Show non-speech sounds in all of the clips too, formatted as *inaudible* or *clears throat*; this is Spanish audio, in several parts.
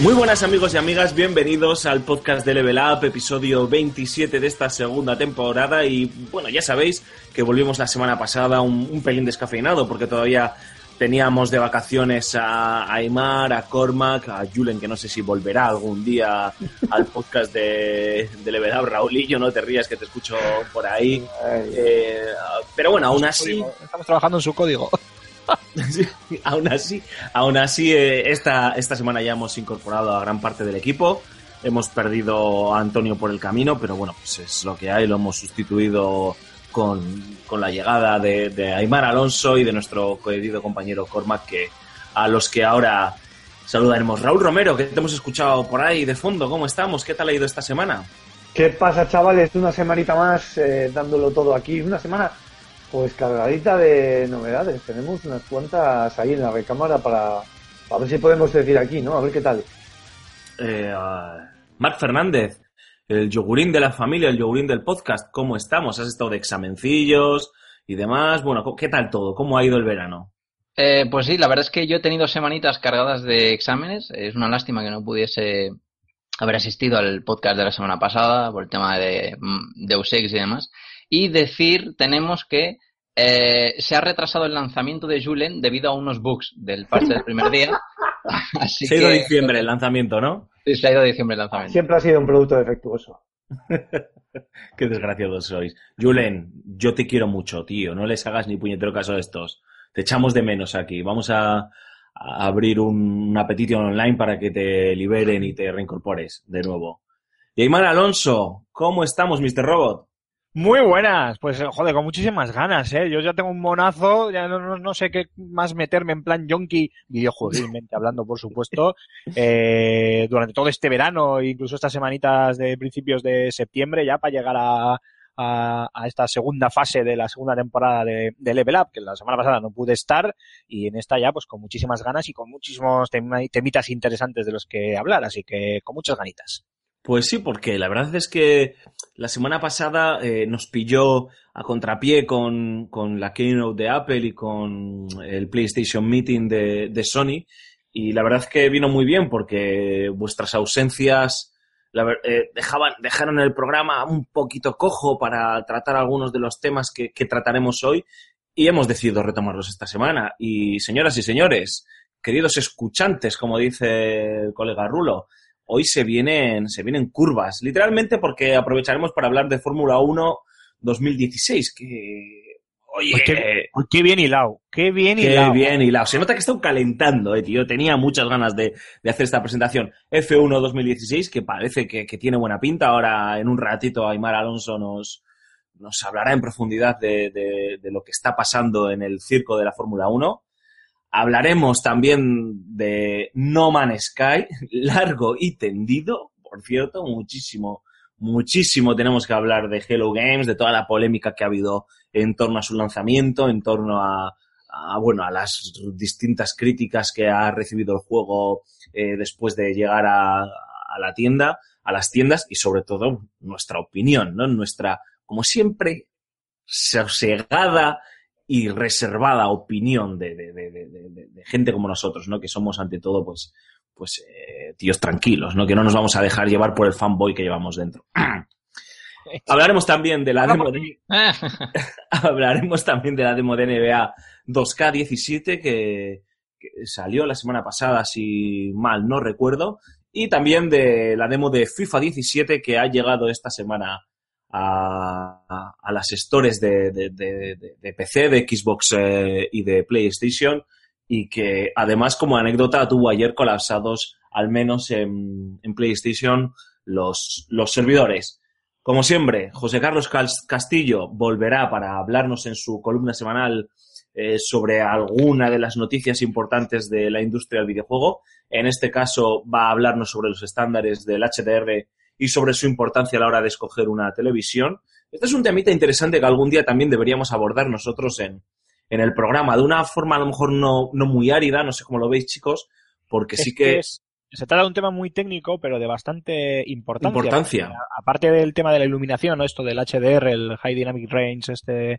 Muy buenas amigos y amigas, bienvenidos al podcast de Level Up, episodio 27 de esta segunda temporada. Y bueno, ya sabéis que volvimos la semana pasada un, un pelín descafeinado porque todavía teníamos de vacaciones a Aymar, a Cormac, a Julen que no sé si volverá algún día al podcast de, de Level Up, Raulillo, no te rías que te escucho por ahí, Eh, pero bueno, aún así... Estamos trabajando en su código. *laughs* Aún así, aún así eh, esta, esta semana ya hemos incorporado a gran parte del equipo. Hemos perdido a Antonio por el camino, pero bueno, pues es lo que hay. Lo hemos sustituido con, con la llegada de, de Aymar Alonso y de nuestro querido compañero Cormac, que a los que ahora saludaremos. Raúl Romero, que te hemos escuchado por ahí de fondo. ¿Cómo estamos? ¿Qué tal ha ido esta semana? ¿Qué pasa, chavales? Una semanita más eh, dándolo todo aquí. Una semana, pues cargadita de novedades. Tenemos unas cuantas ahí en la recámara para, a ver si podemos decir aquí, ¿no? A ver qué tal. Eh, Marc Fernández, el yogurín de la familia, el yogurín del podcast. ¿Cómo estamos? ¿Has estado de examencillos y demás? Bueno, ¿qué tal todo? ¿Cómo ha ido el verano? Eh, pues sí, la verdad es que yo he tenido semanitas cargadas de exámenes. Es una lástima que no pudiese haber asistido al podcast de la semana pasada por el tema de mm, Deus Ex y demás. Y decir, tenemos que eh, se ha retrasado el lanzamiento de Julen debido a unos bugs del parche del primer día. *laughs* Así Se ha ido que- diciembre el lanzamiento, ¿no? Sí, se ha ido diciembre el lanzamiento. Siempre ha sido un producto defectuoso. *laughs* Qué desgraciados sois. Julen, yo te quiero mucho, tío. No les hagas ni puñetero caso a estos. Te echamos de menos aquí. Vamos a, a abrir un, una petición online para que te liberen y te reincorpores de nuevo. Y Aymar Alonso, ¿cómo estamos, Mr. Robot? Muy buenas, pues eh, joder, con muchísimas ganas, ¿eh? Yo ya tengo un monazo, ya no, no, no sé qué más meterme en plan yonki, videojueguilmente hablando, por supuesto, *laughs* eh, durante todo este verano, incluso estas semanitas de principios de septiembre, ya para llegar a, a, a esta segunda fase de la segunda temporada de, de Level Up, que la semana pasada no pude estar, y en esta ya, pues con muchísimas ganas y con muchísimos temitas interesantes de los que hablar, así que con muchas ganitas. Pues sí, porque la verdad es que la semana pasada eh, nos pilló a contrapié con, con la keynote de Apple y con el PlayStation Meeting de, de Sony. Y la verdad es que vino muy bien porque vuestras ausencias la eh, dejaban, dejaron el programa un poquito cojo para tratar algunos de los temas que, que trataremos hoy y hemos decidido retomarlos esta semana. Y señoras y señores, queridos escuchantes, como dice el colega Rulo, hoy se vienen, se vienen curvas, literalmente porque aprovecharemos para hablar de Fórmula 1 2016, que... Oye, Pues qué, pues qué bien hilado, qué bien Qué hilado. bien hilado. Se nota que está calentando, eh, tío. Tenía muchas ganas de, de hacer esta presentación. F1 2016, que parece que, que tiene buena pinta. Ahora, en un ratito, Aymar Alonso nos, nos hablará en profundidad de, de- de lo que está pasando en el circo de la Fórmula 1. Hablaremos también de No Man's Sky, *laughs* largo y tendido, por cierto, muchísimo, muchísimo tenemos que hablar de Hello Games, de toda la polémica que ha habido en torno a su lanzamiento, en torno a, a, bueno, a las distintas críticas que ha recibido el juego eh, después de llegar a, a la tienda, a las tiendas y sobre todo nuestra opinión, ¿no? Nuestra, como siempre, sosegada y reservada opinión de, de, de, gente como nosotros, ¿no? Que somos ante todo, pues, pues eh, tíos tranquilos, ¿no? Que no nos vamos a dejar llevar por el fanboy que llevamos dentro. *clears throat* *laughs* Hablaremos también de la demo de, hablaremos también de la demo de NBA 2K17 que, que salió la semana pasada, si mal no recuerdo, y también de la demo de FIFA 17 que ha llegado esta semana a, a- las stores de, de- de- PC, de Xbox eh, y de PlayStation y que además como anécdota tuvo ayer colapsados al menos en, en PlayStation los, los servidores. Como siempre, José Carlos Cas- Castillo volverá para hablarnos en su columna semanal eh, sobre alguna de las noticias importantes de la industria del videojuego. En este caso va a hablarnos sobre los estándares del HDR y sobre su importancia a la hora de escoger una televisión. Este es un temita interesante que algún día también deberíamos abordar nosotros en, en el programa, de una forma a lo mejor no, no muy árida, no sé cómo lo veis chicos, porque sí que... es- se trata de un tema muy técnico, pero de bastante importancia. Importancia. Aparte del tema de la iluminación, ¿no? esto del HDR, el High Dynamic Range, este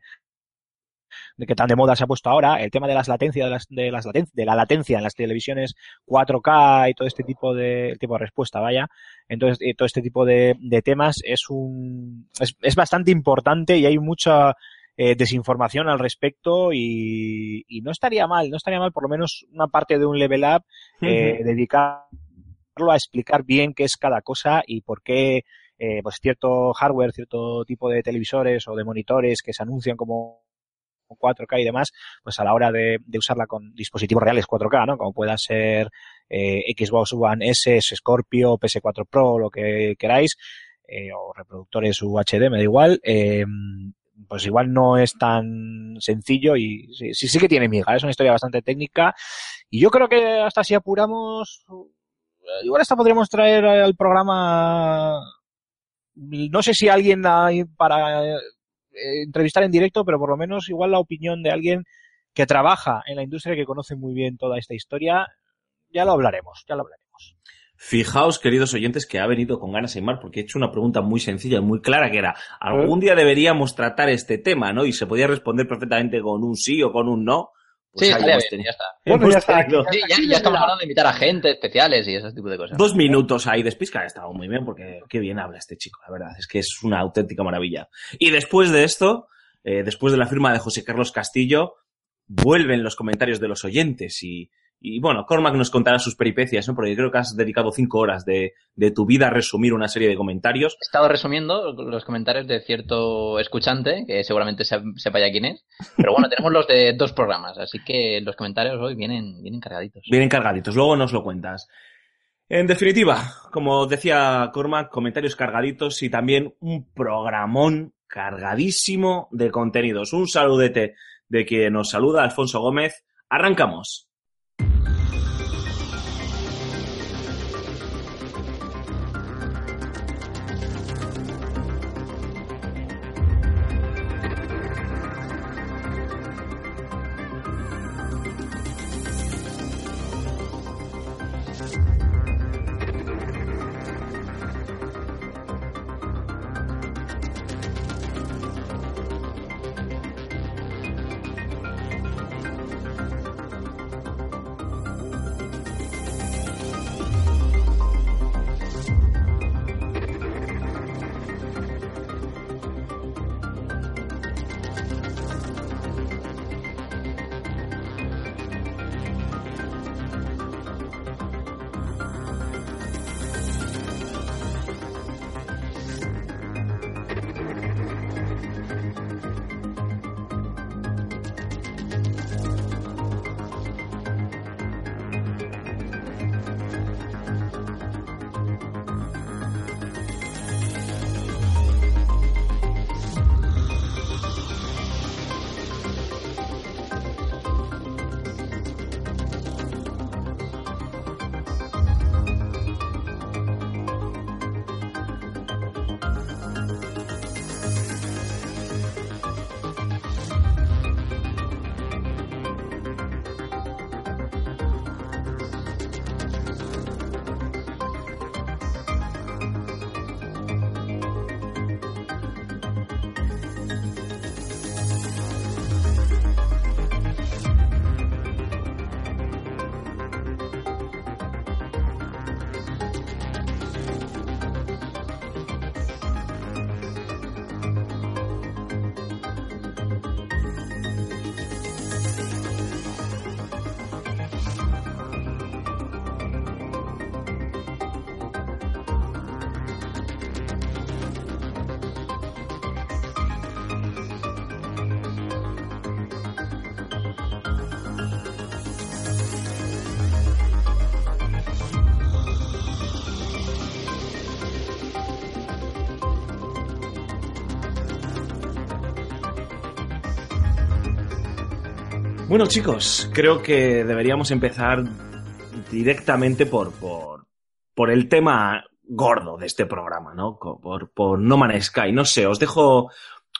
de que tan de moda se ha puesto ahora, el tema de las latencias, de, las, de, las laten- de la latencia en las televisiones 4K y todo este tipo de, tipo de respuesta, vaya. Entonces, eh, todo este tipo de, de temas es un, es, es bastante importante y hay mucha eh, desinformación al respecto y, y no estaría mal, no estaría mal por lo menos una parte de un level up eh, dedicarlo a explicar bien qué es cada cosa y por qué eh, pues cierto hardware, cierto tipo de televisores o de monitores que se anuncian como 4K y demás, pues a la hora de, usarla con dispositivos reales 4K, ¿no? Como pueda ser eh, Xbox One S, Scorpio, PS4 Pro, lo que queráis, eh, o reproductores UHD, me da igual, eh, pues igual no es tan sencillo y sí, que tiene miga, es una historia bastante técnica y yo creo que hasta si apuramos, igual hasta podríamos traer al programa, no sé si alguien hay para eh, entrevistar en directo, pero por lo menos igual la opinión de alguien que trabaja en la industria que conoce muy bien toda esta historia, ya lo hablaremos, ya lo hablaremos. Fijaos, queridos oyentes, que ha venido con ganas Aymar, porque he hecho una pregunta muy sencilla y muy clara, que era, ¿algún día deberíamos tratar este tema, no? Y se podía responder perfectamente con un sí o con un no. Pues Sí, estaría bien, tenido- ya está. Bueno, ya está. tenido Sí, ya, ya estamos hablando de invitar a gente especiales y ese tipo de cosas. Dos minutos ahí de Spisca, ha estado muy bien, porque qué bien habla este chico, la verdad, es que es una auténtica maravilla. Y después de esto, eh, después de la firma de José Carlos Castillo, vuelven los comentarios de los oyentes y, y bueno, Cormac nos contará sus peripecias, ¿no? Porque creo que has dedicado cinco horas de, de tu vida a resumir una serie de comentarios. He estado resumiendo los comentarios de cierto escuchante, que seguramente se- sepa ya quién es. Pero bueno, *laughs* tenemos los de dos programas, así que los comentarios hoy vienen, vienen cargaditos. Vienen cargaditos, luego nos lo cuentas. En definitiva, como decía Cormac, comentarios cargaditos y también un programón cargadísimo de contenidos. Un saludete de quien nos saluda, Alfonso Gómez. Arrancamos. Bueno, chicos, creo que deberíamos empezar directamente por, por, por el tema gordo de este programa, ¿no? Por, por No Man's Sky. No sé, os dejo,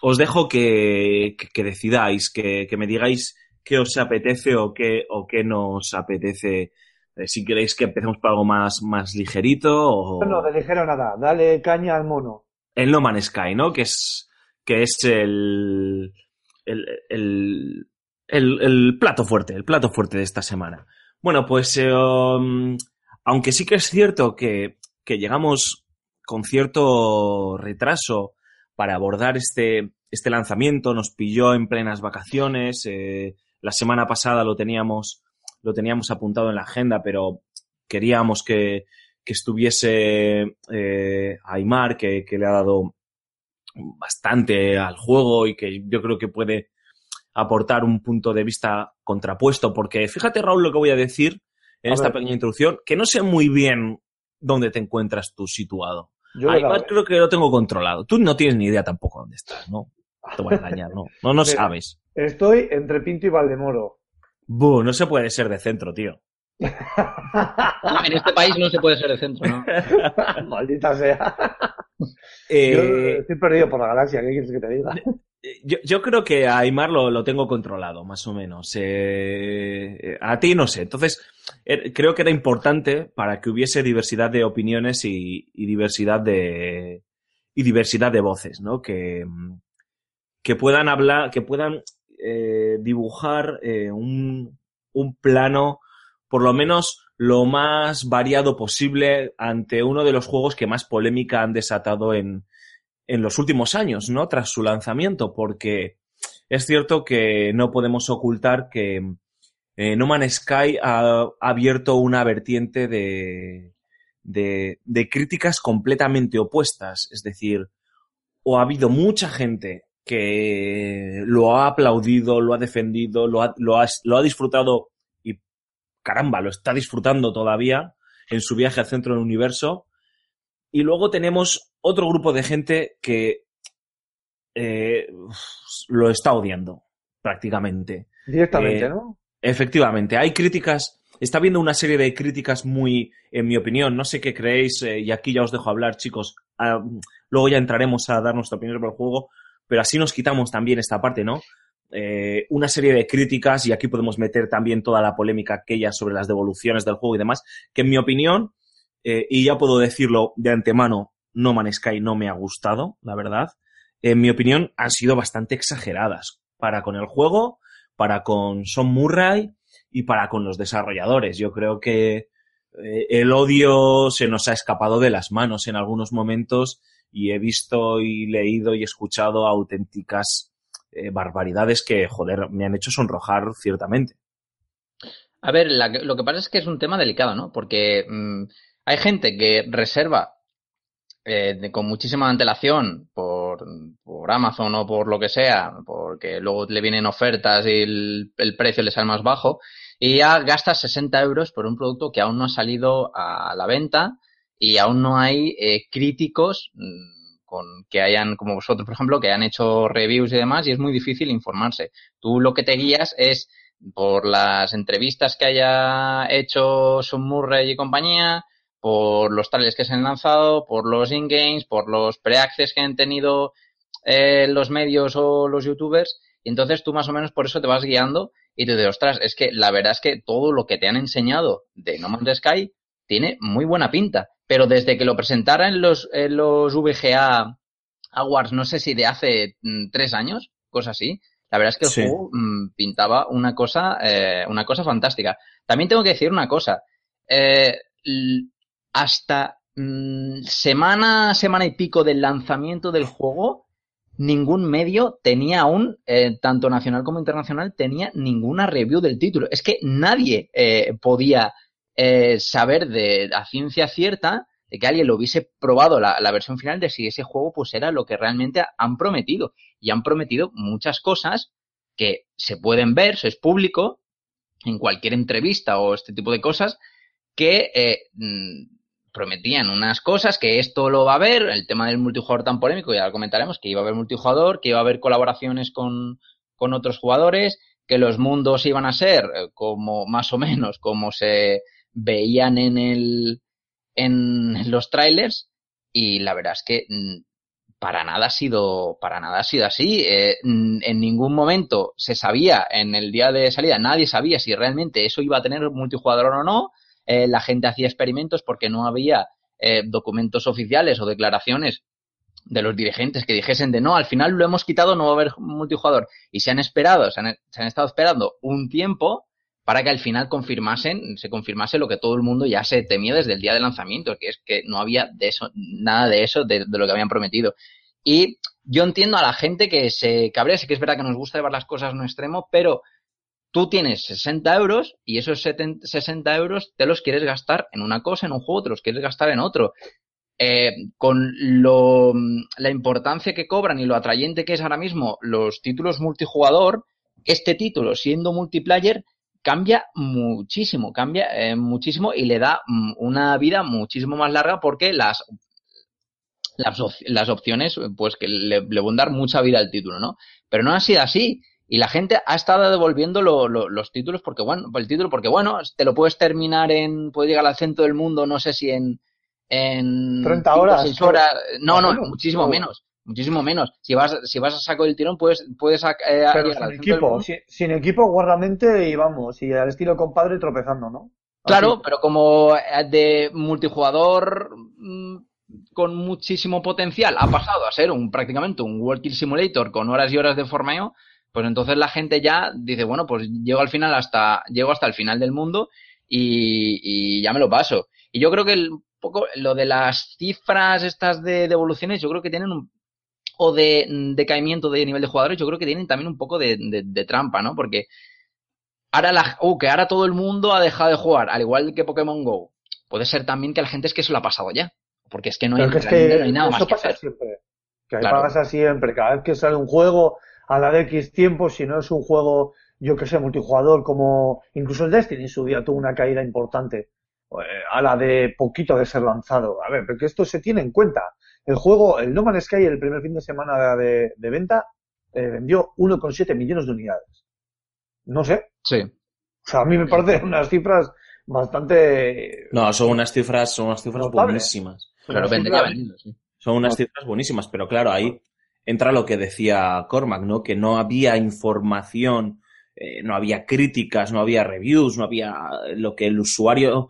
os dejo que, que, que decidáis, que, que me digáis qué os apetece o qué, o qué no os apetece. Eh, si queréis que empecemos por algo más, más ligerito o No, de ligero nada. Dale caña al mono. el No Man's Sky, ¿no? Que es, que es el, el, el, el- plato fuerte, el plato fuerte de esta semana. Bueno, pues eh, um, aunque sí que es cierto que, que llegamos con cierto retraso para abordar este, este lanzamiento, nos pilló en plenas vacaciones, eh, la semana pasada lo teníamos, lo teníamos apuntado en la agenda, pero queríamos que, que estuviese eh, Aymar, que, que le ha dado bastante al juego y que yo creo que puede aportar un punto de vista contrapuesto, porque fíjate Raúl lo que voy a decir en A esta ver. pequeña introducción, que no sé muy bien dónde te encuentras tú situado. Yo ¿eh? creo que lo tengo controlado. Tú no tienes ni idea tampoco dónde estás, ¿no? Te voy a engañar, ¿no? No, no *laughs* sabes. Estoy entre Pinto y Valdemoro. Buh, no se puede ser de centro, tío. *laughs* En este país no se puede ser de centro, ¿no? *laughs* Maldita sea. Yo Eh, estoy perdido por la galaxia, ¿qué quieres que te diga? Yo, yo creo que a Aymar lo, lo tengo controlado, más o menos. Eh, eh, a ti no sé. Entonces, eh, creo que era importante para que hubiese diversidad de opiniones y, y diversidad de y diversidad de voces, ¿no? Que, que puedan hablar, que puedan eh, dibujar eh, un, un plano, por lo menos lo más variado posible ante uno de los juegos que más polémica han desatado en, en los últimos años, ¿no? Tras su lanzamiento, porque es cierto que no podemos ocultar que eh, No Man's Sky ha, abierto una vertiente de, de, de críticas completamente opuestas. Es decir, o ha habido mucha gente que lo ha aplaudido, lo ha defendido, lo ha, lo ha, disfrutado caramba, lo está disfrutando todavía en su viaje al centro del universo. Y luego tenemos otro grupo de gente que eh, lo está odiando, prácticamente. Directamente, Eh, ¿no? Efectivamente, hay críticas, está habiendo una serie de críticas muy, en mi opinión, no sé qué creéis, eh, y aquí ya os dejo hablar, chicos. Ah, luego ya entraremos a dar nuestra opinión sobre el juego, pero así nos quitamos también esta parte, ¿no? Eh, una serie de críticas, y aquí podemos meter también toda la polémica aquella sobre las devoluciones del juego y demás, que en mi opinión, eh, y ya puedo decirlo de antemano, No Man's Sky no me ha gustado, la verdad. En mi opinión, han sido bastante exageradas para con el juego, para con Son Murray y para con los desarrolladores. Yo creo que eh, el odio se nos ha escapado de las manos en algunos momentos y he visto y leído y escuchado auténticas eh, barbaridades que, joder, me han hecho sonrojar ciertamente. A ver, lo que pasa es que es un tema delicado, ¿no? Porque mm, hay gente que reserva eh, con muchísima antelación por, por Amazon o por lo que sea, porque luego le vienen ofertas y el, el precio le sale más bajo, y ya gasta 60 euros por un producto que aún no ha salido a la venta y aún no hay eh, críticos mm, con que hayan, como vosotros, por ejemplo, que hayan hecho reviews y demás, y es muy difícil informarse. Tú lo que te guías es por las entrevistas que haya hecho Sun Murray y compañía, por los trailers que se han lanzado, por los in-games, por los pre-access que han tenido eh, los medios o los youtubers, y entonces tú más o menos por eso te vas guiando y te dices, ostras, es que la verdad es que todo lo que te han enseñado de No Man's Sky tiene muy buena pinta, pero desde que lo presentara en los, en los VGA Awards, no sé si de hace mm, tres años, cosa así, la verdad es que el Sí. juego mm, pintaba una cosa, eh, una cosa fantástica. También tengo que decir una cosa. Eh, hasta mm, semana, semana y pico del lanzamiento del juego, ningún medio tenía aún, eh, tanto nacional como internacional, tenía ninguna review del título. Es que nadie eh, podía eh, saber de a ciencia cierta de que alguien lo hubiese probado la, versión final de si ese juego pues era lo que realmente han prometido. Y han prometido muchas cosas que se pueden ver, eso es público, en cualquier entrevista o este tipo de cosas, que eh, mm, prometían unas cosas, que esto lo va a haber, el tema del multijugador tan polémico, ya lo comentaremos, que iba a haber multijugador, que iba a haber colaboraciones con, con otros jugadores, que los mundos iban a ser eh, como más o menos como se veían en el en los trailers y la verdad es que mm, para nada ha sido para nada ha sido así Eh, mm, en ningún momento se sabía en el día de salida nadie sabía si realmente eso iba a tener multijugador o no Eh, la gente hacía experimentos porque no había eh, documentos oficiales o declaraciones de los dirigentes que dijesen de no, al final lo hemos quitado, no va a haber multijugador. Y se han esperado, se han, se han estado esperando un tiempo para que al final confirmasen, se confirmase lo que todo el mundo ya se temía desde el día de lanzamiento, que es que no había de eso, nada de eso, de, lo que habían prometido. Y yo entiendo a la gente que se cabrea, sí que es verdad que nos gusta llevar las cosas a un extremo, pero tú tienes 60 euros y esos 70 60 euros te los quieres gastar en una cosa, en un juego, te los quieres gastar en otro. Eh, con lo, la importancia que cobran y lo atrayente que es ahora mismo los títulos multijugador, este título siendo multiplayer cambia muchísimo, cambia eh, muchísimo y le da mm, una vida muchísimo más larga porque las las, op- las opciones pues que le, le van a dar mucha vida al título, ¿no? Pero no ha sido así. Y la gente ha estado devolviendo lo- lo- los títulos porque, bueno, el título porque, bueno, te lo puedes terminar en, puedes llegar al centro del mundo, no sé si en, en 30 cinco o horas, horas. No, no, muchísimo menos, muchísimo menos. Si vas, si vas a saco del tirón, puedes, puedes eh, Pero sin equipo, sin, sin equipo, guardamente y vamos, y al estilo compadre tropezando, ¿no? Claro, Así. pero como eh, de multijugador mm, con muchísimo potencial ha pasado a ser un prácticamente un Walking Simulator con horas y horas de formeo, pues entonces la gente ya dice, bueno, pues llego al final hasta, llego hasta el final del mundo y, y ya me lo paso. Y yo creo que el poco lo de las cifras estas de devoluciones, yo creo que tienen un o de mm, decaimiento de nivel de jugadores, yo creo que tienen también un poco de, de- de trampa, ¿no? Porque ahora la, uh, que ahora todo el mundo ha dejado de jugar, al igual que Pokémon Go. Puede ser también que la gente es que se lo ha pasado ya. Porque es que no hay, que es que no hay nada eso más que pasa hacer. siempre. Que Claro. pasa siempre. Cada vez que sale un juego, a la de X tiempo, si no es un juego, yo que sé, multijugador, como incluso el Destiny en su día tuvo una caída importante. eh, A la de poquito de ser lanzado. A ver, porque esto se tiene en cuenta. El juego, el No Man's Sky, el primer fin de semana de, de venta, eh, vendió 1,7 millones de unidades. No sé. Sí. O sea, a mí me parecen unas cifras bastante. No, son unas cifras, son unas cifras buenísimas. Claro, vendría vendido, sí. Son unas cifras buenísimas, pero claro, ahí entra lo que decía Cormac, ¿no? Que no había información, eh, no había críticas, no había reviews, no había lo que el usuario eh,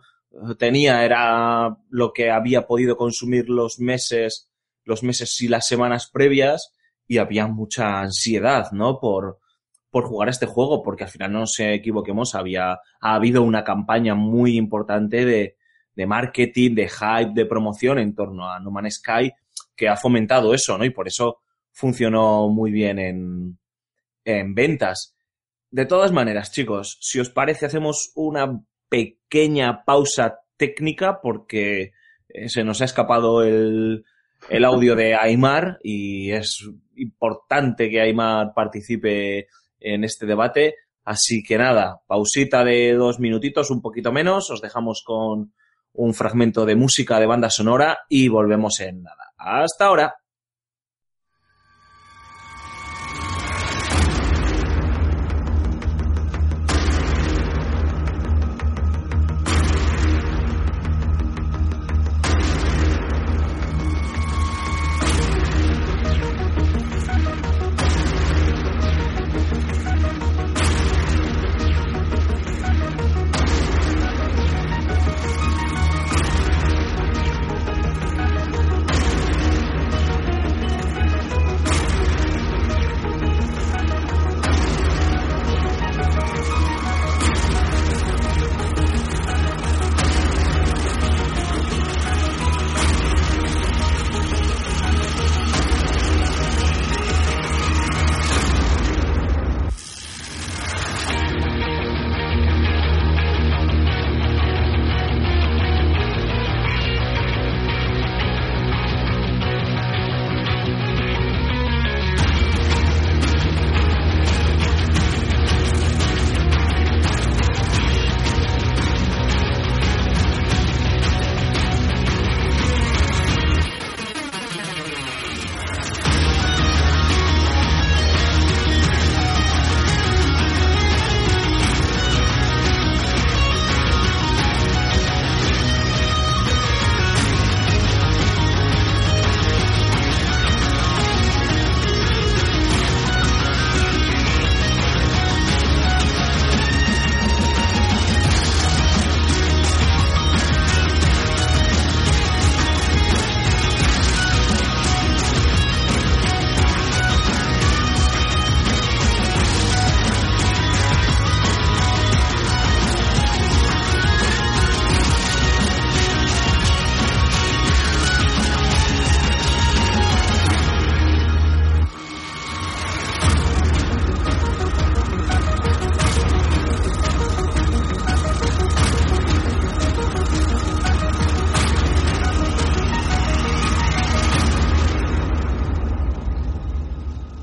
tenía era lo que había podido consumir los meses, los meses y las semanas previas y había mucha ansiedad, ¿no? Por, por jugar este juego, porque al final no nos equivoquemos, había, ha habido una campaña muy importante de, de marketing, de hype, de promoción en torno a No Man's Sky que ha fomentado eso, ¿no? Y por eso funcionó muy bien en, en ventas. De todas maneras, chicos, si os parece, hacemos una pequeña pausa técnica porque eh, se nos ha escapado el, el audio de Aymar y es importante que Aymar participe en este debate. Así que nada, pausita de dos minutitos, un poquito menos, os dejamos con un fragmento de música de banda sonora y volvemos en nada. Hasta ahora.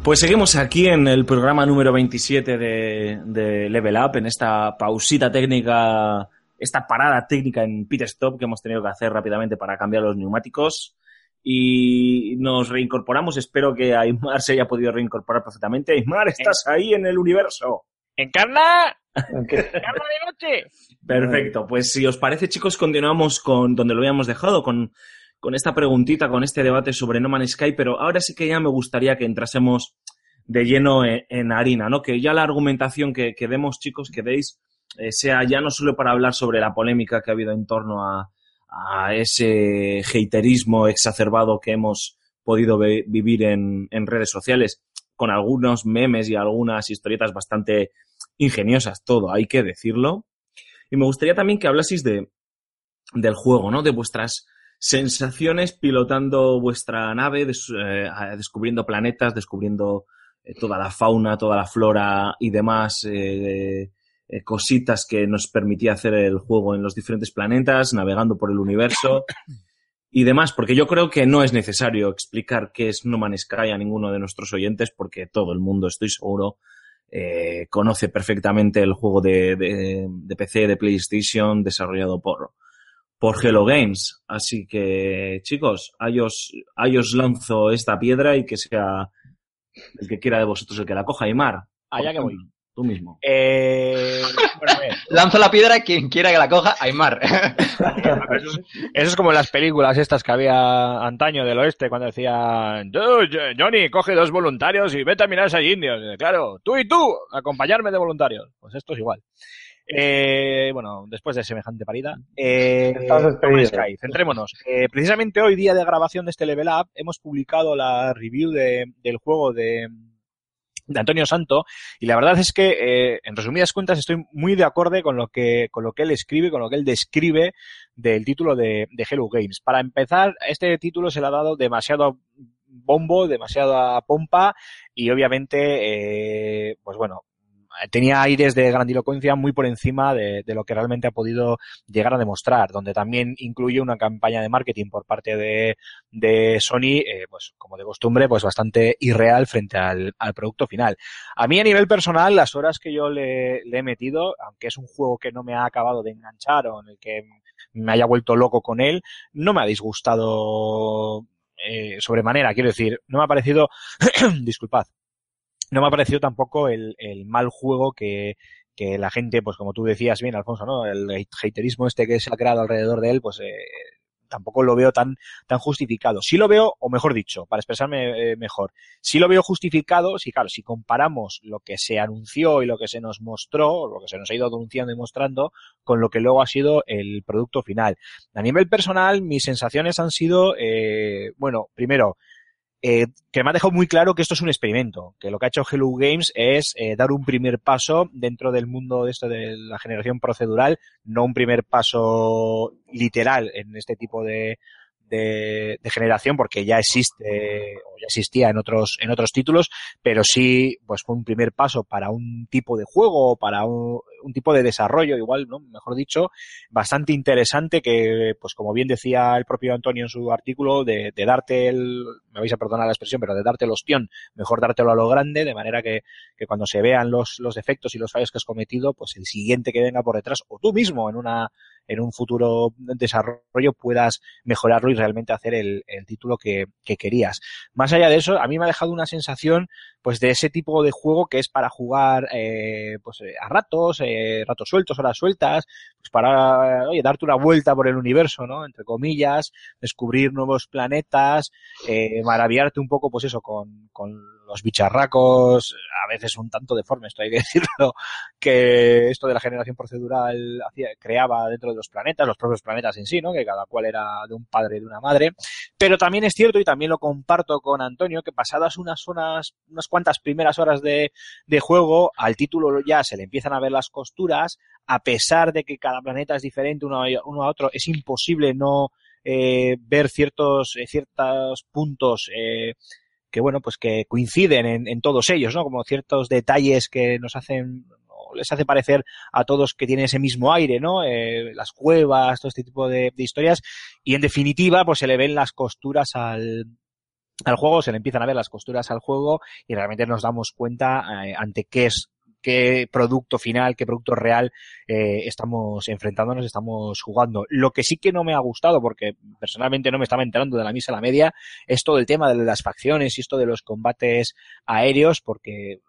Pues seguimos aquí en el programa número 27 de, de Level Up, en esta pausita técnica, esta parada técnica en pit stop que hemos tenido que hacer rápidamente para cambiar los neumáticos. Y nos reincorporamos. Espero que Aymar se haya podido reincorporar perfectamente. Aymar, estás ahí en el universo. ¡Encarna! Aunque- ¡Encarna de noche! Perfecto, pues si os parece, chicos, continuamos con donde lo habíamos dejado, con, con esta preguntita, con este debate sobre No Man's Sky, pero ahora sí que ya me gustaría que entrásemos de lleno en, en harina, ¿no? Que ya la argumentación que, demos, chicos, que deis, eh, sea ya no solo para hablar sobre la polémica que ha habido en torno a, a ese haterismo exacerbado que hemos podido vivir en, en redes sociales, con algunos memes y algunas historietas bastante ingeniosas, todo, hay que decirlo. Y me gustaría también que hablaseis de, del juego, ¿no? De vuestras sensaciones pilotando vuestra nave, eh, descubriendo planetas, descubriendo eh, toda la fauna, toda la flora y demás eh, cositas que nos permitía hacer el juego en los diferentes planetas, navegando por el universo y demás, porque yo creo que no es necesario explicar qué es No Man's Sky a ninguno de nuestros oyentes, porque todo el mundo, estoy seguro, conoce perfectamente el juego de- de PC, de PlayStation, desarrollado por, por Hello Games. Así que, chicos, ahí os, ahí os lanzo esta piedra y que sea el que quiera de vosotros el que la coja. Aymar, Allá que voy. tú mismo. Eh, bueno, a ver, *laughs* Lanzo la piedra quien quiera que la coja, Aymar. *laughs* eso, es, eso es como en las películas estas que había antaño del oeste, cuando decían, "Tú, Jo- Johnny, coge dos voluntarios y vete a mirar a indios. Y, Claro, tú y tú, acompañarme de voluntarios. Pues esto es igual. Eh, bueno, después de semejante parida, eh, Sky, centrémonos. Eh, precisamente hoy, día de grabación de este Level Up, hemos publicado la review de- del juego de, de Antonio Santo y la verdad es que eh, en resumidas cuentas estoy muy de acuerdo con lo que con lo que él escribe con lo que él describe del título de, de Hello Games. Para empezar este título se le ha dado demasiado bombo demasiada pompa y obviamente eh, pues bueno tenía aires de grandilocuencia muy por encima de, de lo que realmente ha podido llegar a demostrar, donde también incluye una campaña de marketing por parte de, de Sony, eh, pues como de costumbre, pues bastante irreal frente al, al producto final. A mí a nivel personal, las horas que yo le, le he metido, aunque es un juego que no me ha acabado de enganchar o en el que me haya vuelto loco con él, no me ha disgustado eh, sobremanera, quiero decir, no me ha parecido, *clears throat* disculpad, no me ha parecido tampoco el, el mal juego que, que la gente, pues como tú decías bien, Alfonso, ¿no? El haterismo este que se ha creado alrededor de él, pues eh, tampoco lo veo tan, tan justificado. Sí lo veo, o mejor dicho, para expresarme eh, mejor, sí lo veo justificado, sí, claro, si comparamos lo que se anunció y lo que se nos mostró, lo que se nos ha ido anunciando y mostrando, con lo que luego ha sido el producto final. A nivel personal, mis sensaciones han sido, eh, bueno, primero, eh, que me ha dejado muy claro que esto es un experimento, que lo que ha hecho Hello Games es eh, dar un primer paso dentro del mundo de esto de la generación procedural, no un primer paso literal en este tipo de, de, generación, porque ya existe o ya existía en otros en otros títulos, pero sí pues fue un primer paso para un tipo de juego, para un, un tipo de desarrollo, igual, ¿no? Mejor dicho, bastante interesante que, pues como bien decía el propio Antonio en su artículo, de, darte el, me vais a perdonar la expresión, pero de darte el ostión, mejor dártelo a lo grande, de manera que, que cuando se vean los, los defectos y los fallos que has cometido, pues el siguiente que venga por detrás, o tú mismo en una, en un futuro desarrollo puedas mejorarlo y realmente hacer el, el título que, que querías. Más allá de eso, a mí me ha dejado una sensación pues de ese tipo de juego que es para jugar eh, pues eh, a ratos, ratos sueltos, horas sueltas, pues para oye, darte una vuelta por el universo, ¿no? Entre comillas, descubrir nuevos planetas, eh, maravillarte un poco, pues eso, con, con los bicharracos, a veces un tanto deformes, esto hay que *laughs* decirlo, que esto de la generación procedural creaba dentro de los planetas, los propios planetas en sí, ¿no? Que cada cual era de un padre y de una madre. Pero también es cierto, y también lo comparto con Antonio, que pasadas unas zonas, unas cuantas primeras horas de, de juego, al título ya se le empiezan a ver las costuras, a pesar de que cada planeta es diferente uno a, otro, es imposible no eh, ver ciertos, eh, ciertos puntos eh, que bueno, pues que coinciden en, en, todos ellos, ¿no? Como ciertos detalles que nos hacen, les hace parecer a todos que tienen ese mismo aire, ¿no? Eh, las cuevas, todo este tipo de, historias, y en definitiva, pues se le ven las costuras al, al juego, se le empiezan a ver las costuras al juego y realmente nos damos cuenta ante qué es qué producto final, qué producto real eh, estamos enfrentándonos, estamos jugando. Lo que sí que no me ha gustado, porque personalmente no me estaba enterando de la misa a la media, es todo el tema de las facciones y esto de los combates aéreos, porque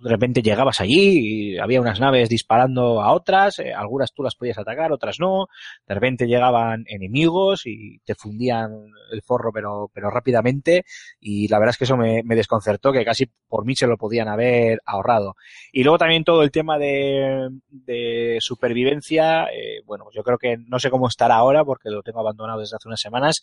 de repente llegabas allí y había unas naves disparando a otras, eh, algunas tú las podías atacar, otras no, de repente llegaban enemigos y te fundían el forro pero, pero rápidamente y la verdad es que eso me, me desconcertó, que casi por mí se lo podían haber ahorrado. Y luego también todo el tema de, de supervivencia, eh, bueno, yo creo que no sé cómo estará ahora porque lo tengo abandonado desde hace unas semanas,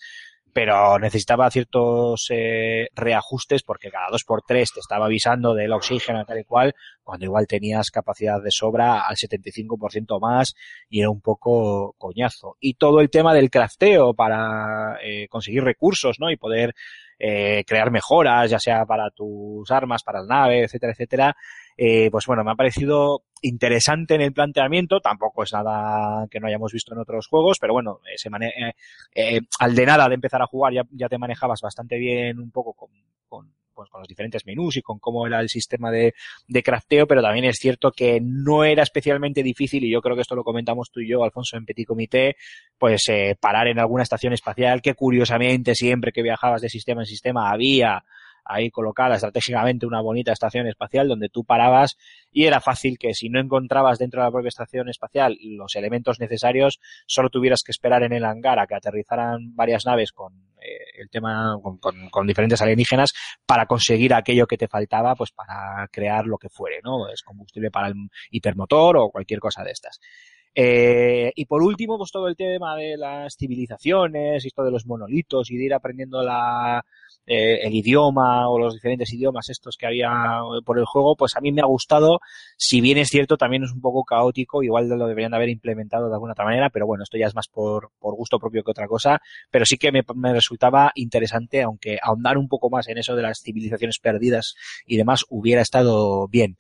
pero necesitaba ciertos eh, reajustes porque cada dos por tres te estaba avisando del oxígeno tal y cual, cuando igual tenías capacidad de sobra al 75% más y era un poco coñazo. Y todo el tema del crafteo para eh, conseguir recursos, ¿no? Y poder eh, crear mejoras, ya sea para tus armas, para la nave, etcétera, etcétera. Eh, pues bueno, me ha parecido interesante en el planteamiento, tampoco es nada que no hayamos visto en otros juegos, pero bueno, eh, se mane eh, eh, al de nada de empezar a jugar ya, ya te manejabas bastante bien un poco con, con, pues, con los diferentes menús y con cómo era el sistema de, de crafteo, pero también es cierto que no era especialmente difícil, y yo creo que esto lo comentamos tú y yo, Alfonso, en Petit Comité, pues eh, parar en alguna estación espacial que curiosamente siempre que viajabas de sistema en sistema había ahí colocada estratégicamente una bonita estación espacial donde tú parabas y era fácil que si no encontrabas dentro de la propia estación espacial los elementos necesarios, solo tuvieras que esperar en el hangar a que aterrizaran varias naves con eh, el tema, con, con, con, diferentes alienígenas para conseguir aquello que te faltaba, pues para crear lo que fuere, ¿no? Es combustible para el hipermotor o cualquier cosa de estas. Eh, y por último, pues todo el tema de las civilizaciones esto de los monolitos y de ir aprendiendo la, eh, el idioma o los diferentes idiomas estos que había por el juego, pues a mí me ha gustado. Si bien es cierto, también es un poco caótico, igual lo deberían de haber implementado de alguna otra manera, pero bueno, esto ya es más por, por gusto propio que otra cosa. Pero sí que me, me resultaba interesante, aunque ahondar un poco más en eso de las civilizaciones perdidas y demás hubiera estado bien.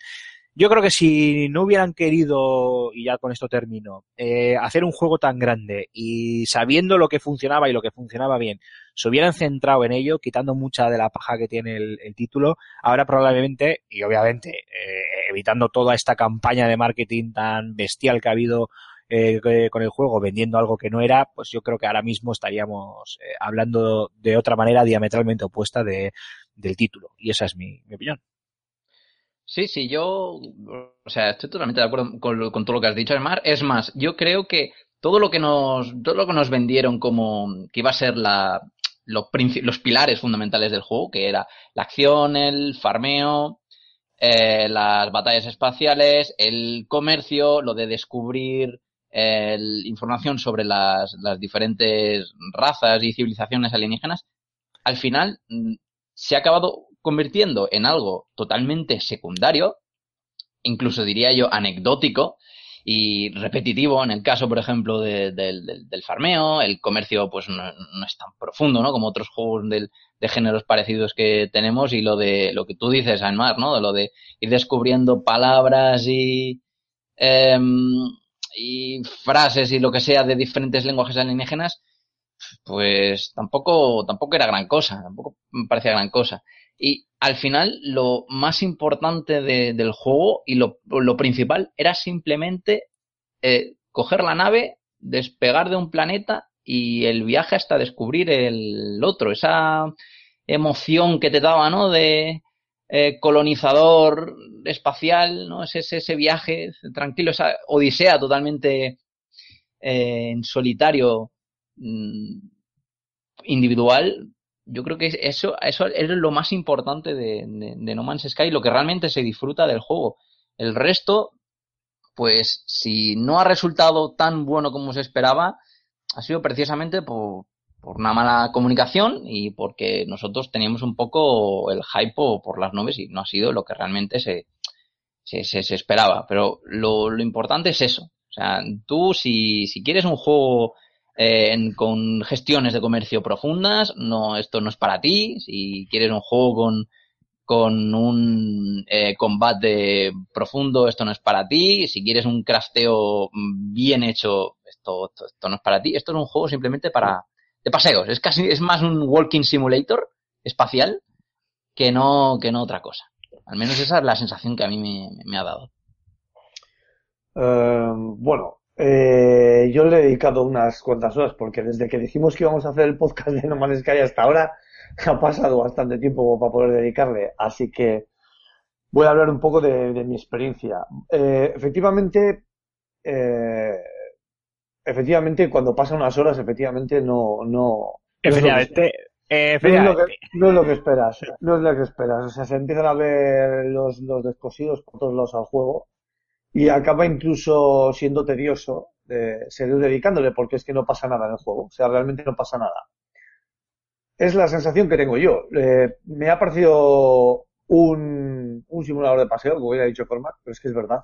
Yo creo que si no hubieran querido, y ya con esto termino, eh, hacer un juego tan grande y sabiendo lo que funcionaba y lo que funcionaba bien, se hubieran centrado en ello, quitando mucha de la paja que tiene el, el título, ahora probablemente, y obviamente eh, evitando toda esta campaña de marketing tan bestial que ha habido eh, con el juego vendiendo algo que no era, pues yo creo que ahora mismo estaríamos eh, hablando de otra manera diametralmente opuesta de, del título. Y esa es mi, mi opinión. Sí, sí, yo, o sea, estoy totalmente de acuerdo con, con, todo lo que has dicho, Mar. Es más, yo creo que todo lo que nos, todo lo que nos vendieron como que iba a ser la, los, pilares fundamentales del juego, que era la acción, el farmeo, eh, las batallas espaciales, el comercio, lo de descubrir eh, información sobre las, las diferentes razas y civilizaciones alienígenas, al final mm, se ha acabado convirtiendo en algo totalmente secundario, incluso diría yo anecdótico y repetitivo en el caso, por ejemplo, de, de, de, del farmeo, el comercio pues no, es tan profundo, ¿no? Como otros juegos del, de géneros parecidos que tenemos y lo de lo que tú dices, Anmar, ¿no? De lo de ir descubriendo palabras y eh, y frases y lo que sea de diferentes lenguajes alienígenas, pues tampoco tampoco era gran cosa, tampoco me parecía gran cosa. Y al final lo más importante de, del juego y lo, principal era simplemente eh, coger la nave, despegar de un planeta y el viaje hasta descubrir el otro. Esa emoción que te daba, ¿no? De eh, colonizador espacial, ¿no? Ese, ese, viaje tranquilo, esa odisea totalmente eh, en solitario mmm, individual, yo creo que eso, eso es lo más importante de, de, de, No Man's Sky, lo que realmente se disfruta del juego. El resto, pues si no ha resultado tan bueno como se esperaba, ha sido precisamente por, por una mala comunicación y porque nosotros teníamos un poco el hype por las nubes y no ha sido lo que realmente se, se, se, se esperaba. Pero lo, lo importante es eso. O sea, tú si, si quieres un juego eh, en, con gestiones de comercio profundas, no, esto no es para ti. Si quieres un juego con, con un eh, combate profundo, esto no es para ti. Si quieres un crafteo bien hecho, esto, esto, no es para ti. Esto es un juego simplemente para de paseos. Es casi, es más un walking simulator espacial que no, que no otra cosa. Al menos esa es la sensación que a mí me, me ha dado. Eh, bueno, eh, yo le he dedicado unas cuantas horas porque desde que dijimos que íbamos a hacer el podcast de No Man's Sky hasta ahora *laughs* ha pasado bastante tiempo para poder dedicarle. Así que voy a hablar un poco de, de mi experiencia. Eh, efectivamente, eh, efectivamente, cuando pasan unas horas, efectivamente no, no, no es lo que- Efectivamente. no es, lo que, efectivamente. no es lo que esperas, no es lo que esperas. O sea, se empiezan a ver los, los descosidos por todos lados al juego y acaba incluso siendo tedioso eh, seguir dedicándole porque es que no pasa nada en el juego. O sea, realmente no pasa nada. Es la sensación que tengo yo. Eh, me ha parecido un, un simulador de paseo, como hubiera dicho Cormac, pero es que es verdad.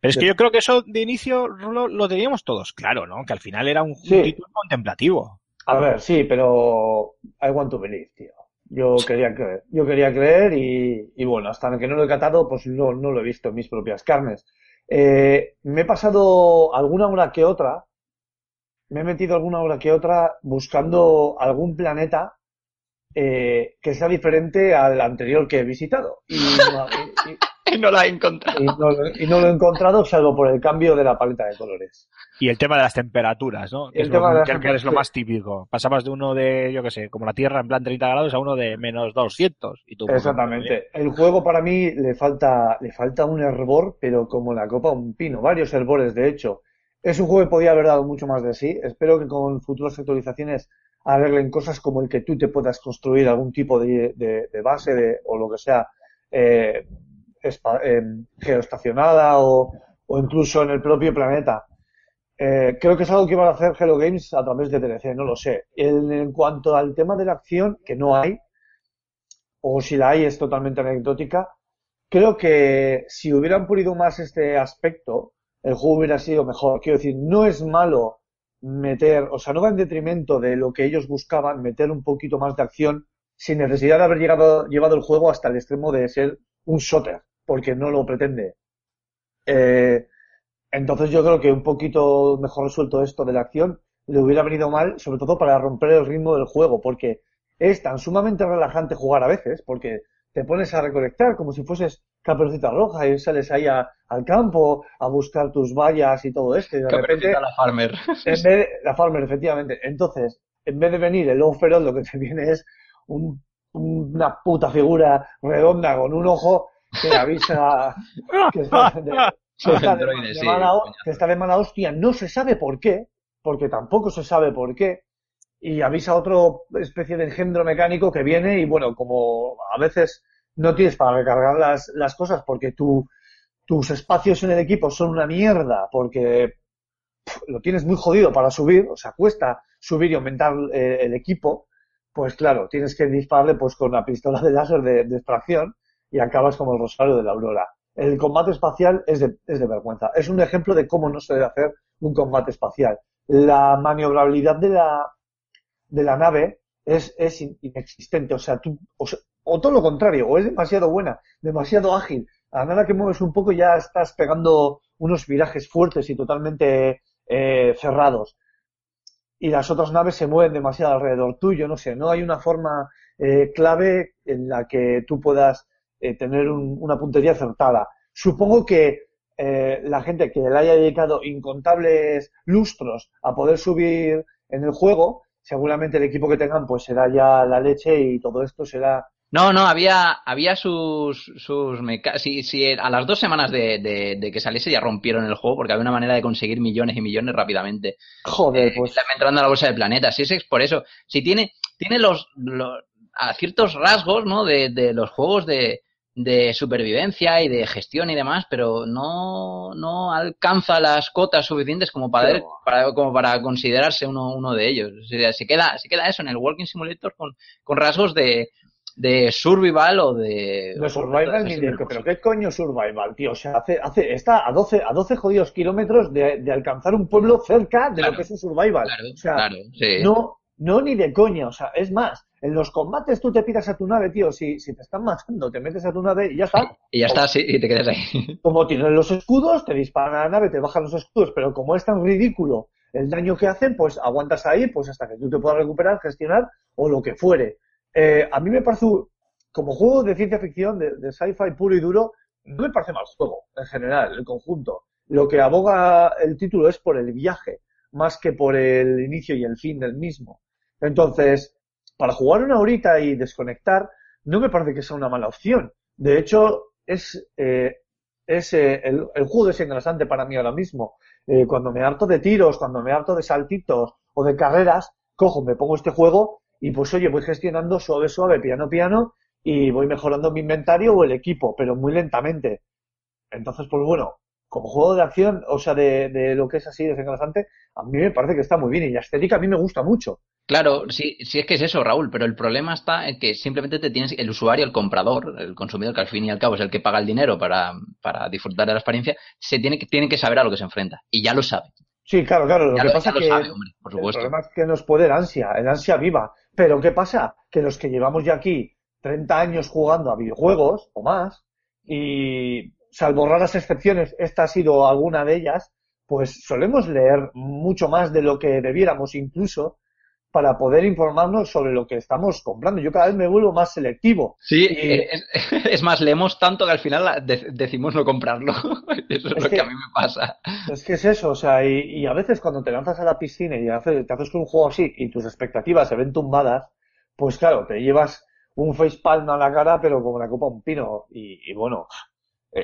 Pero es que yo creo que eso de inicio lo, lo teníamos todos claro, ¿no? Que al final era un, un Sí. título contemplativo. A ver, sí, pero I want to believe, tío. Yo quería creer, yo quería creer y, y bueno, hasta que no lo he catado, pues no, no lo he visto en mis propias carnes. Eh, me he pasado alguna hora que otra, me he metido alguna hora que otra buscando algún planeta eh, que sea diferente al anterior que he visitado. Y *laughs* *laughs* y- no la he encontrado. y no lo, y no lo he encontrado salvo por el cambio de la paleta de colores. Y el tema de las temperaturas, ¿no? Que El es, tema lo, de las que es lo temperaturas. más típico. Pasabas de uno de, yo qué sé, como la Tierra en plan 30 grados a uno de menos 200. Y tú, pues, Exactamente. El juego para mí le falta, le falta un hervor, pero como la copa un pino. Varios hervores, de hecho. Es un juego que podía haber dado mucho más de sí. Espero que con futuras actualizaciones arreglen cosas como el que tú te puedas construir algún tipo de, de- de base de- o lo que sea eh, eh, geoestacionada o, incluso en el propio planeta. Eh, creo que es algo que van a hacer Hello Games a través de DLC, no lo sé. En, en cuanto al tema de la acción, que no hay, o si la hay es totalmente anecdótica, creo que si hubieran pulido más este aspecto, el juego hubiera sido mejor. Quiero decir, no es malo meter, o sea, no va en detrimento de lo que ellos buscaban, meter un poquito más de acción sin necesidad de haber llegado, llevado el juego hasta el extremo de ser un shooter, porque no lo pretende. Eh, entonces yo creo que un poquito mejor resuelto esto de la acción le hubiera venido mal, sobre todo para romper el ritmo del juego, porque es tan sumamente relajante jugar a veces, porque te pones a recolectar como si fueses caperucita roja y sales ahí a- al campo a buscar tus vallas y todo esto, y de repente la Farmer. en vez de, la farmer, efectivamente. Entonces, en vez de venir el lobo feroz, lo que te viene es un- una puta figura redonda con un ojo que avisa que está de, *laughs* que está de- mala, que está de mala hostia. No se sabe por qué, porque tampoco se sabe por qué. Y avisa a otro especie de engendro mecánico que viene y bueno, como a veces no tienes para recargar las, las cosas porque tu, tus espacios en el equipo son una mierda, porque lo tienes muy jodido para subir, o sea, cuesta subir y aumentar eh, el equipo, pues claro, tienes que dispararle pues con la pistola de láser de, de extracción y acabas como el rosario de la aurora. El combate espacial es de, es de vergüenza. Es un ejemplo de cómo no se debe hacer un combate espacial. La maniobrabilidad de la, de la nave es, es in- inexistente. O sea, tú, o todo lo contrario, o es demasiado buena, demasiado ágil. A nada que mueves un poco ya estás pegando unos virajes fuertes y totalmente eh, cerrados. Y las otras naves se mueven demasiado alrededor tuyo, no sé, no hay una forma eh, clave en la que tú puedas eh, tener un- una puntería acertada. Supongo que eh, la gente que le haya dedicado incontables lustros a poder subir en el juego, seguramente el equipo que tengan pues será ya la leche y todo esto será No, no, había, había sus, sus meca- si, si a las dos semanas de, de- de que saliese ya rompieron el juego porque había una manera de conseguir millones y millones rápidamente. joder, Eh, pues entrando a la bolsa de planetas. Si es es por eso. Si tiene, tiene los, los- a ciertos rasgos, ¿no? De, de los juegos de, de supervivencia y de gestión y demás, pero no, no alcanza las cotas suficientes como para, como para considerarse uno, uno de ellos. O sea, se queda, se queda eso en el Walking Simulator con, con rasgos de, de survival o de. No survival ni de... Pero qué coño survival, tío. O sea, hace, hace, está a 12, a 12 jodidos kilómetros de, de alcanzar un pueblo cerca de Claro, lo que es un survival. Claro, o sea, claro, sí. no, no ni de coña. O sea, es más, en los combates tú te piras a tu nave, tío. Si, si te están matando, te metes a tu nave y ya está. Y ya está, sí, y te quedas ahí. *laughs* Como tienen los escudos, te disparan a la nave, te bajan los escudos. Pero como es tan ridículo el daño que hacen, pues aguantas ahí, pues hasta que tú te puedas recuperar, gestionar o lo que fuere. Eh, a mí me parece, como juego de ciencia ficción, de, de sci-fi puro y duro, no me parece mal juego, en general, el conjunto. Lo que aboga el título es por el viaje, más que por el inicio y el fin del mismo. Entonces, para jugar una horita y desconectar, no me parece que sea una mala opción. De hecho, es, eh, es eh, el, juego desengrasante para mí ahora mismo. Eh, cuando me harto de tiros, cuando me harto de saltitos o de carreras, cojo, me pongo este juego y pues oye, voy gestionando suave, suave, piano, piano y voy mejorando mi inventario o el equipo, pero muy lentamente. Entonces, pues bueno, como juego de acción, o sea, de, de lo que es así desengrasante, a mí me parece que está muy bien y la estética a mí me gusta mucho. Claro, sí, sí es que es eso, Raúl, pero el problema está en que simplemente te tienes, el usuario, el comprador, el consumidor, que al fin y al cabo es el que paga el dinero para, para disfrutar de la experiencia, se tiene que, tiene que saber a lo que se enfrenta. Y ya lo sabe. Sí, claro, claro. Lo Ya que lo, pasa lo que sabe, hombre, por el supuesto. problema es que nos puede el ansia, el ansia viva. Pero ¿qué pasa? Que los que llevamos ya aquí 30 años jugando a videojuegos o más, y salvo raras excepciones, esta ha sido alguna de ellas, pues solemos leer mucho más de lo que debiéramos incluso para poder informarnos sobre lo que estamos comprando. Yo cada vez me vuelvo más selectivo. Sí, Y- eh, es, *laughs* es más, leemos tanto que al final decimos no comprarlo. *laughs* Eso es, Es lo que que- a mí me pasa. Es que es eso, o sea, y, y a veces cuando te lanzas a la piscina y hace- te haces con un juego así y tus expectativas se ven tumbadas, pues claro, te llevas un facepalm a la cara, pero como la copa un pino. Y, y bueno,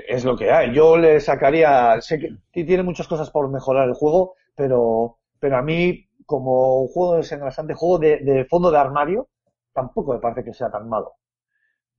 es lo que hay. Yo le sacaría, sé que tiene muchas cosas por mejorar el juego, pero, pero a mí, como un juego desengrasante, juego de, de fondo de armario, tampoco me parece que sea tan malo.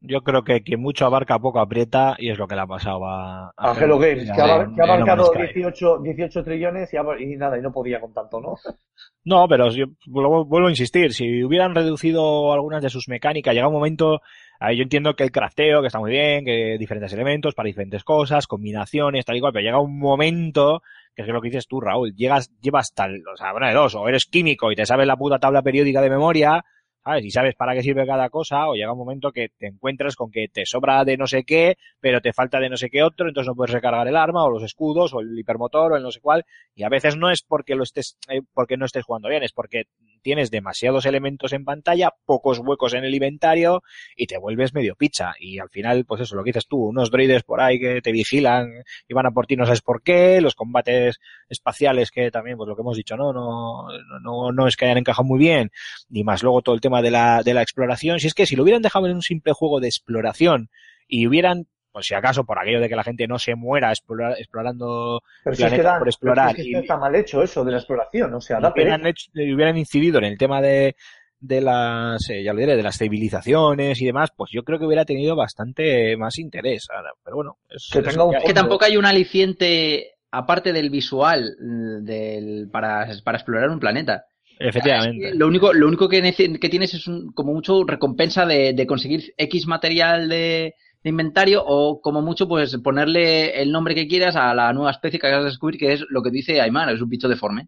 Yo creo que quien mucho abarca poco aprieta y es lo que le ha pasado a, a A Hello Games, que, ha, abar- en- que ha en No abarcado Man's Sky. 18, 18 trillones y, y nada, y no podía con tanto, ¿no? *laughs* No, pero yo vuelvo, vuelvo a insistir, si hubieran reducido algunas de sus mecánicas, llega un momento, ahí yo entiendo que el crafteo, que está muy bien, que diferentes elementos para diferentes cosas, combinaciones, tal y cual, pero llega un momento, que es lo que dices tú, Raúl, llegas, llevas tal, o sea, una de dos, o eres químico y te sabes la puta tabla periódica de memoria, ¿sabes? Y sabes para qué sirve cada cosa, o llega un momento que te encuentras con que te sobra de no sé qué, pero te falta de no sé qué otro, entonces no puedes recargar el arma, o los escudos, o el hipermotor, o el no sé cuál, y a veces no es porque lo estés, eh, porque no estés jugando bien, es porque tienes demasiados elementos en pantalla, pocos huecos en el inventario, y te vuelves medio picha. Y al final, pues eso, lo que dices tú, unos droides por ahí que te vigilan y van a por ti, no sabes por qué, los combates espaciales que también, pues lo que hemos dicho, no, no, no, no es que hayan encajado muy bien, ni más luego todo el tema de la, de la exploración. Si es que si lo hubieran dejado en un simple juego de exploración y hubieran, pues si acaso por aquello de que la gente no se muera explora- explorando Pero si es que, dan- por explorar pero si es y- que está mal hecho eso de la exploración, o sea, y da hubieran, hecho- y hubieran incidido en el tema de, de las, eh, ya lo diré, de las civilizaciones y demás, pues yo creo que hubiera tenido bastante más interés. Ahora, pero bueno, es, Que es un que tampoco hay un aliciente, aparte del visual, mm, del, para, para explorar un planeta. Efectivamente. Lo único, lo único que tienes es un, como mucho recompensa de, de conseguir X material de, de inventario o como mucho pues ponerle el nombre que quieras a la nueva especie que acabas de descubrir que es lo que dice Aymar, es un bicho deforme.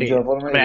Sí.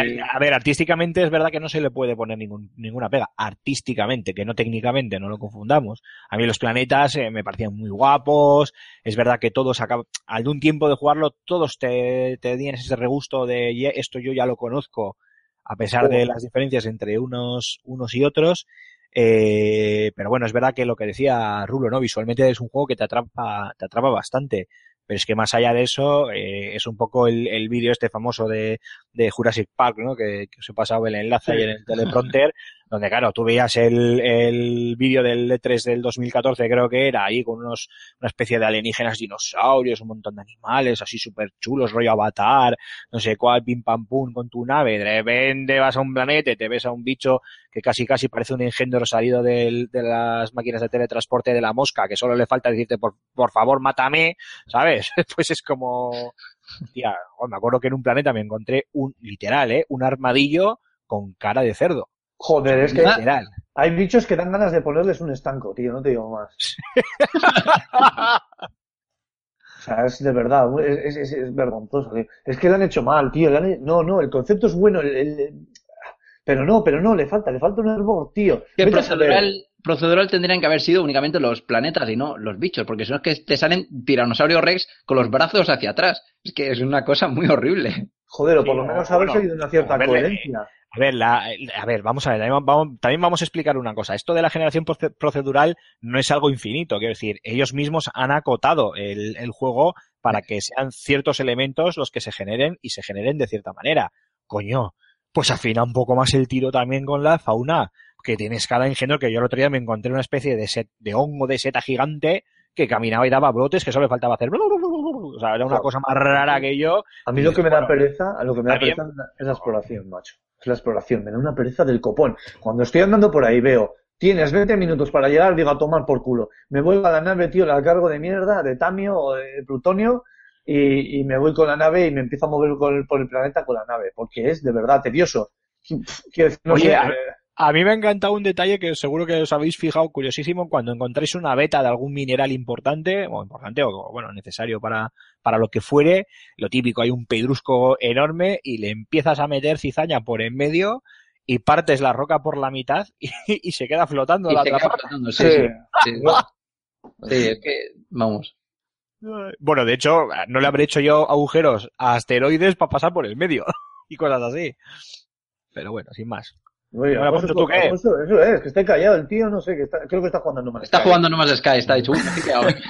y- A ver, artísticamente es verdad que no se le puede poner ningún, ninguna pega. Artísticamente, que no técnicamente, no lo confundamos. A mí los planetas eh, me parecían muy guapos. Es verdad que todos acab- al de un tiempo de jugarlo, todos te, te tienen ese regusto de "Ye- esto yo ya lo conozco, a pesar de las diferencias entre unos, unos y otros. Eh, pero bueno, es verdad que lo que decía Rulo, ¿no? Visualmente es un juego que te atrapa, te atrapa bastante. Pero es que más allá de eso, eh, es un poco el, el vídeo este famoso de, de Jurassic Park, ¿no? Que, que os he pasado el enlace ahí en el teleprompter, *laughs* donde claro, tú veías el, el vídeo del E3 del 2014, creo que era, ahí con unos, una especie de alienígenas dinosaurios, un montón de animales, así súper chulos, rollo avatar, no sé cuál, pim pam pum, con tu nave, de repente vas a un planeta y te ves a un bicho que casi casi parece un engendro salido del- de las máquinas de teletransporte de la mosca, que solo le falta decirte, por, por favor, mátame, ¿sabes? *laughs* pues es como, tía, jo, me acuerdo que en un planeta me encontré un, literal, ¿eh? Un armadillo con cara de cerdo. Joder, es que Literal. hay bichos que dan ganas de ponerles un estanco, tío, no te digo más. *laughs* O sea, es de verdad, es, es- es vergonzoso. tío. Es que lo han hecho mal, tío. le han he- No, no, el concepto es bueno, el- el- pero no, pero no, le falta, le falta un hervor, tío. Que procedural, procedural tendrían que haber sido únicamente los planetas y no los bichos, porque si no es que te salen tiranosaurio rex con los brazos hacia atrás. Es que es una cosa muy horrible. Joder, o por Sí, lo menos haber bueno, seguido una cierta verle- coherencia. A ver, la, a ver, vamos a ver, también vamos, también vamos a explicar una cosa. Esto de la generación proce- procedural no es algo infinito, quiero decir, ellos mismos han acotado el, el juego para que sean ciertos elementos los que se generen y se generen de cierta manera. Coño, pues afina un poco más el tiro también con la fauna, que tiene escala de ingenio, que yo el otro día me encontré una especie de, set, de hongo de seta gigante que caminaba y daba brotes que solo le faltaba hacer... O sea, era una cosa más rara que yo. A mí lo que me da pereza, lo que me da pereza es la exploración, macho. Es la exploración, me da una pereza del copón. Cuando estoy andando por ahí veo, tienes 20 minutos para llegar, digo a tomar por culo. Me voy a la nave, tío, la cargo de mierda, de tamio o de plutonio, y, y me voy con la nave y me empiezo a mover con el- por el planeta con la nave, porque es de verdad tedioso. Quiero decir, no Oye, sé, a- eh, A mí me ha encantado un detalle que seguro que os habéis fijado curiosísimo cuando encontráis una beta de algún mineral importante, o importante, o bueno, necesario para, para lo que fuere, lo típico, hay un pedrusco enorme y le empiezas a meter cizaña por en medio y partes la roca por la mitad *laughs* y, y se queda flotando Y la se otra queda parte. flotando, sí, sí. sí, sí. *laughs* Sí, es que, vamos. Bueno, de hecho, no le habré hecho yo agujeros a asteroides para pasar por el medio *laughs* y cosas así. Pero bueno, sin más. Oye, Bueno, Alfonso, Alfonso, ¿tú qué? Alfonso, eso es, que está callado el tío, no sé, que está, creo que está jugando en No Man's Está Sky. jugando No Más Sky, está dicho.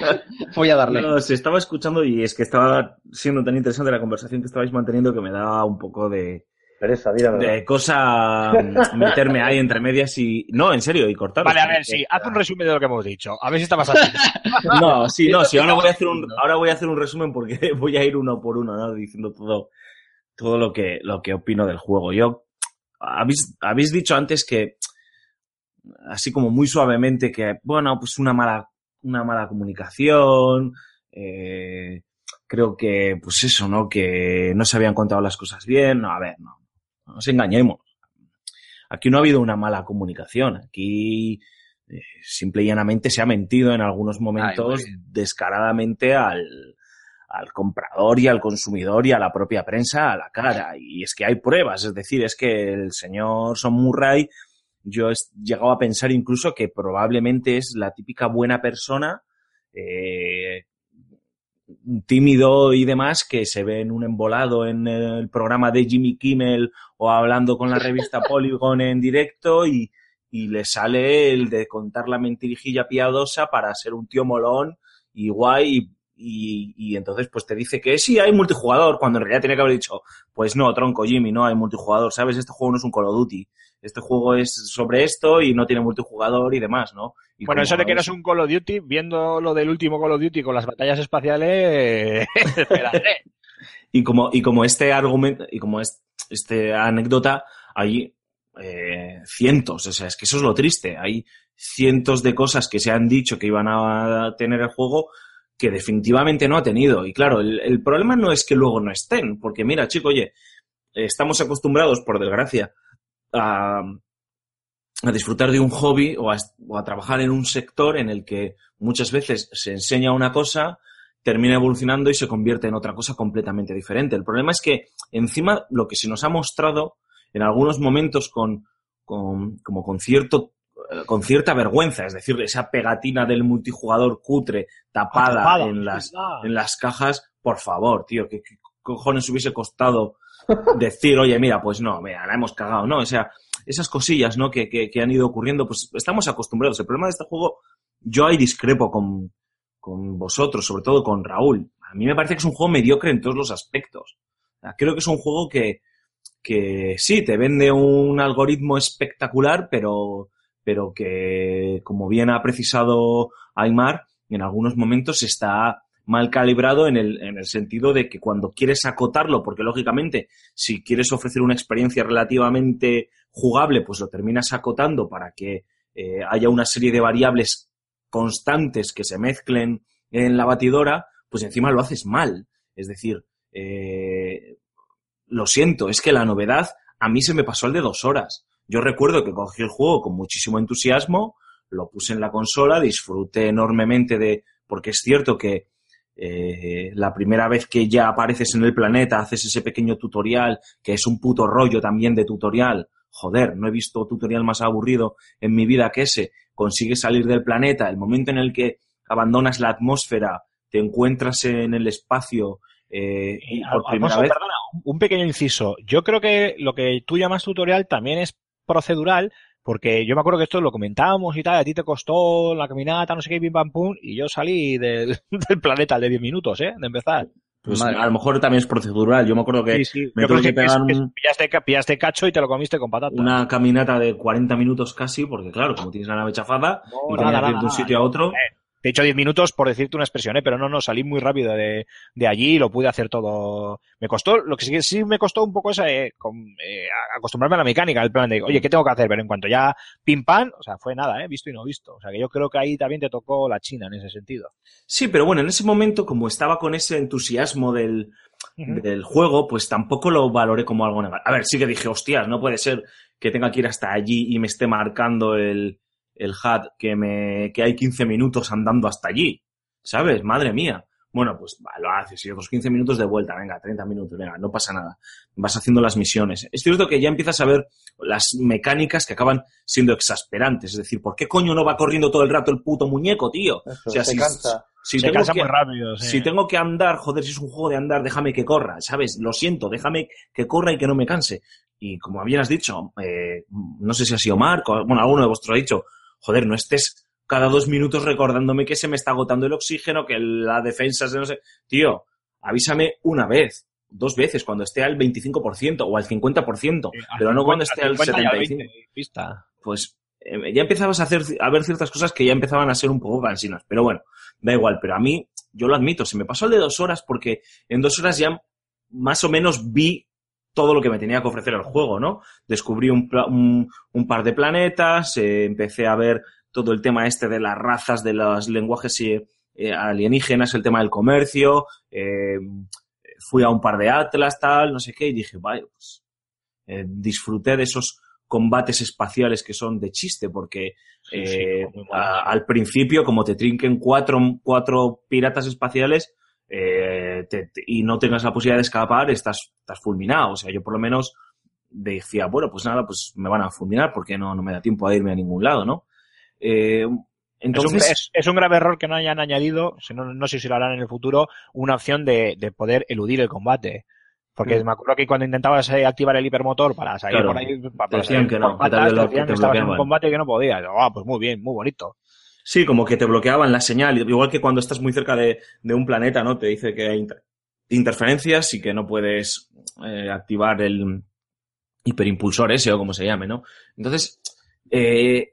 *laughs* Voy a darle. No, se estaba escuchando y es que estaba siendo tan interesante la conversación que estabais manteniendo que me da un poco de, Pereza, de cosa mm, meterme ahí entre medias y... No, en serio, y cortar. Vale, a ver, sí, haz un resumen de lo que hemos dicho. A ver si está más así. *laughs* No, sí, no, sí, ahora voy a hacer un, *laughs* ahora voy a hacer un resumen porque voy a ir uno por uno, ¿no? Diciendo todo, todo lo que, lo que opino del juego. Yo, habéis, habéis dicho antes que, así como muy suavemente, que, bueno, pues una mala, una mala comunicación, eh, creo que, pues eso, ¿no? Que no se habían contado las cosas bien. No, a ver, no, no nos engañemos. Aquí no ha habido una mala comunicación. Aquí, eh, simple y llanamente se ha mentido en algunos momentos descaradamente al, al comprador y al consumidor y a la propia prensa a la cara. Y es que hay pruebas, es decir, es que el señor Son Murray, yo he llegado a pensar incluso que probablemente es la típica buena persona, eh, tímido y demás, que se ve en un embolado en el programa de Jimmy Kimmel o hablando con la revista *laughs* Polygon en directo y, y le sale el de contar la mentirijilla piadosa para ser un tío molón y guay y, y, y entonces pues te dice que sí hay multijugador cuando en realidad tiene que haber dicho pues no, tronco Jimmy, no hay multijugador, ¿sabes? Este juego no es un Call of Duty. Este juego es sobre esto y no tiene multijugador y demás, ¿no? Y Bueno, eso de que no es un Call of Duty, viendo lo del último Call of Duty con las batallas espaciales. *laughs* Y como, y como este argumento, y como es, este anécdota, hay eh, cientos, o sea, es que eso es lo triste. Hay cientos de cosas que se han dicho que iban a tener el juego que definitivamente no ha tenido. Y claro, el, el problema no es que luego no estén, porque mira, chico, oye, estamos acostumbrados, por desgracia, a, a disfrutar de un hobby o a, o a trabajar en un sector en el que muchas veces se enseña una cosa, termina evolucionando y se convierte en otra cosa completamente diferente. El problema es que encima lo que se nos ha mostrado en algunos momentos con, con como con cierto con cierta vergüenza, es decir, esa pegatina del multijugador cutre tapada, Tapada, en las en las cajas, por favor, tío, ¿qué, qué cojones hubiese costado *laughs* decir, oye, mira, pues no, mira, la hemos cagado, ¿no? O sea, esas cosillas, ¿no? Que, que, que han ido ocurriendo, pues estamos acostumbrados. El problema de este juego, yo ahí discrepo con, con vosotros, sobre todo con Raúl. A mí me parece que es un juego mediocre en todos los aspectos. Creo que es un juego que, que sí, te vende un algoritmo espectacular, pero, pero que, como bien ha precisado Aymar, en algunos momentos está mal calibrado en el, en el sentido de que cuando quieres acotarlo, porque lógicamente si quieres ofrecer una experiencia relativamente jugable, pues lo terminas acotando para que eh, haya una serie de variables constantes que se mezclen en la batidora, pues encima lo haces mal. Es decir, eh, lo siento, es que la novedad a mí se me pasó el de dos horas. Yo recuerdo que cogí el juego con muchísimo entusiasmo, lo puse en la consola, disfruté enormemente de, porque es cierto que eh, la primera vez que ya apareces en el planeta, haces ese pequeño tutorial, que es un puto rollo también de tutorial. Joder, no he visto tutorial más aburrido en mi vida que ese. Consigues salir del planeta, el momento en el que abandonas la atmósfera, te encuentras en el espacio eh, y por primera Alfonso, vez. perdona, un pequeño inciso. Yo creo que lo que tú llamas tutorial también es procedural, porque yo me acuerdo que esto lo comentábamos y tal, a ti te costó la caminata, no sé qué, pim pam pum, y yo salí del, *laughs* del planeta de 10 minutos, ¿eh? De empezar. Pues Madre. a lo mejor también es procedural. Yo me acuerdo que Sí, sí. me tuve que pegar es- un- pillaste, pillaste cacho y te lo comiste con patata. una caminata de 40 minutos casi, porque claro, como tienes la nave chafada No, y nada, que ir de un sitio a otro, De hecho, 10 minutos por decirte una expresión, ¿eh? pero no, no, salí muy rápido de, de allí y lo pude hacer todo. Me costó, lo que sí, sí me costó un poco es eh, eh, acostumbrarme a la mecánica, el plan de, oye, ¿qué tengo que hacer? Pero en cuanto ya pim pam, o sea, fue nada, ¿eh? visto y no visto. O sea, que yo creo que ahí también te tocó la China en ese sentido. Sí, pero bueno, en ese momento, como estaba con ese entusiasmo del, del juego, pues tampoco lo valoré como algo negativo. A ver, sí que dije, hostias, no puede ser que tenga que ir hasta allí y me esté marcando el, el HUD que, me, que hay 15 minutos andando hasta allí. ¿Sabes? Madre mía. Bueno, pues va, lo haces y otros 15 minutos de vuelta, venga, 30 minutos, venga, no pasa nada. Vas haciendo las misiones. Es cierto que ya empiezas a ver las mecánicas que acaban siendo exasperantes. Es decir, ¿por qué coño no va corriendo todo el rato el puto muñeco, tío? Eso, O sea, se si- cansa. si Se tengo cansa que- muy rápido. sí. si tengo que andar, joder, si es un juego de andar, déjame que corra, ¿sabes? Lo siento, déjame que corra y que no me canse. Y como bien has dicho, eh, no sé si ha sido Marco, bueno, alguno de vosotros ha dicho, joder, no estés cada dos minutos recordándome que se me está agotando el oxígeno, que la defensa se no sé. Tío, avísame una vez, dos veces, cuando esté al 25% o al 50%, Sí, al pero no 50, cuando esté al 50 y al 75%. 20, Pista. Pues eh, ya empezabas a hacer a ver ciertas cosas que ya empezaban a ser un poco cansinas. Pero bueno, da igual. Pero a mí, yo lo admito, se me pasó el de dos horas porque en dos horas ya más o menos vi todo lo que me tenía que ofrecer el juego, ¿no? Descubrí un, un, un par de planetas, eh, empecé a ver todo el tema este de las razas, de los lenguajes eh, eh, alienígenas, el tema del comercio, eh, fui a un par de atlas, tal, no sé qué, y dije, vaya, pues disfruté de esos combates espaciales que son de chiste, porque Sí, sí, muy a- al principio, como te trinquen cuatro, cuatro piratas espaciales eh, te- te- y no tengas la posibilidad de escapar, estás, estás fulminado. O sea, yo por lo menos decía, bueno, pues nada, pues me van a fulminar porque no, no me da tiempo a irme a ningún lado, ¿no? Eh, entonces, es, un, es- es un grave error que no hayan añadido, si no, no sé si lo harán en el futuro, una opción de, de poder eludir el combate. Porque Mm. me acuerdo que cuando intentabas eh, activar el hipermotor para salir Claro, por ahí, pa- para, decían salir que por no, que te te en un combate que no podías. Ah, pues muy bien, muy bonito. Sí, como que te bloqueaban la señal, igual que cuando estás muy cerca de, de un planeta, ¿no? Te dice que hay inter- interferencias y que no puedes eh, activar el hiperimpulsor ese o como se llame, ¿no? Entonces, eh,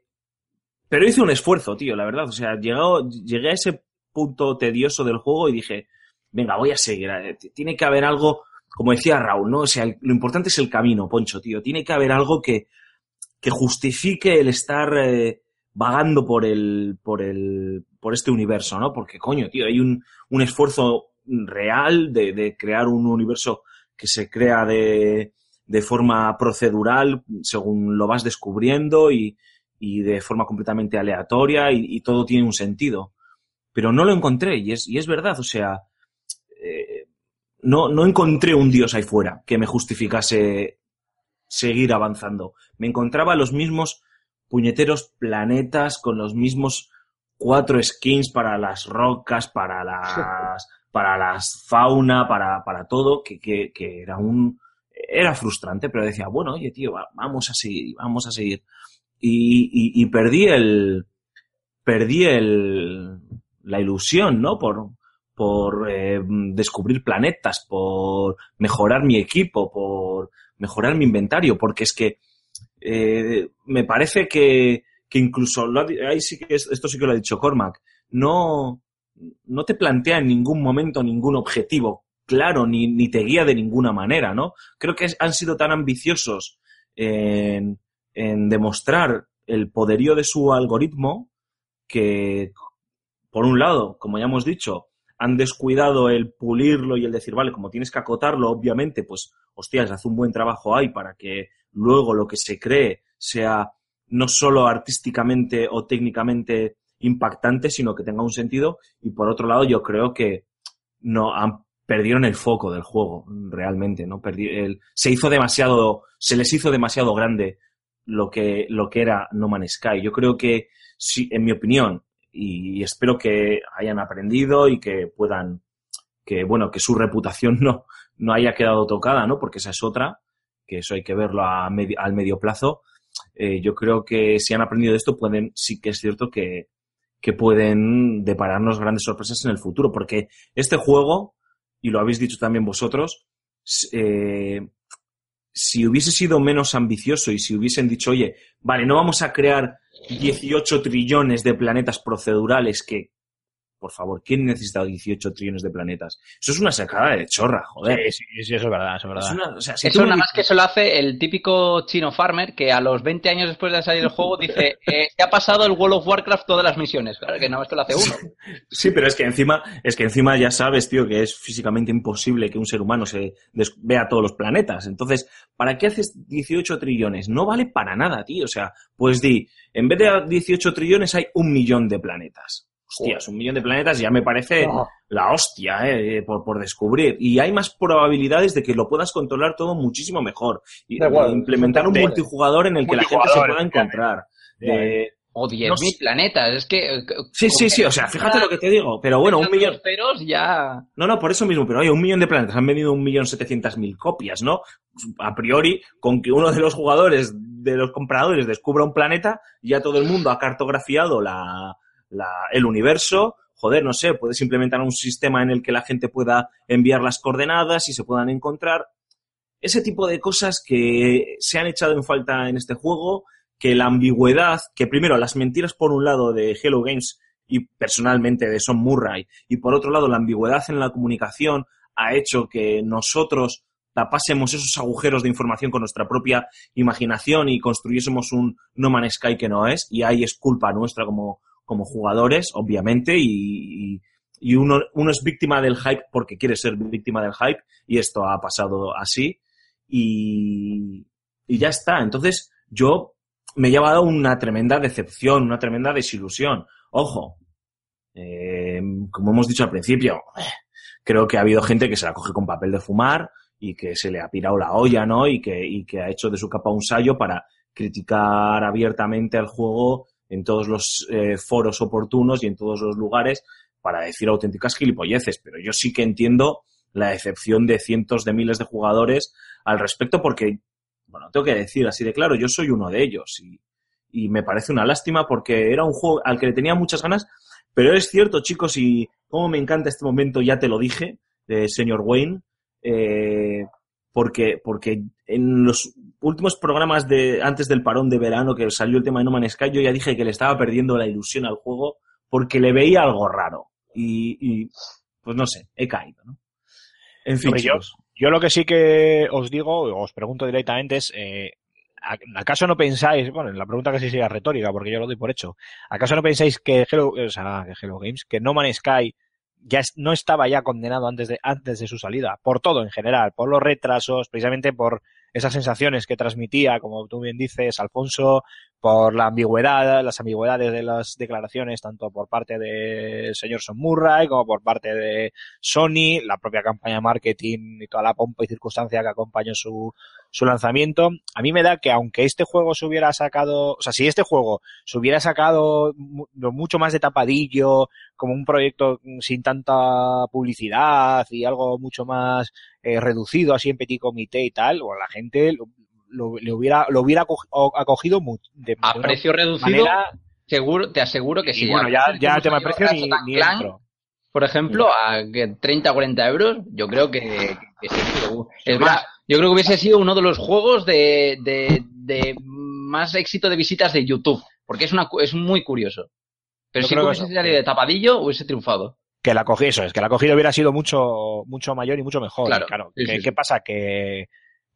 pero hice un esfuerzo, tío, la verdad. O sea, llegó, llegué a ese punto tedioso del juego y dije, venga, voy a seguir. eh, Tiene que haber algo, como decía Raúl, ¿no? O sea, lo importante es el camino, Poncho, tío. Tiene que haber algo que, que justifique el estar eh, vagando por el, por el, por este universo, ¿no? Porque, coño, tío, hay un, un esfuerzo real de, de crear un universo que se crea de, de forma procedural según lo vas descubriendo y, y de forma completamente aleatoria y, todo tiene un sentido. Pero no lo encontré y es, y es verdad, o sea, eh, no, no encontré un dios ahí fuera que me justificase seguir avanzando. Me encontraba los mismos puñeteros planetas con los mismos cuatro skins para las rocas, para las, para las fauna, para, para todo, que, que, que era un, era frustrante, pero decía, bueno, oye, tío, va- vamos a seguir, vamos a seguir. Y, y, y perdí el, perdí el, la ilusión, ¿no? Por, por eh, descubrir planetas, por mejorar mi equipo, por mejorar mi inventario, porque es que eh, me parece que, que incluso, ahí sí que es- esto sí que lo ha dicho Cormac, no, no te plantea en ningún momento ningún objetivo claro, ni, ni te guía de ninguna manera, ¿no? Creo que han sido tan ambiciosos en, en demostrar el poderío de su algoritmo que, por un lado, como ya hemos dicho, han descuidado el pulirlo y el decir, vale, como tienes que acotarlo, obviamente, pues, hostias, haz un buen trabajo ahí para que luego lo que se cree sea no solo artísticamente o técnicamente impactante, sino que tenga un sentido. Y por otro lado, yo creo que no han perdieron el foco del juego, realmente, ¿no? El- se hizo demasiado, se les hizo demasiado grande lo que, lo que era No Man's Sky. Yo creo que, sí, en mi opinión, y espero que hayan aprendido y que puedan que, bueno, que su reputación *laughs* no, no haya quedado tocada, ¿no? Porque esa es otra, que eso hay que verlo a medio- al medio plazo. Eh, yo creo que si han aprendido de esto, pueden, sí que es cierto que, que pueden depararnos grandes sorpresas en el futuro, porque este juego, y lo habéis dicho también vosotros, eh, si hubiese sido menos ambicioso y si hubiesen dicho, oye, vale, no vamos a crear 18 trillones de planetas procedurales que, por favor, ¿quién necesita 18 trillones de planetas? Eso es una sacada de chorra, joder. Sí, sí, sí, eso es verdad, eso es verdad. Es una- o sea, si Eso nada más dices- que eso lo hace el típico chino farmer que a los 20 años después de salir el juego dice *laughs* eh, se ha pasado el World of Warcraft todas las misiones. Claro que nada más que lo hace uno. Sí, pero es que encima, es que encima ya sabes, tío, que es físicamente imposible que un ser humano se des- vea todos los planetas. Entonces, ¿para qué haces 18 trillones? No vale para nada, tío. O sea, pues di, en vez de 18 trillones hay un millón de planetas. Hostias, un millón de planetas ya me parece la hostia, eh, por, por descubrir. Y hay más probabilidades de que lo puedas controlar todo muchísimo mejor. Y de implementar un de- multijugador en el que la gente se pueda encontrar. De- O 10.000 No sé. planetas. Es que. eh, Sí, sí, sí, o sea, fíjate lo que te digo. Pero bueno, un millón, ya. no, no, por eso mismo, pero oye, un millón de planetas, han vendido un millón setecientas mil copias, ¿no? A priori, con que uno de los jugadores, de los compradores, descubra un planeta, ya todo el mundo ha cartografiado la, la- el universo. Joder, no sé, puedes implementar un sistema en el que la gente pueda enviar las coordenadas y se puedan encontrar. Ese tipo de cosas que se han echado en falta en este juego, que la ambigüedad, que primero las mentiras por un lado de Hello Games y personalmente de Son Murray, y por otro lado la ambigüedad en la comunicación ha hecho que nosotros tapásemos esos agujeros de información con nuestra propia imaginación y construyésemos un No Man's Sky que no es, y ahí es culpa nuestra como, como jugadores, obviamente, y, uno, uno es víctima del hype porque quiere ser víctima del hype, y esto ha pasado así, y, ya está. Entonces, yo me he llevado una tremenda decepción, una tremenda desilusión. Ojo, eh, como hemos dicho al principio, creo que ha habido gente que se la coge con papel de fumar y que se le ha pirado la olla, ¿no? Y que, y que ha hecho de su capa un sallo para criticar abiertamente al juego en todos los eh, foros oportunos y en todos los lugares para decir auténticas gilipolleces. Pero yo sí que entiendo la decepción de cientos de miles de jugadores al respecto porque, bueno, tengo que decir así de claro, yo soy uno de ellos y, y me parece una lástima porque era un juego al que le tenía muchas ganas, pero es cierto, chicos, y como me encanta este momento, ya te lo dije, eh, señor Wayne, eh, porque, porque en los últimos programas de antes del parón de verano que salió el tema de No Man's Sky, yo ya dije que le estaba perdiendo la ilusión al juego porque le veía algo raro. Y, y, pues no sé, he caído, ¿no? En fin, yo-. Yo lo que sí que os digo, o os pregunto directamente es, eh, ¿acaso no pensáis, bueno, la pregunta casi sería retórica porque yo lo doy por hecho, ¿acaso no pensáis que Hello, o sea, que Hello Games, que No Man's Sky ya no estaba ya condenado antes de, antes de su salida? Por todo en general, por los retrasos, precisamente por esas sensaciones que transmitía, como tú bien dices, Alfonso, por la ambigüedad, las ambigüedades de las declaraciones, tanto por parte del señor Son Murray como por parte de Sony, la propia campaña de marketing y toda la pompa y circunstancia que acompañó su, su lanzamiento. A mí me da que aunque este juego se hubiera sacado, o sea, si este juego se hubiera sacado mu- mucho más de tapadillo, como un proyecto sin tanta publicidad y algo mucho más eh, reducido así en petit comité y tal, o la gente lo, lo- le hubiera, lo hubiera acogido de, A precio reducido, manera. seguro, te aseguro que sí. bueno, ya, ya como tema de precio ni, ni. Por ejemplo, a que 30 o 40 euros, yo creo que, que sí. Es más, yo creo que hubiese sido uno de los juegos de, de, de más éxito de visitas de YouTube, porque es, una, es muy curioso. Pero Yo si hubiese eso. salido de tapadillo, hubiese triunfado. que la acogida, eso es, que la acogida hubiera sido mucho, mucho mayor y mucho mejor. Claro, claro, sí, ¿qué, sí, qué sí. pasa? Que,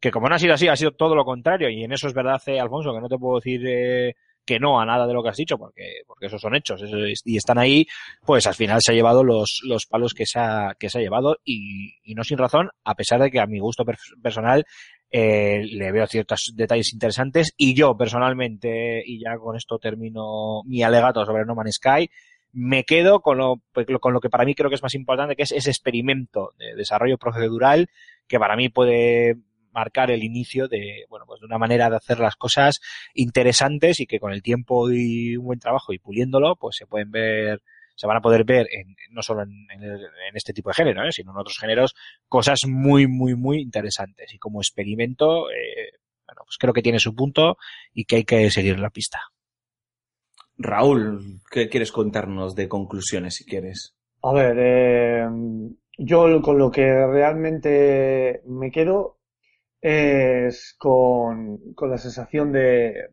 que como no ha sido así, ha sido todo lo contrario, y en eso es verdad, eh, Alfonso, que no te puedo decir eh, que no a nada de lo que has dicho, porque, porque esos son hechos, eso es- y están ahí, pues al final se ha llevado los, los palos que se ha, que se ha llevado, y, y no sin razón, a pesar de que a mi gusto per- personal, eh, le veo ciertos detalles interesantes, y yo personalmente, y ya con esto termino mi alegato sobre No Man's Sky, me quedo con lo, con lo que para mí creo que es más importante, que es ese experimento de desarrollo procedural que para mí puede marcar el inicio de, bueno, pues de una manera de hacer las cosas interesantes y que con el tiempo y un buen trabajo y puliéndolo, pues se pueden ver, se van a poder ver en, no solo en, en el- en este tipo de género, ¿eh? sino en otros géneros, cosas muy, muy, muy interesantes. Y como experimento, eh, bueno, pues creo que tiene su punto y que hay que seguir la pista. Raúl, ¿qué quieres contarnos de conclusiones si quieres? A ver, eh, yo con lo que realmente me quedo es con, con la sensación de,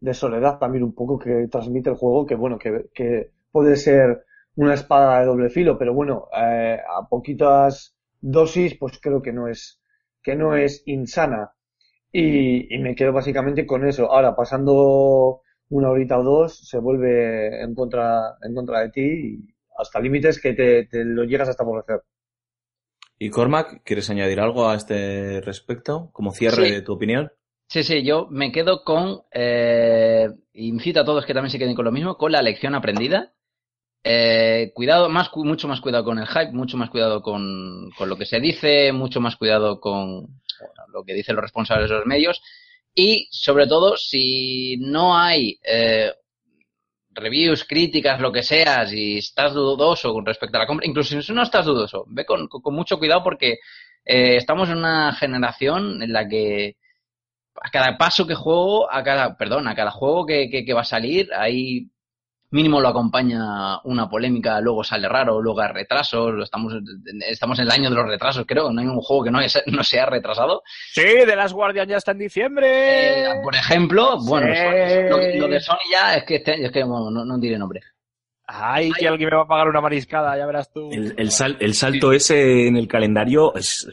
de soledad también un poco que transmite el juego, que bueno, que, que puede ser una espada de doble filo, pero bueno, eh, a poquitas dosis, pues creo que no es, que no es insana. Y, y me quedo básicamente con eso. Ahora, pasando una horita o dos, se vuelve en contra, en contra de ti y hasta límites que te, te lo llegas hasta aborrecer. ¿Y Cormac, quieres añadir algo a este respecto como cierre Sí. de tu opinión? Sí, sí, yo me quedo con, eh, incito a todos que también se queden con lo mismo, con la lección aprendida. Eh, cuidado, más, mucho más cuidado con el hype, mucho más cuidado con, con lo que se dice, mucho más cuidado con bueno, lo que dicen los responsables de los medios. Y sobre todo, si no hay eh, reviews, críticas, lo que sea, si estás dudoso con respecto a la compra, incluso si no estás dudoso, ve con, con mucho cuidado porque eh, estamos en una generación en la que a cada paso que juego, a cada, perdón, a cada juego que, que, que va a salir, ahí mínimo lo acompaña una polémica, luego sale raro, luego hay retrasos, lo estamos, estamos en el año de los retrasos, creo, no hay un juego que no, es- no sea retrasado. Sí, de las Guardian ya está en diciembre. Eh, por ejemplo, bueno, Sí. Lo, lo de Sony ya es que, este- es que bueno, no, no diré nombre. Ay, que alguien me va a pagar una mariscada, ya verás tú. El, el sal- el salto ese en el calendario es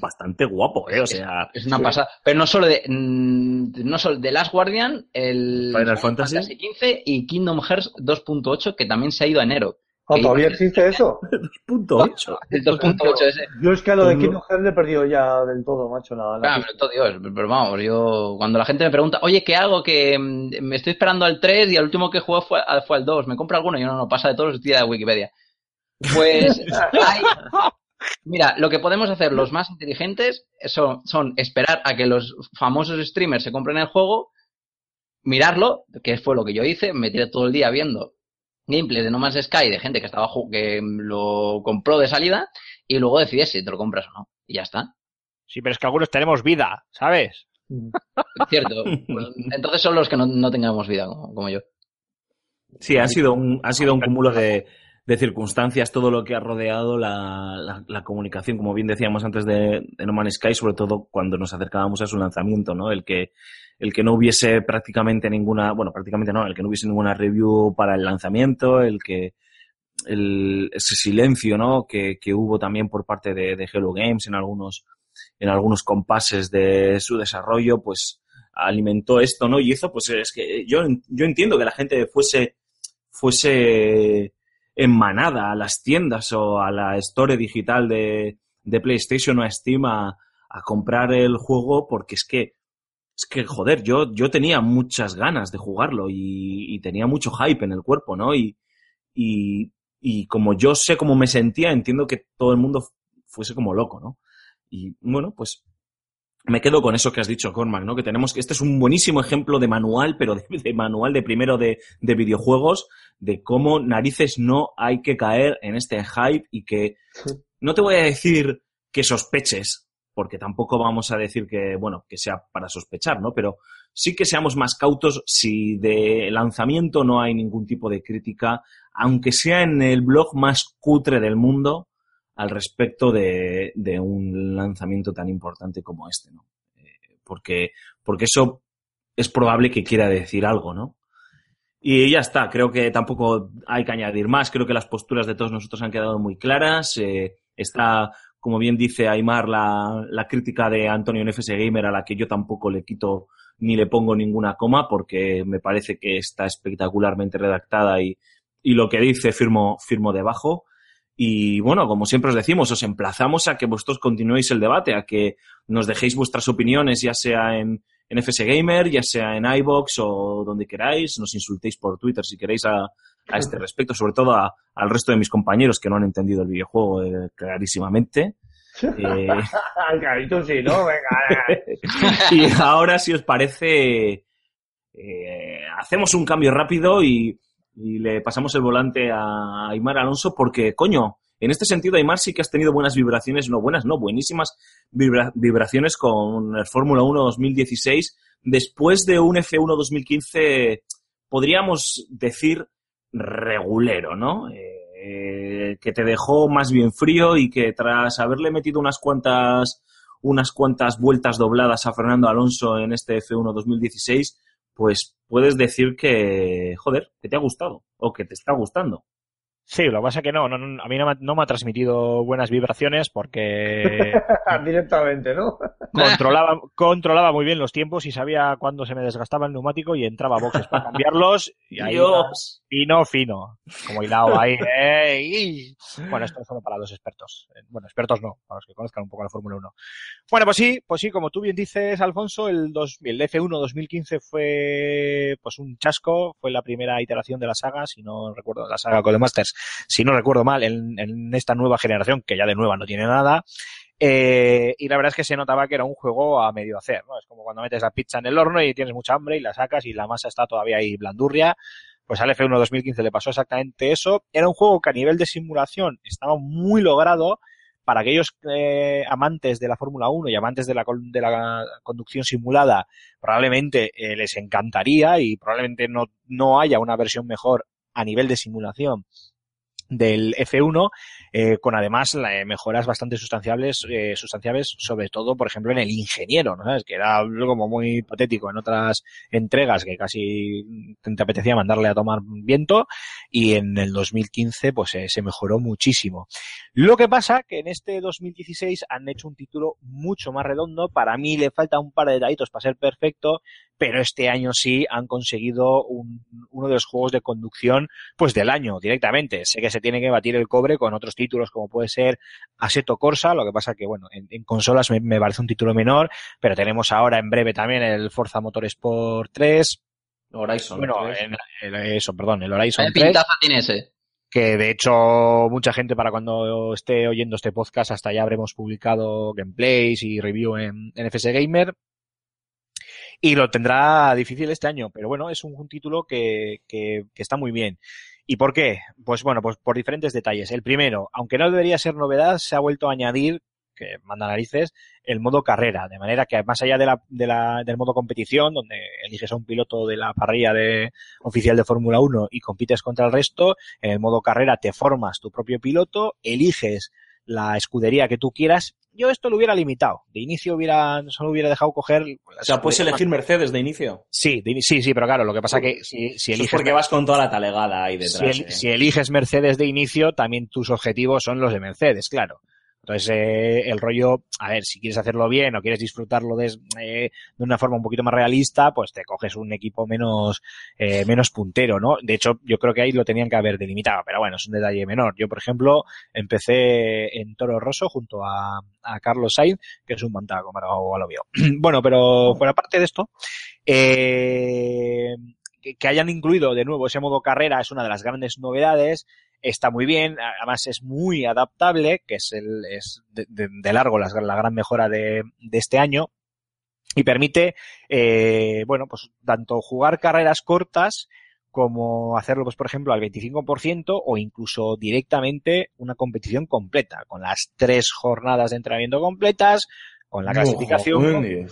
bastante guapo, ¿eh? O sea, Es una pasada. Pero no solo de, mm, no solo de Last Guardian, el Final Fantasy. XV y Kingdom Hearts 2.8, que también se ha ido a enero. Ah, ¿Todavía existe eso? *laughs* punto ocho. El 2.8 ese. Yo es que a lo de. Kingdom Hearts le he perdido ya del todo, macho. La, la pero todo Dios, pero vamos, yo cuando la gente me pregunta, oye, ¿qué hago? Que mm, me estoy esperando al 3 y el último que jugué fue, al- fue al 2, ¿me compro alguno? Y yo no, no, pasa de todos los días de Wikipedia. Pues, *laughs* hay- mira, lo que podemos hacer los más inteligentes son, son esperar a que los famosos streamers se compren el juego, mirarlo, que fue lo que yo hice, me tiré todo el día viendo gameplays de No Man's Sky de gente que estaba que lo compró de salida y luego decides si te lo compras o no. Y ya está. Sí, pero es que algunos tenemos vida, ¿sabes? Cierto. *laughs* Pues, entonces son los que no, no tengamos vida, como, como yo. Sí, ha sido un, ha sido un cúmulo de, de circunstancias, todo lo que ha rodeado la, la, la comunicación, como bien decíamos antes de, de No Man's Sky, sobre todo cuando nos acercábamos a su lanzamiento, ¿no? El que, el que no hubiese prácticamente ninguna, bueno, prácticamente no, el que no hubiese ninguna review para el lanzamiento, el que, el, ese silencio, ¿no? Que, que hubo también por parte de, de Hello Games en algunos, en algunos compases de su desarrollo, pues alimentó esto, ¿no? Y hizo, pues es que yo, yo entiendo que la gente fuese, fuese en manada a las tiendas o a la store digital de, de PlayStation o a Steam a, comprar el juego porque es que, es que, joder, yo, yo tenía muchas ganas de jugarlo y, y tenía mucho hype en el cuerpo, ¿no? Y, y, y como yo sé cómo me sentía, entiendo que todo el mundo fuese como loco, ¿no? Y bueno, pues me quedo con eso que has dicho, Cormac, ¿no? Que tenemos que este es un buenísimo ejemplo de manual, pero de, de manual de primero de, de, videojuegos, de cómo narices no hay que caer en este hype y que no te voy a decir que sospeches, porque tampoco vamos a decir que, bueno, que sea para sospechar, ¿no? Pero sí que seamos más cautos si de lanzamiento no hay ningún tipo de crítica, aunque sea en el blog más cutre del mundo, al respecto de, un lanzamiento tan importante como este, ¿no? Eh, porque, porque eso es probable que quiera decir algo, ¿no? Y ya está, creo que tampoco hay que añadir más, creo que las posturas de todos nosotros han quedado muy claras, eh, está, como bien dice Aymar, la, la crítica de Antonio en FS Gamer a la que yo tampoco le quito ni le pongo ninguna coma porque me parece que está espectacularmente redactada y, y lo que dice firmo, firmo debajo. Y bueno, como siempre os decimos, os emplazamos a que vosotros continuéis el debate, a que nos dejéis vuestras opiniones, ya sea en, en FS Gamer, ya sea en iBox o donde queráis, nos insultéis por Twitter si queréis a, a este respecto, sobre todo a, al resto de mis compañeros que no han entendido el videojuego eh, clarísimamente. Eh... *laughs* Carito, sí, ¿no? Venga. *laughs* y ahora, si os parece, eh, hacemos un cambio rápido y y le pasamos el volante a Aymar Alonso porque, coño, en este sentido Aymar sí que has tenido buenas vibraciones, no buenas, no, buenísimas vibra- vibraciones con el Fórmula 1 2016. Después de un F1 2015, podríamos decir regulero, ¿no? Eh, que te dejó más bien frío y que tras haberle metido unas cuantas unas cuantas vueltas dobladas a Fernando Alonso en este F1 2016, pues puedes decir que, joder, que te ha gustado o que te está gustando. Sí, lo que pasa es que no, no, no, a mí no me, no me ha transmitido buenas vibraciones porque *laughs* Directamente, ¿no? controlaba, *laughs* controlaba muy bien los tiempos y sabía cuándo se me desgastaba el neumático y entraba a boxes para cambiarlos y ahí Dios. fino, fino, como hilado ahí. *laughs* ¡eh! Bueno, esto es solo para los expertos. Bueno, expertos no, para los que conozcan un poco la Fórmula 1. Bueno, pues sí, pues sí, como tú bien dices, Alfonso, el, dos, el F1 2015 fue pues un chasco, fue la primera iteración de la saga, si no recuerdo, la saga Codemasters, si no recuerdo mal, en, esta nueva generación, que ya de nueva no tiene nada. Eh, y la verdad es que se notaba que era un juego a medio hacer, ¿no? Es como cuando metes la pizza en el horno y tienes mucha hambre y la sacas y la masa está todavía ahí blandurria. Pues al F1 2015 le pasó exactamente eso. Era un juego que a nivel de simulación estaba muy logrado para aquellos eh, amantes de la Fórmula 1 y amantes de la, conducción simulada, probablemente eh, les encantaría y probablemente no haya una versión mejor a nivel de simulación del F1, eh, con además la- eh, mejoras bastante sustanciables, eh, sustanciables, sobre todo, por ejemplo, en el ingeniero, ¿no? ¿Sabes? Que era algo como muy patético en otras entregas que casi te apetecía mandarle a tomar viento y en el 2015 pues eh, se mejoró muchísimo. Lo que pasa que en este 2016 han hecho un título mucho más redondo, para mí le falta un par de detallitos para ser perfecto, pero este año sí han conseguido un- uno de los juegos de conducción pues del año directamente. Sé que se tiene que batir el cobre con otros títulos como puede ser Assetto Corsa, lo que pasa que bueno, en, en consolas me, me parece un título menor, pero tenemos ahora en breve también el Forza Motorsport 3, Horizon. eso, perdón, el Horizon ¿Qué 3 pintaza tiene ese? que de hecho mucha gente para cuando esté oyendo este podcast hasta ya habremos publicado gameplays y review en, en FS Gamer y lo tendrá difícil este año, pero bueno, es un, un título que, que, que está muy bien. ¿Y por qué? Pues bueno, pues por diferentes detalles. El primero, aunque no debería ser novedad, se ha vuelto a añadir, que manda narices, el modo carrera, de manera que más allá de la, de la, del modo competición, donde eliges a un piloto de la parrilla de, oficial de Fórmula 1 y compites contra el resto, en el modo carrera te formas tu propio piloto, eliges la escudería que tú quieras. Yo esto lo hubiera limitado. De inicio hubiera, solo hubiera dejado coger. O sea, puedes elegir Mercedes de inicio. Sí, de sí, sí, pero claro, lo que pasa que si, si Eso es eliges. porque vas con toda la talegada ahí si, detrás. el- ¿eh? si eliges Mercedes de inicio, también tus objetivos son los de Mercedes, claro. Entonces, eh, el rollo, a ver, si quieres hacerlo bien o quieres disfrutarlo de, eh, de una forma un poquito más realista, pues te coges un equipo menos, eh, menos puntero, ¿no? De hecho, yo creo que ahí lo tenían que haber delimitado, pero bueno, es un detalle menor. Yo, por ejemplo, empecé en Toro Rosso junto a, a Carlos Sainz, que es un mantaco, pero lo vio. *clears throat* bueno, pero fuera parte de esto, eh, que hayan incluido de nuevo ese modo carrera es una de las grandes novedades. Está muy bien, además es muy adaptable, que es, el, es de, de- de largo la, la gran mejora de, de este año y permite, eh, bueno, pues tanto jugar carreras cortas como hacerlo, pues por ejemplo, al 25% o incluso directamente una competición completa, con las tres jornadas de entrenamiento completas, con la clasificación,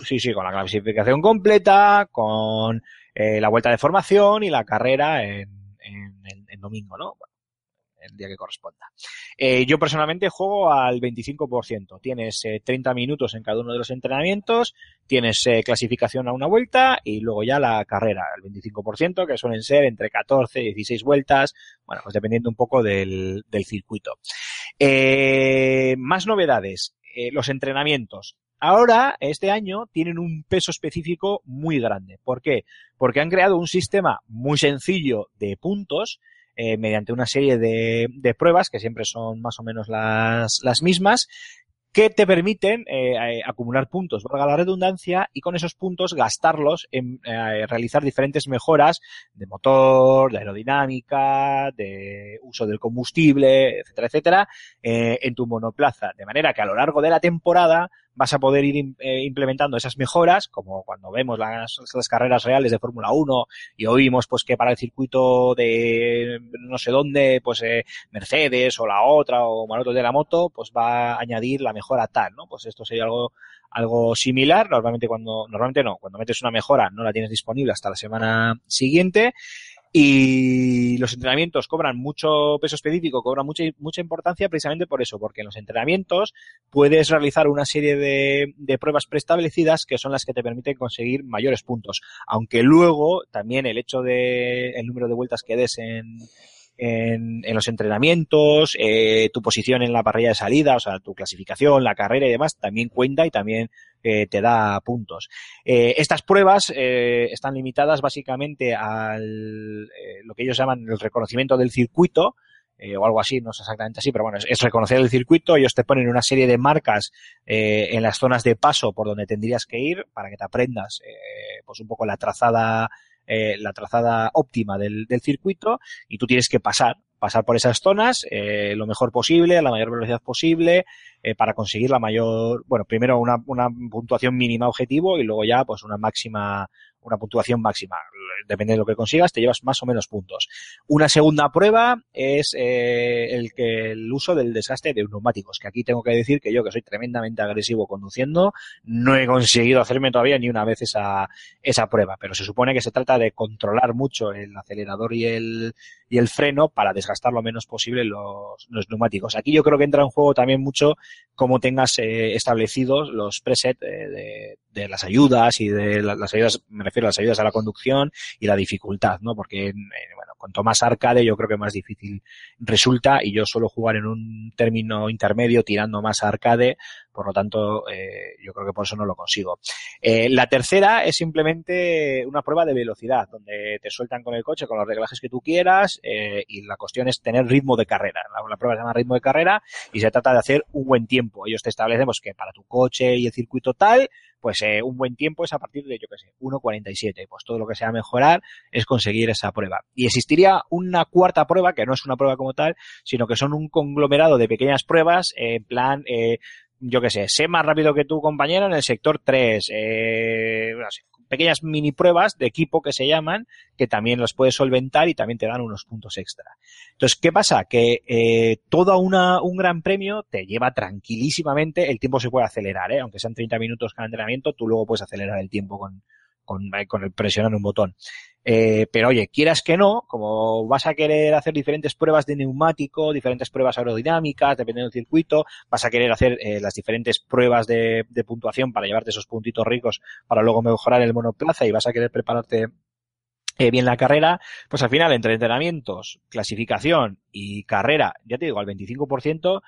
sí, sí, con la clasificación completa, con eh, la vuelta de formación y la carrera en, en, en- en domingo, ¿no? El día que corresponda. Eh, yo personalmente juego al 25%. Tienes eh, 30 minutos en cada uno de los entrenamientos, tienes eh, clasificación a una vuelta y luego ya la carrera, el 25%, que suelen ser entre 14 y 16 vueltas, bueno, pues dependiendo un poco del, circuito. Eh, más novedades, eh, los entrenamientos. Ahora, este año, tienen un peso específico muy grande. ¿Por qué? Porque han creado un sistema muy sencillo de puntos eh, mediante una serie de, de pruebas que siempre son más o menos las, las mismas que te permiten eh, eh, acumular puntos, valga la redundancia, y con esos puntos gastarlos en eh, realizar diferentes mejoras de motor, de aerodinámica, de uso del combustible, etcétera, etcétera, eh, en tu monoplaza. De manera que a lo largo de la temporada vas a poder ir eh, implementando esas mejoras, como cuando vemos las, las carreras reales de Fórmula 1 y oímos pues que para el circuito de no sé dónde, pues eh, Mercedes o la otra o Maroto de la moto, pues va a añadir la mejora tal, ¿no? Pues esto sería algo algo similar. Normalmente cuando, normalmente no, cuando metes una mejora no la tienes disponible hasta la semana siguiente. Y los entrenamientos cobran mucho peso específico, cobran mucha, mucha importancia precisamente por eso, porque en los entrenamientos puedes realizar una serie de, de pruebas preestablecidas que son las que te permiten conseguir mayores puntos. Aunque luego también el hecho de el número de vueltas que des en, en, los entrenamientos, eh, tu posición en la parrilla de salida, o sea, tu clasificación, la carrera y demás, también cuenta y también eh, te da puntos. Eh, estas pruebas están limitadas básicamente eh, lo que ellos llaman el reconocimiento del circuito, o algo así, no es exactamente así, pero bueno, es, es reconocer el circuito, ellos te ponen una serie de marcas eh, en las zonas de paso por donde tendrías que ir para que te aprendas eh, pues un poco la trazada eh, la trazada óptima del, del circuito y tú tienes que pasar pasar por esas zonas eh, lo mejor posible, a la mayor velocidad posible, eh, para conseguir la mayor, bueno, primero una, una puntuación mínima objetivo y luego ya pues una máxima, una puntuación máxima. Depende de lo que consigas, te llevas más o menos puntos. Una segunda prueba es eh, el que el uso del desgaste de neumáticos, que aquí tengo que decir que yo que soy tremendamente agresivo conduciendo, no he conseguido hacerme todavía ni una vez esa, esa prueba, pero se supone que se trata de controlar mucho el acelerador y el, y el freno para desgastar lo menos posible los, neumáticos. Aquí yo creo que entra en juego también mucho cómo tengas eh, establecidos los presets eh, de, las ayudas y de la, las ayudas, me refiero a las ayudas a la conducción y la dificultad, ¿no? Porque, eh, bueno, cuanto más arcade yo creo que más difícil resulta y yo suelo jugar en un término intermedio tirando más arcade, por lo tanto eh, yo creo que por eso no lo consigo. Eh, la tercera es simplemente una prueba de velocidad, donde te sueltan con el coche con los reglajes que tú quieras eh, y la cuestión es tener ritmo de carrera. La, prueba se llama ritmo de carrera y se trata de hacer un buen tiempo. Ellos te establecen pues, que para tu coche y el circuito tal, pues eh, un buen tiempo es a partir de, yo qué sé, 1.47. Pues todo lo que sea mejorar es conseguir esa prueba. Y existiría una cuarta prueba, que no es una prueba como tal, sino que son un conglomerado de pequeñas pruebas, eh, en plan, eh, yo qué sé, sé más rápido que tu compañero en el sector 3, eh, no sé, pequeñas mini pruebas de equipo que se llaman, que también los puedes solventar y también te dan unos puntos extra. Entonces, ¿qué pasa? Que eh, todo un gran premio te lleva tranquilísimamente, el tiempo se puede acelerar, ¿eh? aunque sean 30 minutos cada entrenamiento, tú luego puedes acelerar el tiempo con, con, con el presionar un botón. Eh, pero oye, quieras que no, como vas a querer hacer diferentes pruebas de neumático, diferentes pruebas aerodinámicas, dependiendo del circuito, vas a querer hacer eh, las diferentes pruebas de, de, puntuación para llevarte esos puntitos ricos para luego mejorar el monoplaza y vas a querer prepararte eh, bien la carrera, pues al final entre entrenamientos, clasificación y carrera, ya te digo, al 25%,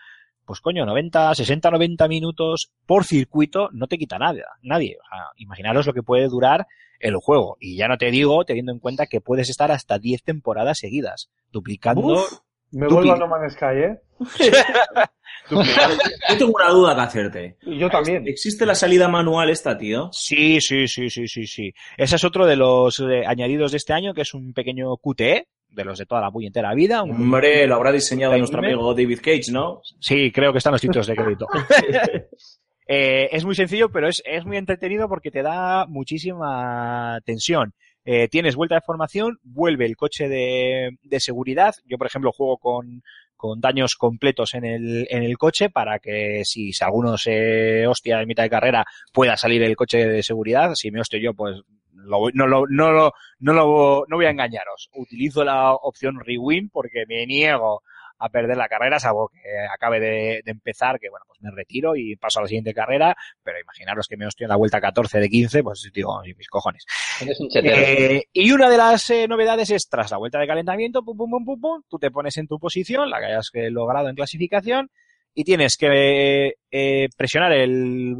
pues coño, 90, 60, 90 minutos por circuito no te quita nada, nadie. O sea, imaginaros lo que puede durar el juego. Y ya no te digo, teniendo en cuenta que puedes estar hasta 10 temporadas seguidas, duplicando. Uf, me vuelvo a No Man's Sky, ¿eh? *laughs* Yo tengo una duda que hacerte. Yo también. ¿Existe la salida manual esta, tío? Sí, sí, sí, sí, sí, sí. Ese es otro de los eh, añadidos de este año, que es un pequeño QTE, de los de toda la puñetera vida. Un... Hombre, lo habrá diseñado nuestro amigo David Cage, ¿no? Sí, creo que están los títulos de crédito. *laughs* eh, es muy sencillo, pero es, es muy entretenido porque te da muchísima tensión. Eh, tienes vuelta de formación, vuelve el coche de, de seguridad. Yo, por ejemplo, juego con, con daños completos en el, en el coche para que si, si alguno se hostia en mitad de carrera pueda salir el coche de seguridad. Si me hostio yo, pues lo, no, lo, no, lo, no, lo, no voy a engañaros. Utilizo la opción Rewind porque me niego a perder la carrera, salvo que acabe de, de, empezar, que bueno, pues me retiro y paso a la siguiente carrera, pero imaginaros que me hostio en la vuelta 14 de 15, pues digo, mis cojones. Eh, y una de las eh, novedades es, tras la vuelta de calentamiento, pum, pum, pum, pum, pum, tú te pones en tu posición, la que hayas logrado en clasificación, y tienes que eh, presionar el,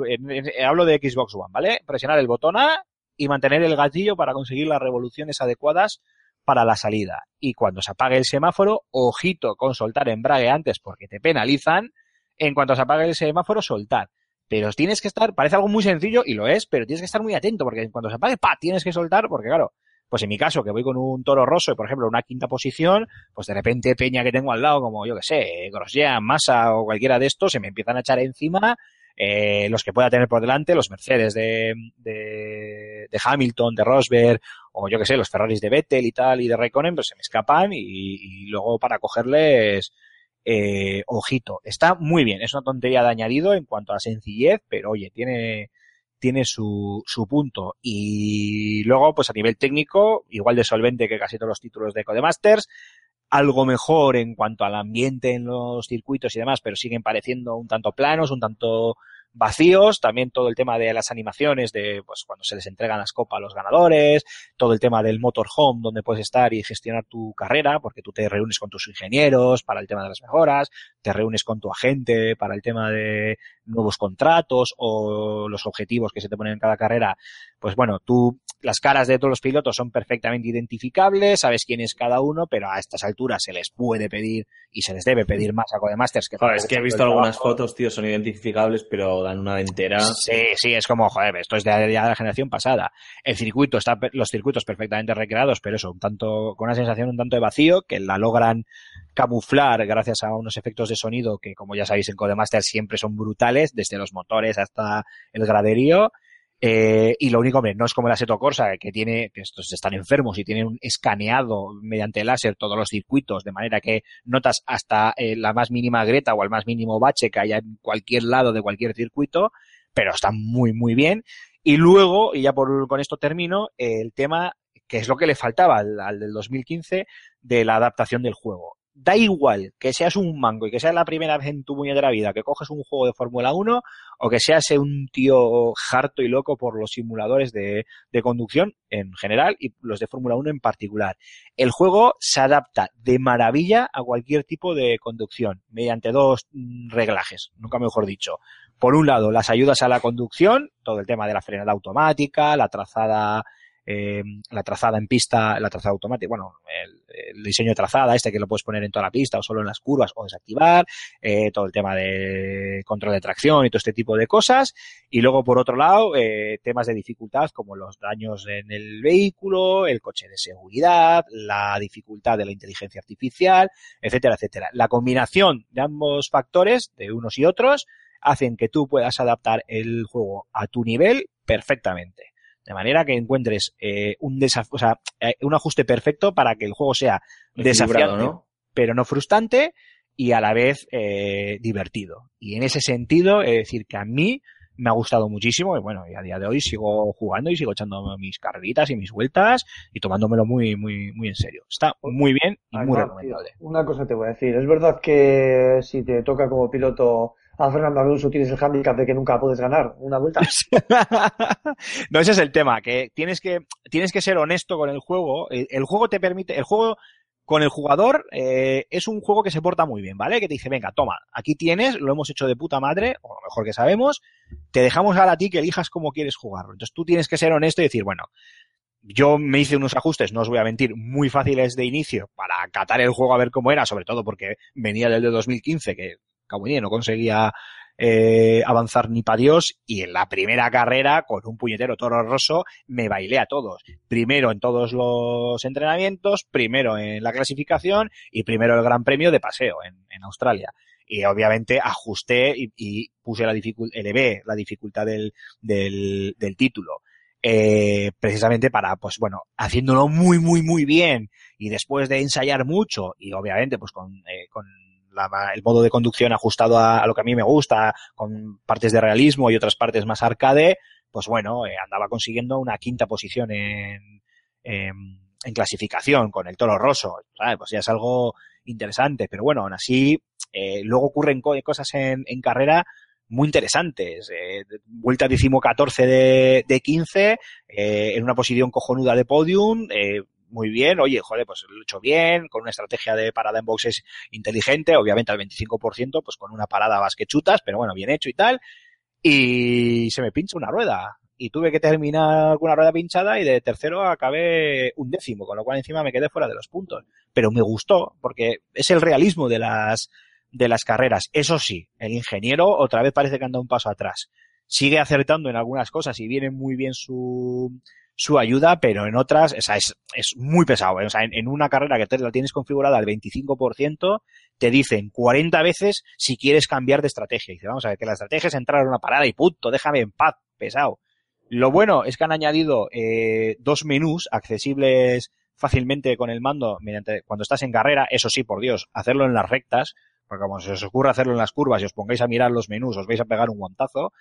hablo de Xbox One, ¿vale? Presionar el botón A y mantener el gatillo para conseguir las revoluciones adecuadas para la salida. Y cuando se apague el semáforo, ojito con soltar embrague antes porque te penalizan. En cuanto se apague el semáforo, soltar. Pero tienes que estar, parece algo muy sencillo y lo es, pero tienes que estar muy atento porque cuando se apague, pa, tienes que soltar porque claro, pues en mi caso que voy con un toro rosso, por ejemplo, una quinta posición, pues de repente peña que tengo al lado como yo que sé, Grosjean, Massa o cualquiera de estos se me empiezan a echar encima eh, los que pueda tener por delante, los Mercedes de, de, de Hamilton, de Rosberg, o yo que sé, los Ferraris de Vettel y tal, y de Raikkonen, pues se me escapan y, y luego para cogerles, eh, ojito. Está muy bien, es una tontería de añadido en cuanto a sencillez, pero oye, tiene, tiene su, su punto. Y luego, pues a nivel técnico, igual de solvente que casi todos los títulos de Codemasters, algo mejor en cuanto al ambiente en los circuitos y demás, pero siguen pareciendo un tanto planos, un tanto vacíos, también todo el tema de las animaciones de pues cuando se les entregan las copas a los ganadores, todo el tema del motorhome donde puedes estar y gestionar tu carrera, porque tú te reúnes con tus ingenieros para el tema de las mejoras, te reúnes con tu agente para el tema de nuevos contratos o los objetivos que se te ponen en cada carrera, pues bueno, tú las caras de todos los pilotos son perfectamente identificables, sabes quién es cada uno, pero a estas alturas se les puede pedir y se les debe pedir más a Codemasters que Joder, es que he visto algunas fotos, tío, son identificables, pero dan una entera. Sí, sí, es como, joder, esto es de, de la generación pasada. El circuito está, los circuitos perfectamente recreados, pero eso, un tanto, con una sensación un tanto de vacío, que la logran camuflar gracias a unos efectos de sonido que, como ya sabéis, en Codemasters siempre son brutales, desde los motores hasta el graderío. Eh, y lo único, hombre, no es como el Assetto Corsa, que tiene, que estos están enfermos y tienen escaneado mediante láser todos los circuitos, de manera que notas hasta eh, la más mínima greta o el más mínimo bache que haya en cualquier lado de cualquier circuito, pero está muy, muy bien. Y luego, y ya por, con esto termino, el tema que es lo que le faltaba al, al del 2015 de la adaptación del juego da igual que seas un mango y que sea la primera vez en tu puñetera vida que coges un juego de Fórmula 1 o que seas un tío harto y loco por los simuladores de, de conducción en general y los de Fórmula 1 en particular. El juego se adapta de maravilla a cualquier tipo de conducción mediante dos mm, reglajes, nunca mejor dicho. Por un lado, las ayudas a la conducción, todo el tema de la frenada automática, la trazada eh, la trazada en pista, la trazada automática, bueno, el, diseño de trazada, este que lo puedes poner en toda la pista o solo en las curvas o desactivar, eh, todo el tema de control de tracción y todo este tipo de cosas. Y luego, por otro lado, eh, temas de dificultad como los daños en el vehículo, el coche de seguridad, la dificultad de la inteligencia artificial, etcétera, etcétera. La combinación de ambos factores, de unos y otros, hacen que tú puedas adaptar el juego a tu nivel perfectamente. De manera que encuentres eh, un, desaf o sea, eh, un ajuste perfecto para que el juego sea desafiante, ¿no? pero no frustrante y a la vez eh, divertido. Y en ese sentido, es decir, que a mí me ha gustado muchísimo y bueno, y a día de hoy sigo jugando y sigo echando mis carreritas y mis vueltas y tomándomelo muy, muy, muy en serio. Está muy bien y muy Además, recomendable. tío, Una cosa te voy a decir. Es verdad que si te toca como piloto a Fernando Alonso tienes el handicap de que nunca puedes ganar una vuelta. *laughs* *laughs* no, ese es el tema, que tienes que, tienes que ser honesto con el juego. El, el juego te permite, el juego con el jugador eh, es un juego que se porta muy bien, ¿vale? Que te dice, venga, toma, aquí tienes, lo hemos hecho de puta madre, o lo mejor que sabemos, te dejamos ahora a ti que elijas cómo quieres jugarlo. Entonces tú tienes que ser honesto y decir, bueno, yo me hice unos ajustes, no os voy a mentir, muy fáciles de inicio para catar el juego a ver cómo era, sobre todo porque venía del de 2015, que cabo no conseguía eh, avanzar ni para Dios y en la primera carrera con un puñetero toro roso me bailé a todos. Primero en todos los entrenamientos, primero en la clasificación y primero el gran premio de paseo en, en Australia. Y obviamente ajusté y, y puse la dificultad, elevé la dificultad del, del, del título. Eh, precisamente para, pues bueno, haciéndolo muy, muy, muy bien y después de ensayar mucho y obviamente pues con, eh, con la, el modo de conducción ajustado a, lo que a mí me gusta, con partes de realismo y otras partes más arcade, pues bueno, eh, andaba consiguiendo una quinta posición en, en, clasificación con el toro roso, ¿sabes? Pues ya es algo interesante, pero bueno, aún así, eh, luego ocurren co cosas en, en carrera muy interesantes. Eh, vuelta decimocatorce de, de 15, eh, en una posición cojonuda de podium, eh, muy bien, oye, joder, pues lo he hecho bien, con una estrategia de parada en boxes inteligente, obviamente al 25%, pues con una parada más que chutas, pero bueno, bien hecho y tal, y se me pincha una rueda. Y tuve que terminar con una rueda pinchada y de tercero acabé un décimo, con lo cual encima me quedé fuera de los puntos. Pero me gustó, porque es el realismo de las, de las carreras. Eso sí, el ingeniero otra vez parece que anda un paso atrás. Sigue acertando en algunas cosas y viene muy bien su, su ayuda, pero en otras, o sea, es, es muy pesado. ¿eh? O sea, en, una carrera que te la tienes configurada al 25%, te dicen 40 veces si quieres cambiar de estrategia. Y dice, vamos a ver, que la estrategia es entrar a una parada y punto, déjame en paz, pesado. Lo bueno es que han añadido eh, dos menús accesibles fácilmente con el mando mediante cuando estás en carrera, eso sí, por Dios, hacerlo en las rectas, porque como se os ocurre hacerlo en las curvas y os pongáis a mirar los menús, os vais a pegar un guantazo,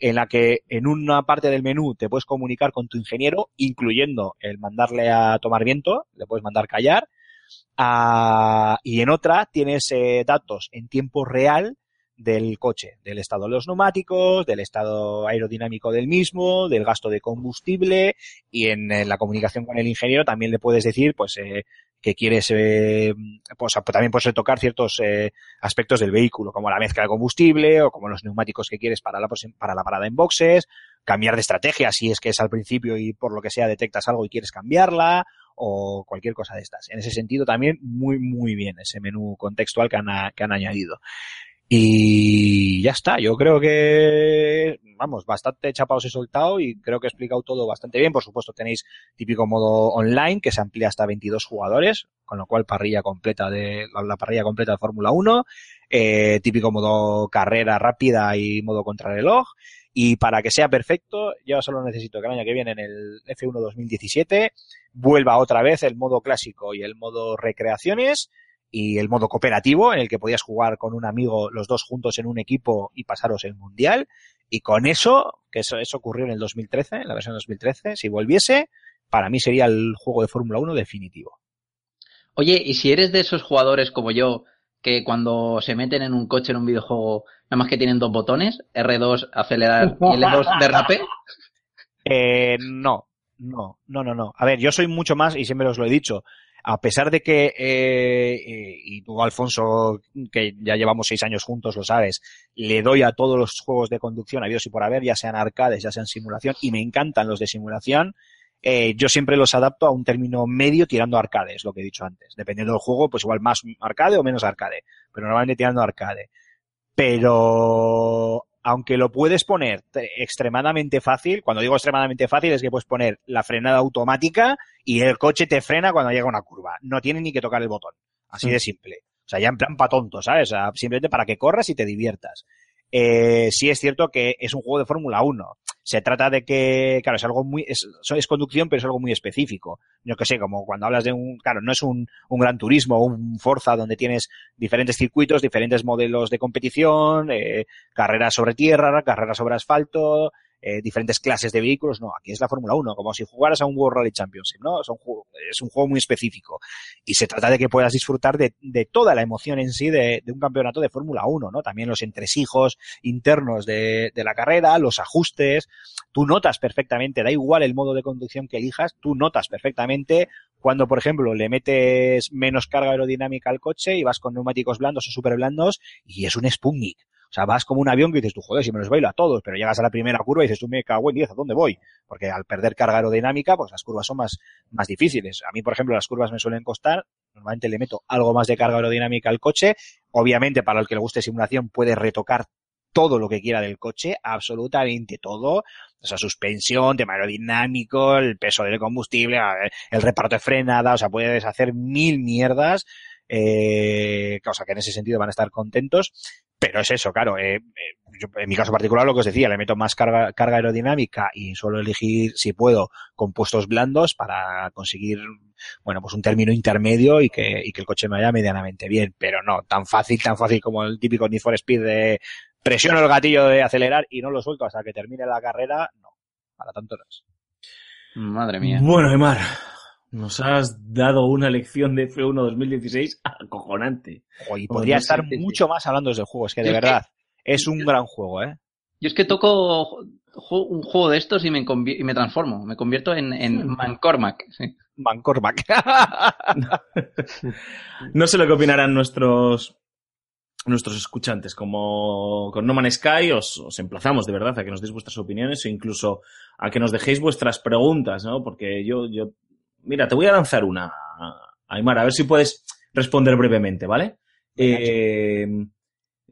en la que en una parte del menú te puedes comunicar con tu ingeniero, incluyendo el mandarle a tomar viento, le puedes mandar callar, y en otra tienes eh, datos en tiempo real del coche, del estado de los neumáticos, del estado aerodinámico del mismo, del gasto de combustible y en, la comunicación con el ingeniero también le puedes decir pues eh, que quieres eh, pues a- también puedes tocar ciertos eh, aspectos del vehículo como la mezcla de combustible o como los neumáticos que quieres para la para la parada en boxes, cambiar de estrategia si es que es al principio y por lo que sea detectas algo y quieres cambiarla o cualquier cosa de estas. En ese sentido también muy muy bien ese menú contextual que han, que han añadido. Y ya está, yo creo que, vamos, bastante chapados he soltado y creo que he explicado todo bastante bien. Por supuesto tenéis típico modo online que se amplía hasta 22 jugadores, con lo cual parrilla completa de, la, la parrilla completa de Fórmula 1, eh, típico modo carrera rápida y modo contrarreloj. Y para que sea perfecto, yo solo necesito que el año que viene en el F1 2017 vuelva otra vez el modo clásico y el modo recreaciones y el modo cooperativo en el que podías jugar con un amigo los dos juntos en un equipo y pasaros el mundial. Y con eso que eso, eso ocurrió en el 2013 en la versión 2013 si volviese para mí sería el juego de Fórmula 1 definitivo. Oye, y si eres de esos jugadores como yo, que cuando se meten en un coche en un videojuego, nada más que tienen dos botones, R2 acelerar y L2 derrape, Eh, no, no, no, no, no. A ver, yo soy mucho más, y siempre os lo he dicho, a pesar de que, eh, eh, y tú, Alfonso, que ya llevamos seis años juntos, lo sabes, le doy a todos los juegos de conducción habidos y por haber, ya sean arcades, ya sean simulación, y me encantan los de simulación, eh, yo siempre los adapto a un término medio tirando a arcade, es lo que he dicho antes. Dependiendo del juego, pues igual más arcade o menos arcade, pero normalmente tirando arcade. Pero aunque lo puedes poner te- extremadamente fácil, cuando digo extremadamente fácil es que puedes poner la frenada automática y el coche te frena cuando llega a una curva. No tienes ni que tocar el botón. Así de simple. O sea, ya en plan pa' tonto, ¿sabes? O sea, simplemente para que corras y te diviertas. Eh, sí es cierto que es un juego de Fórmula 1. Se trata de que, claro, es algo muy, es, es conducción, pero es algo muy específico. Yo que sé, como cuando hablas de un, claro, no es un, un gran turismo un Forza donde tienes diferentes circuitos, diferentes modelos de competición, eh, carreras sobre tierra, carreras sobre asfalto, eh, diferentes clases de vehículos. No, aquí es la Fórmula 1, como si jugaras a un World Rally Championship, ¿no? Es un, juego, es un juego muy específico. Y se trata de que puedas disfrutar de, de toda la emoción en sí de, de un campeonato de Fórmula 1, ¿no? También los entresijos internos de, la carrera, los ajustes. Tú notas perfectamente, da igual el modo de conducción que elijas, tú notas perfectamente cuando, por ejemplo, le metes menos carga aerodinámica al coche y vas con neumáticos blandos o super blandos y es un Sputnik. O sea, vas como un avión que dices tú, joder, si me los bailo a todos, pero llegas a la primera curva y dices tú, me cago en 10, ¿a dónde voy? Porque al perder carga aerodinámica, pues las curvas son más, más difíciles. A mí, por ejemplo, las curvas me suelen costar, normalmente le meto algo más de carga aerodinámica al coche. Obviamente, para el que le guste simulación, puede retocar todo lo que quiera del coche, absolutamente todo. O sea, suspensión, tema aerodinámico, el peso del combustible, el reparto de frenada, o sea, puedes hacer mil mierdas, eh, cosa que en ese sentido van a estar contentos. Pero es eso, claro. Eh, yo, en mi caso particular, lo que os decía, le meto más carga, carga aerodinámica y suelo elegir, si puedo, compuestos blandos para conseguir, bueno, pues un término intermedio y que, y que el coche me vaya medianamente bien. Pero no, tan fácil, tan fácil como el típico Need for Speed de presiono el gatillo de acelerar y no lo suelto hasta que termine la carrera, no. Para tanto no es. Madre mía. Bueno, Emar, nos has dado una lección de F1 2016 acojonante. y podría estar sí, sí. mucho más hablando del juego, es que de Yo es que- verdad, es un gran juego, ¿eh? Yo es que toco un juego de estos y me, convi- y me transformo. Me convierto en, en McCormack. Sí. Mancormac. *laughs* No sé lo que opinarán nuestros nuestros escuchantes. Como con No Man's Sky, os, os emplazamos de verdad a que nos deis vuestras opiniones o incluso a que nos dejéis vuestras preguntas, ¿no? Porque yo, yo, mira, te voy a lanzar una, Aymar, a ver si puedes responder brevemente, ¿vale? Eh,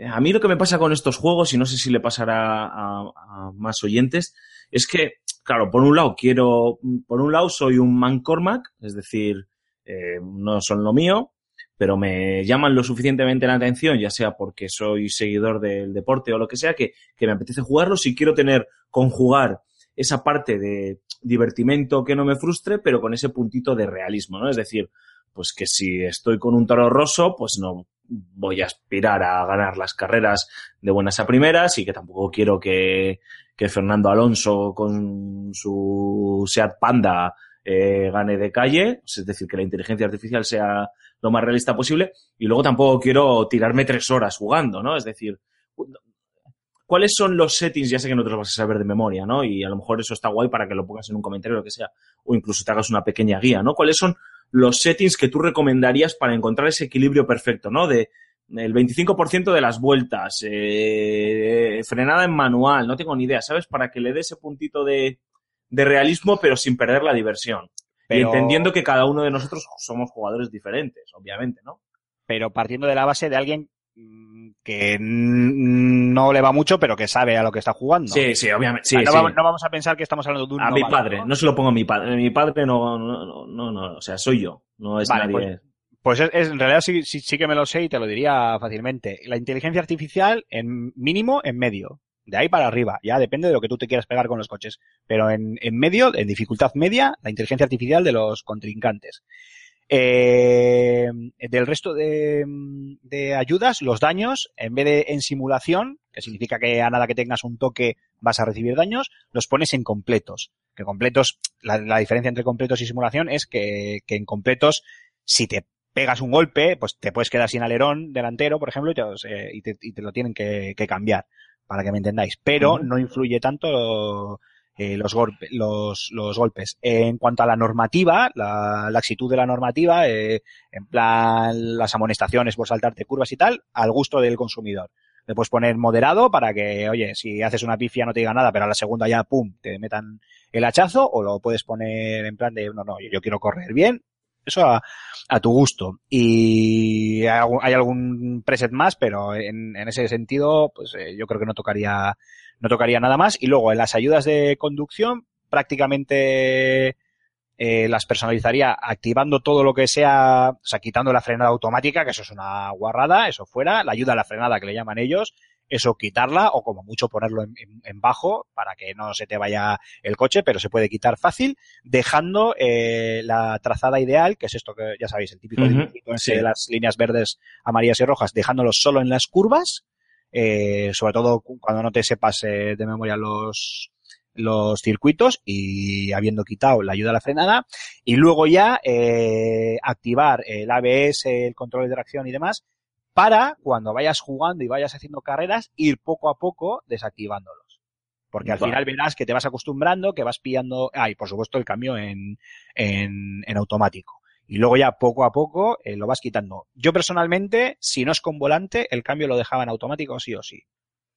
a mí lo que me pasa con estos juegos, y no sé si le pasará a, a más oyentes, es que, claro, por un lado quiero, por un lado soy un McCormack, es decir, eh, no son lo mío, pero me llaman lo suficientemente la atención, ya sea porque soy seguidor del deporte o lo que sea, que, que me apetece jugarlos y quiero tener, conjugar esa parte de divertimento que no me frustre, pero con ese puntito de realismo, ¿no? Es decir, pues que si estoy con un toro roso, pues no voy a aspirar a ganar las carreras de buenas a primeras y que tampoco quiero que, que Fernando Alonso con su Seat Panda eh, gane de calle, es decir, que la inteligencia artificial sea lo más realista posible y luego tampoco quiero tirarme tres horas jugando, ¿no? Es decir, ¿cuáles son los settings? Ya sé que no te los vas a saber de memoria, ¿no? Y a lo mejor eso está guay para que lo pongas en un comentario o lo que sea, o incluso te hagas una pequeña guía, ¿no? ¿Cuáles son los settings que tú recomendarías para encontrar ese equilibrio perfecto, ¿no? De el 25% de las vueltas, eh, frenada en manual, no tengo ni idea, ¿sabes? Para que le dé ese puntito de, de realismo, pero sin perder la diversión. Y entendiendo que cada uno de nosotros somos jugadores diferentes, obviamente, ¿no? pero partiendo de la base de alguien que no le va mucho, pero que sabe a lo que está jugando. Sí, sí, obviamente. Sí, no, sí. vamos, no vamos a pensar que estamos hablando de un a mi padre, ¿no? se lo pongo a mi padre. Mi padre no, no, no, no, o sea, soy yo, no es Vale, nadie. Pues es, es- en realidad sí, sí, sí que me lo sé y te lo diría fácilmente. La inteligencia artificial en mínimo en medio. De ahí para arriba. Ya depende de lo que tú te quieras pegar con los coches. Pero en, en medio, en dificultad media, la inteligencia artificial de los contrincantes. Eh, del resto de, de ayudas, los daños, en vez de en simulación, que significa que a nada que tengas un toque vas a recibir daños, los pones en completos. Que completos, la, la diferencia entre completos y simulación es que, que en completos, si te pegas un golpe, pues te puedes quedar sin alerón delantero, por ejemplo, y te, eh, y te- y te lo tienen que, que cambiar, para que me entendáis. Pero no influye tanto eh, los, golpe- los, los golpes. En cuanto a la normativa, la laxitud de la normativa, eh, en plan las amonestaciones por saltarte curvas y tal, al gusto del consumidor. Le puedes poner moderado para que, oye, si haces una pifia no te diga nada, pero a la segunda ya, pum, te metan el hachazo, o lo puedes poner en plan de, no, no, yo quiero correr bien, eso a, a tu gusto. Y hay algún, hay algún preset más, pero en, en ese sentido, pues eh, yo creo que no tocaría, no tocaría nada más. Y luego en las ayudas de conducción, prácticamente eh, las personalizaría activando todo lo que sea, o sea, quitando la frenada automática, que eso es una guarrada, eso fuera, la ayuda a la frenada que le llaman ellos, eso quitarla o como mucho ponerlo en, en- en bajo para que no se te vaya el coche, pero se puede quitar fácil, dejando eh, la trazada ideal, que es esto que ya sabéis, el típico ese sí. de las líneas verdes, amarillas y rojas, dejándolo solo en las curvas, eh, sobre todo cu- cuando no te sepas eh, de memoria los los circuitos y habiendo quitado la ayuda a la frenada y luego ya eh, activar el ABS, el control de tracción y demás para cuando vayas jugando y vayas haciendo carreras ir poco a poco desactivándolos. Porque al Vale. final verás que te vas acostumbrando, que vas pillando, ah, y por supuesto el cambio en, en, en automático. Y luego ya poco a poco eh, lo vas quitando. Yo personalmente, si no es con volante, el cambio lo dejaba en automático sí o sí.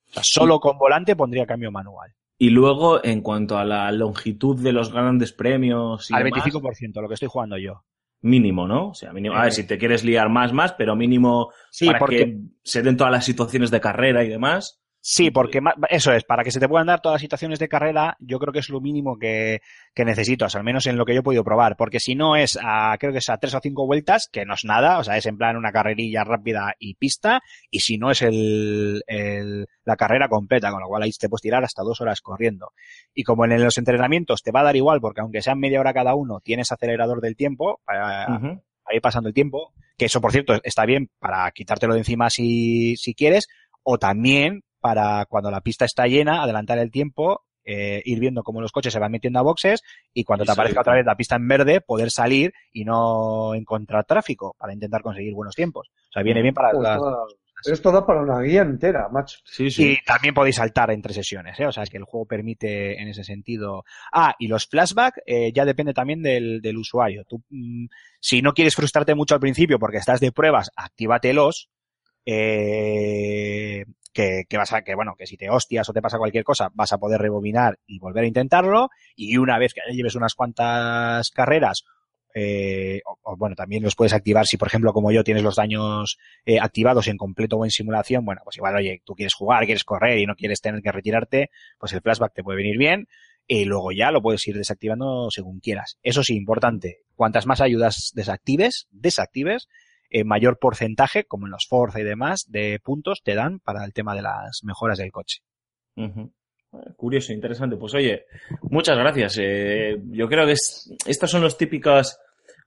O sea, solo con volante pondría cambio manual. Y luego, en cuanto a la longitud de los grandes premios y Al demás, 25%, lo que estoy jugando yo. mínimo, ¿no? O sea, mínimo. A ver, si te quieres liar más, más, pero mínimo Sí, para porque, que se den todas las situaciones de carrera y demás. Sí, porque eso es, para que se te puedan dar todas las situaciones de carrera, yo creo que es lo mínimo que, que necesitas, al menos en lo que yo he podido probar, porque si no es a, creo que es a tres o cinco vueltas, que no es nada, o sea, es en plan una carrerilla rápida y pista, y si no es el, el- la carrera completa, con lo cual ahí te puedes tirar hasta dos horas corriendo. Y como en los entrenamientos te va a dar igual, porque aunque sean media hora cada uno, tienes acelerador del tiempo, para, ir pasando el tiempo, que eso, por cierto, está bien para quitártelo de encima si, si quieres, o también para cuando la pista está llena, adelantar el tiempo, eh, ir viendo cómo los coches se van metiendo a boxes y cuando Y te aparezca salir. otra vez la pista en verde, poder salir y no encontrar tráfico para intentar conseguir buenos tiempos. O sea, viene bien para Pues las... toda- Esto da para una guía entera, macho. Sí, sí. Y también podéis saltar entre sesiones, ¿eh? O sea, que el juego permite en ese sentido. Ah, y los flashbacks eh, ya depende también del, del usuario. Tú, mm, si no quieres frustrarte mucho al principio porque estás de pruebas, actívatelos. Eh, que, que vas a, que bueno, que si te hostias o te pasa cualquier cosa, vas a poder rebobinar y volver a intentarlo. Y una vez que lleves unas cuantas carreras, eh, o, o, bueno, también los puedes activar si, por ejemplo, como yo, tienes los daños eh, activados en completo o en simulación, bueno, pues igual, oye, tú quieres jugar, quieres correr y no quieres tener que retirarte, pues el flashback te puede venir bien. y luego ya lo puedes ir desactivando según quieras. Eso sí, importante, cuantas más ayudas desactives, desactives, eh, mayor porcentaje, como en los Forza y demás, de puntos te dan para el tema de las mejoras del coche. Curioso, interesante. Pues oye, muchas gracias. Eh, yo creo que es- estos son los típicos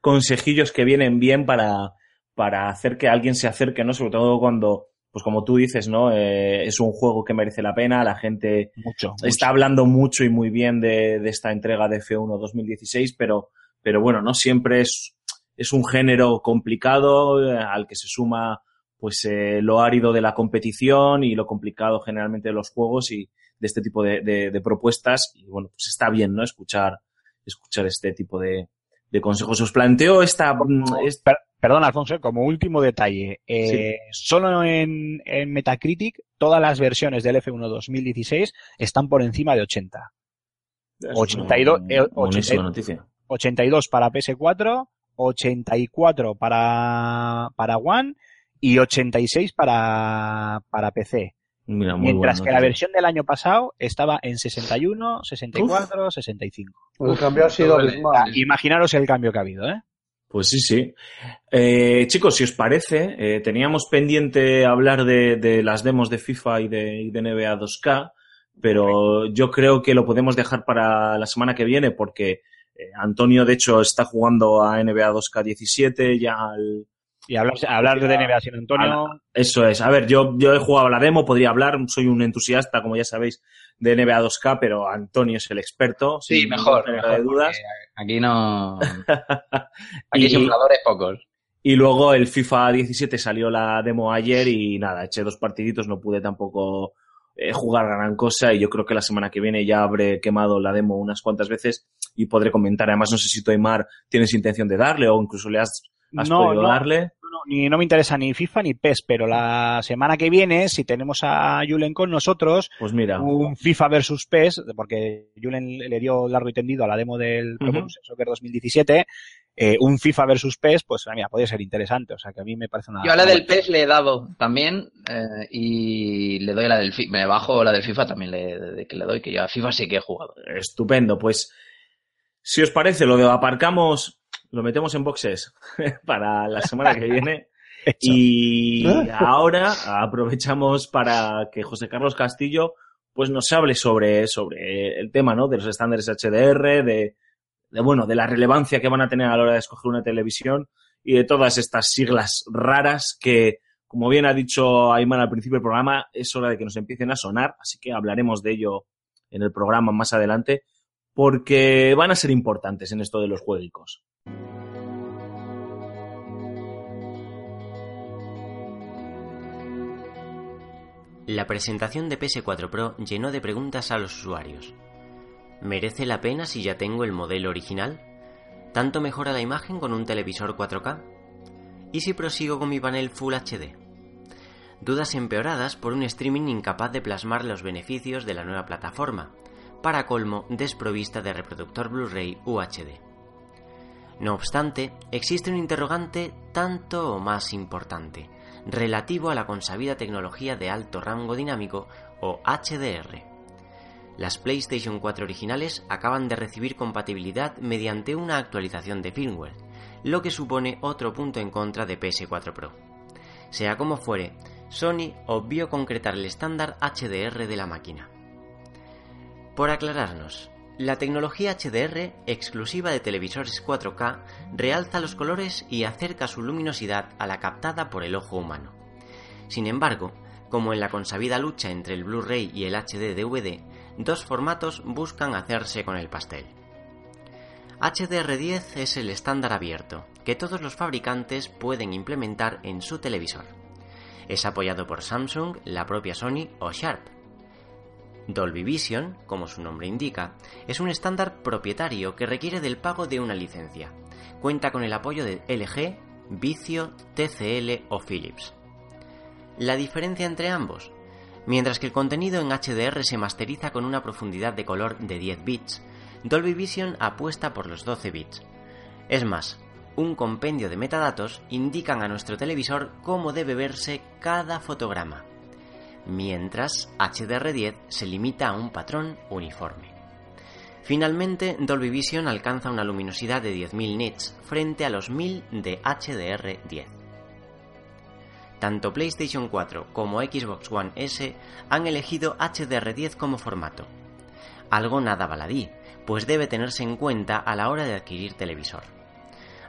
consejillos que vienen bien para, para hacer que alguien se acerque, ¿no? Sobre todo cuando, pues como tú dices, ¿no? Eh, es un juego que merece la pena, la gente Mucho. mucho. está hablando mucho y muy bien de, de esta entrega de F1 2016, pero, pero bueno, no siempre es, es un género complicado eh, al que se suma pues eh, lo árido de la competición y lo complicado generalmente de los juegos y de este tipo de, de- de propuestas. Y bueno, pues está bien, ¿no? Escuchar, escuchar este tipo de, de consejos. Os planteo esta, mm, esta- perdón, Alfonso, como último detalle, eh, solo en, en Metacritic todas las versiones del F1 2016 están por encima de 80. 82, eh, buenísima 82. noticia. 82 para PS4, 84 para, para One y 86 para, para PC. Mira, muy Mientras que la versión del año pasado estaba en 61, 64, 65. El cambio ha sido abismal. Imaginaros el cambio que ha habido, ¿eh? Pues sí, sí. Eh, chicos, si os parece, eh, teníamos pendiente hablar de, de las demos de FIFA y de, y de NBA 2K, pero yo creo que lo podemos dejar para la semana que viene porque eh, Antonio, de hecho, está jugando a NBA 2K 17, ya al- Y hablar, hablar de NBA sin Antonio. Eso es. A ver, yo, yo he jugado a la demo, podría hablar, soy un entusiasta, como ya sabéis, de NBA 2K, pero Antonio es el experto. Sí, sin mejor. mejor, de dudas. Aquí no. *laughs* Aquí Y- simuladores pocos. Y luego el FIFA 17 salió la demo ayer y nada, eché dos partiditos, no pude tampoco eh, jugar gran cosa y yo creo que la semana que viene ya habré quemado la demo unas cuantas veces y podré comentar. Además, no sé si Toymar tienes intención de darle o incluso le has, has No, podido no. darle. No, no, ni, no me interesa ni FIFA ni PES, pero la semana que viene, si tenemos a Julen con nosotros, Pues mira, un FIFA versus PES, porque Julen le dio largo y tendido a la demo del Pro Ujú. Evolution Soccer 2017, eh, un FIFA versus PES, pues mira, podría ser interesante. O sea, que a mí me parece una... Yo a la del PES le he dado también eh, y le doy a la del FIFA. Me bajo la del FIFA también le, de que le doy, que yo a FIFA sí que he jugado. estupendo. Pues si os parece, lo de aparcamos, lo metemos en boxes *laughs* para la semana que viene. *laughs* Hecho. Y ahora aprovechamos para que José Carlos Castillo pues nos hable sobre, sobre el tema, ¿no? De los estándares HDR, de, de, bueno, de la relevancia que van a tener a la hora de escoger una televisión y de todas estas siglas raras que, como bien ha dicho Ayman al principio del programa, es hora de que nos empiecen a sonar, así que hablaremos de ello en el programa más adelante, porque van a ser importantes en esto de los juegos. La presentación de PS4 Pro llenó de preguntas a los usuarios. ¿Merece la pena si ya tengo el modelo original? ¿Tanto mejora la imagen con un televisor 4K? ¿Y si prosigo con mi panel Full HD? Dudas empeoradas por un streaming incapaz de plasmar los beneficios de la nueva plataforma, para colmo desprovista de reproductor Blu-ray UHD. No obstante, existe un interrogante tanto o más importante, relativo a la consabida tecnología de alto rango dinámico o HDR. Las PlayStation 4 originales acaban de recibir compatibilidad mediante una actualización de firmware, lo que supone otro punto en contra de PS4 Pro. Sea como fuere, Sony obvió concretar el estándar HDR de la máquina. Por aclararnos, la tecnología HDR, exclusiva de televisores 4K, realza los colores y acerca su luminosidad a la captada por el ojo humano. Sin embargo, como en la consabida lucha entre el Blu-ray y el HD DVD, dos formatos buscan hacerse con el pastel. HDR10 es el estándar abierto, que todos los fabricantes pueden implementar en su televisor. Es apoyado por Samsung, la propia Sony o Sharp. Dolby Vision, como su nombre indica, es un estándar propietario que requiere del pago de una licencia. Cuenta con el apoyo de LG, Vizio, TCL o Philips. La diferencia entre ambos. Mientras que el contenido en HDR se masteriza con una profundidad de color de 10 bits, Dolby Vision apuesta por los 12 bits. Es más, un compendio de metadatos indican a nuestro televisor cómo debe verse cada fotograma, mientras HDR10 se limita a un patrón uniforme. Finalmente, Dolby Vision alcanza una luminosidad de 10.000 nits frente a los 1000 de HDR10. Tanto PlayStation 4 como Xbox One S han elegido HDR10 como formato. Algo nada baladí, pues debe tenerse en cuenta a la hora de adquirir televisor.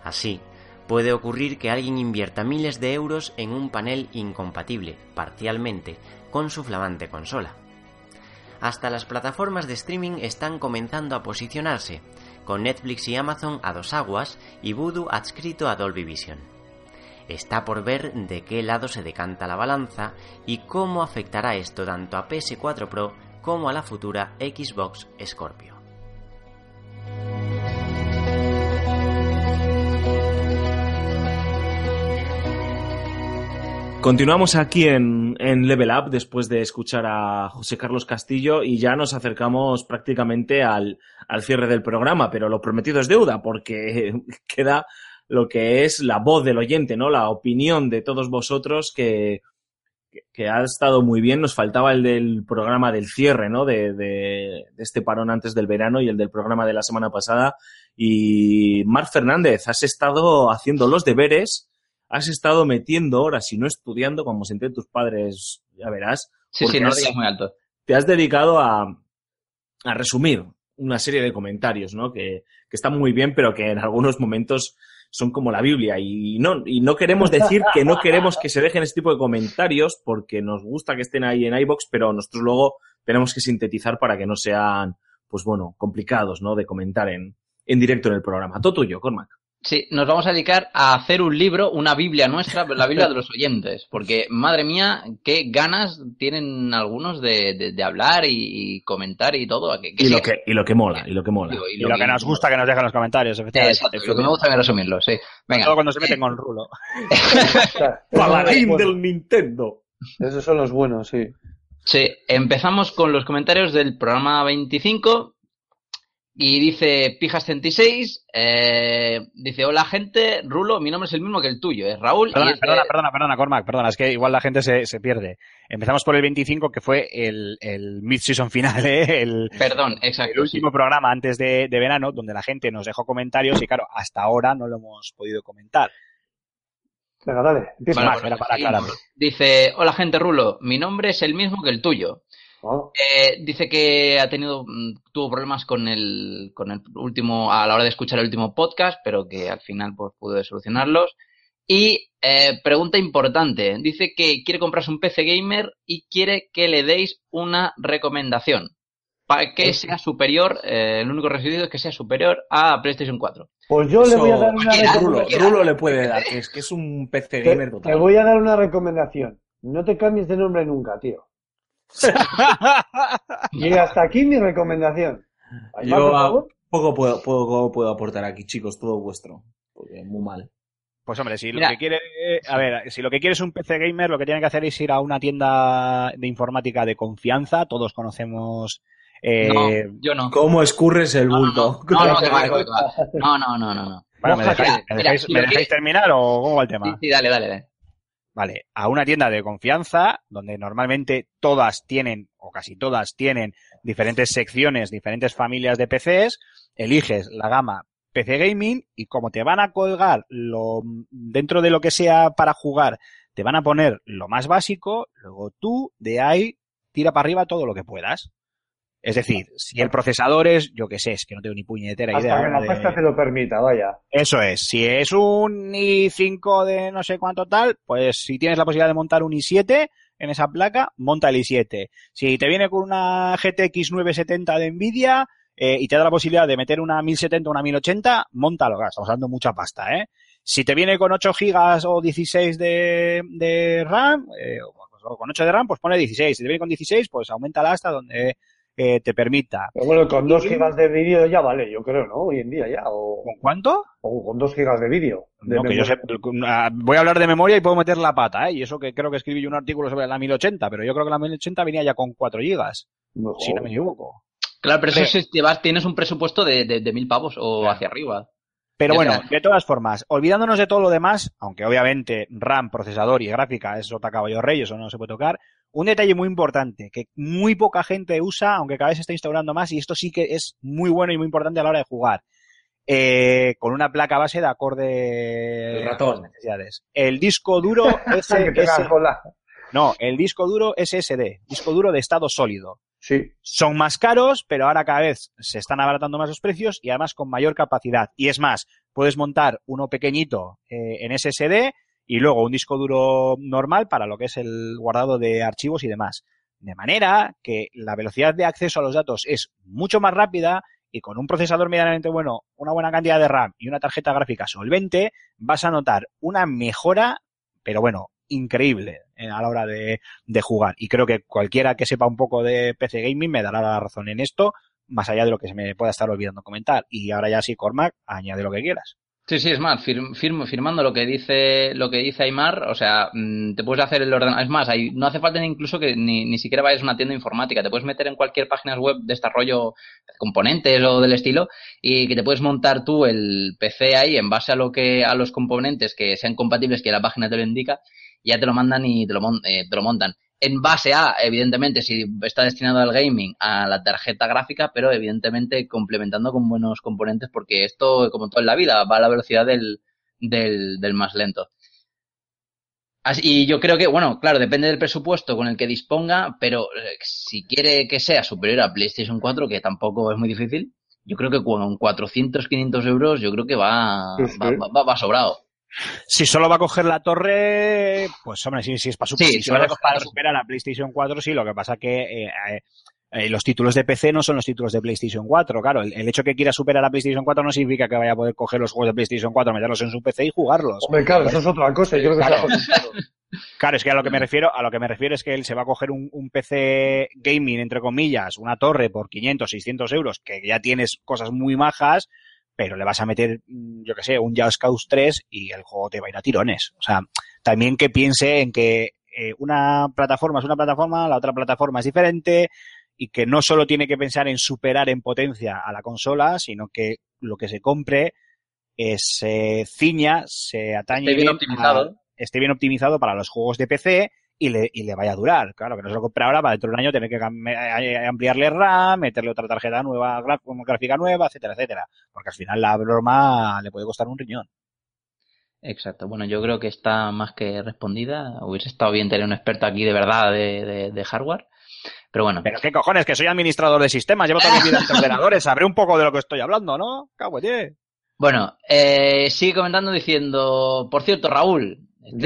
Así, puede ocurrir que alguien invierta miles de euros en un panel incompatible, parcialmente, con su flamante consola. Hasta las plataformas de streaming están comenzando a posicionarse, con Netflix y Amazon a dos aguas y Voodoo adscrito a Dolby Vision. Está por ver de qué lado se decanta la balanza y cómo afectará esto tanto a PS4 Pro como a la futura Xbox Scorpio. Continuamos aquí en, Level Up después de escuchar a José Carlos Castillo y ya nos acercamos prácticamente al, al cierre del programa, pero lo prometido es deuda porque *laughs* queda lo que es la voz del oyente, ¿no? La opinión de todos vosotros que, que- ha estado muy bien. Nos faltaba el del programa del cierre, ¿no? De, de, de este parón antes del verano y el del programa de la semana pasada. Y Marc Fernández, has estado haciendo los deberes, has estado metiendo horas y no estudiando, como senté tus padres, ya verás. Sí, sí, no has- digas muy alto. te has dedicado a, a resumir una serie de comentarios, ¿no? Que, que están muy bien, pero que en algunos momentos son como la Biblia. Y no, y no queremos decir que no queremos que se dejen este tipo de comentarios porque nos gusta que estén ahí en iBox, pero nosotros luego tenemos que sintetizar para que no sean, pues bueno, complicados, ¿no? De comentar en, en directo en el programa. Todo tuyo, Cormac. Sí, nos vamos a dedicar a hacer un libro, una Biblia nuestra, la Biblia de los *laughs* oyentes, porque madre mía, qué ganas tienen algunos de, de- de hablar y, y comentar y todo. Que, que Y lo que, y lo que mola, y lo que mola. Digo, Y lo que nos gusta que nos dejen en los comentarios, Eh, efectivamente. Exacto, lo que me gusta es resumirlo, sí. Venga, Todo cuando se meten con rulo. O sea, esos son los Paladín del Nintendo. Esos son los buenos, sí. sí, empezamos con los comentarios del programa 25 y dice Pijas36, eh, dice, hola gente, Rulo, mi nombre es el mismo que el tuyo, es Raúl. y Perdona, de- perdona, perdona, perdona, Cormac, perdona, es que igual la gente se, se pierde. Empezamos por el 25, que fue el, el mid-season final, ¿eh? el, Perdón, el exacto. sí. último programa antes de, de verano, donde la gente nos dejó comentarios y claro, hasta ahora no lo hemos podido comentar. Venga, dale, empieza. Más, era para. Dice, hola gente Rulo, mi nombre es el mismo que el tuyo. Eh, dice que ha tenido, mm, tuvo problemas con el, con el último, a la hora de escuchar el último podcast, pero que al final pues pudo solucionarlos. Y eh, pregunta importante, dice que quiere comprarse un PC gamer y quiere que le deis una recomendación para que sea superior, eh, el único requisito es que sea superior a PlayStation 4. Pues yo le voy a dar una Cualquiera, Rulo, recomendación. Rulo le puede dar, que es, que es un PC Te, gamer te total. voy a dar una recomendación. No te cambies de nombre nunca, tío. *laughs* Y hasta aquí mi recomendación. Yo a- poco puedo, poco puedo aportar aquí, chicos, todo vuestro. Porque muy mal. Pues hombre, si Mira. lo que quiere, a ver, si lo que quiere es un PC gamer, lo que tiene que hacer es ir a una tienda de informática de confianza. Todos conocemos. eh, No, yo no. ¿Cómo escurres el No, no, bulto? no, no, no, *laughs* no, no, no, no. bueno, ¿me Mira, dejáis, me mira, dejáis- si me lo dejáis que- terminar o cómo va el Sí, tema? sí, dale, dale, dale. Vale, a una tienda de confianza donde normalmente todas tienen, o casi todas tienen, diferentes secciones, diferentes familias de PCs, eliges la gama PC Gaming y como te van a colgar lo, dentro de lo que sea para jugar, te van a poner lo más básico, luego tú de ahí tira para arriba todo lo que puedas. Es decir, si el procesador es, yo qué sé, es que no tengo ni puñetera idea. Hasta que la de- pasta te lo permita, vaya. eso es, si es un i5 de no sé cuánto tal, pues si tienes la posibilidad de montar un i7 en esa placa, monta el i7. Si te viene con una GTX 970 de Nvidia eh, y te da la posibilidad de meter una 1070 o una 1080, montalo, claro, estamos dando mucha pasta, ¿eh? Si te viene con 8 gigas o 16 de, de RAM, eh, o con 8 de RAM, pues pone 16. Si te viene con 16, pues aumenta hasta donde eh, te permita. Pero bueno, con dos gigas de vídeo ya vale, yo creo, ¿no? Hoy en día ya. O, ¿Con cuánto? o con dos gigas de vídeo. de No, que yo sé, voy a hablar de memoria y puedo meter la pata, ¿eh? Y eso que creo que escribí yo un artículo sobre la 1080, pero yo creo que la 1080 venía ya con 4 gigas, Mejor. si no me equivoco. Claro, pero eso si vas- tienes un presupuesto de, de, de mil pavos o hacia arriba. Pero bueno, de todas formas, olvidándonos de todo lo demás, aunque obviamente RAM, procesador y gráfica es otra caballo rey, eso no se puede tocar, un detalle muy importante que muy poca gente usa, aunque cada vez se está instaurando más, y esto sí que es muy bueno y muy importante a la hora de jugar. Eh, con una placa base de acorde El ratón. a las necesidades. El disco duro *laughs* SS, no, el disco duro SSD, disco duro de estado sólido. Sí. Son más caros, pero ahora cada vez se están abaratando más los precios y además con mayor capacidad. Y es más, puedes montar uno pequeñito eh, en SSD y luego un disco duro normal para lo que es el guardado de archivos y demás. De manera que la velocidad de acceso a los datos es mucho más rápida y con un procesador medianamente bueno, una buena cantidad de RAM y una tarjeta gráfica solvente, vas a notar una mejora, pero bueno, increíble eh, a la hora de, de jugar. Y creo que cualquiera que sepa un poco de PC Gaming me dará la razón en esto, más allá de lo que se me pueda estar olvidando comentar. Y ahora ya sí, Cormac, añade lo que quieras. Sí, sí, es más, fir- firmo- firmando lo que dice lo que dice Aymar, o sea, mm, te puedes hacer el ordenador. Es más, hay- no hace falta incluso que ni, ni siquiera vayas a una tienda informática, te puedes meter en cualquier página web de desarrollo de componentes o del estilo y que te puedes montar tú el PC ahí en base a lo que a los componentes que sean compatibles que la página te lo indica, ya te lo mandan y te lo, eh, te lo montan. En base a, evidentemente, si está destinado al gaming, a la tarjeta gráfica, pero evidentemente complementando con buenos componentes, porque esto, como todo en la vida, va a la velocidad del, del, del más lento. Así- y yo creo que, bueno, claro, depende del presupuesto con el que disponga, pero eh, si quiere que sea superior a PlayStation 4, que tampoco es muy difícil, yo creo que con 400, 500 euros, yo creo que va, Sí, sí. va, va- va sobrado. Si solo va a coger la torre, pues hombre, sí, sí es para, super- Sí, si si solo va a es coger para superar a PlayStation 4, sí, lo que pasa que eh, eh, eh, los títulos de PC no son los títulos de PlayStation 4, claro, el, el hecho que quiera superar a PlayStation 4 no significa que vaya a poder coger los juegos de PlayStation 4, meterlos en su PC y jugarlos. Hombre, claro, eso es otra cosa. Yo creo que Claro. *laughs* Claro, es que a lo que me refiero, a lo que me refiero es que él se va a coger un, un PC gaming, entre comillas, una torre por 500, 600 euros, que ya tienes cosas muy majas, pero le vas a meter, mm, yo que sé, un Just Cause 3 y el juego te va a ir a tirones. O sea, también que piense en que eh, una plataforma es una plataforma, la otra plataforma es diferente y que no solo tiene que pensar en superar en potencia a la consola, sino que lo que se compre eh, se ciña, se atañe Esté bien a- optimizado. esté bien optimizado para los juegos de PC y le, y le vaya a durar. Claro, que no se lo compre ahora para dentro de un año tener que cam- eh, ampliarle RAM, meterle otra tarjeta nueva, gráfica nueva, etcétera, etcétera. Porque al final la broma le puede costar un riñón. Exacto. Bueno, yo creo que está más que respondida. Hubiese estado bien tener un experto aquí de verdad de, de- de hardware. Pero bueno, Pero qué cojones, que soy administrador de sistemas, llevo toda mi vida entre *laughs* ordenadores, sabré un poco de lo que estoy hablando, ¿no? Cago en diez. bueno, eh, sigue comentando diciendo, por cierto, Raúl, este,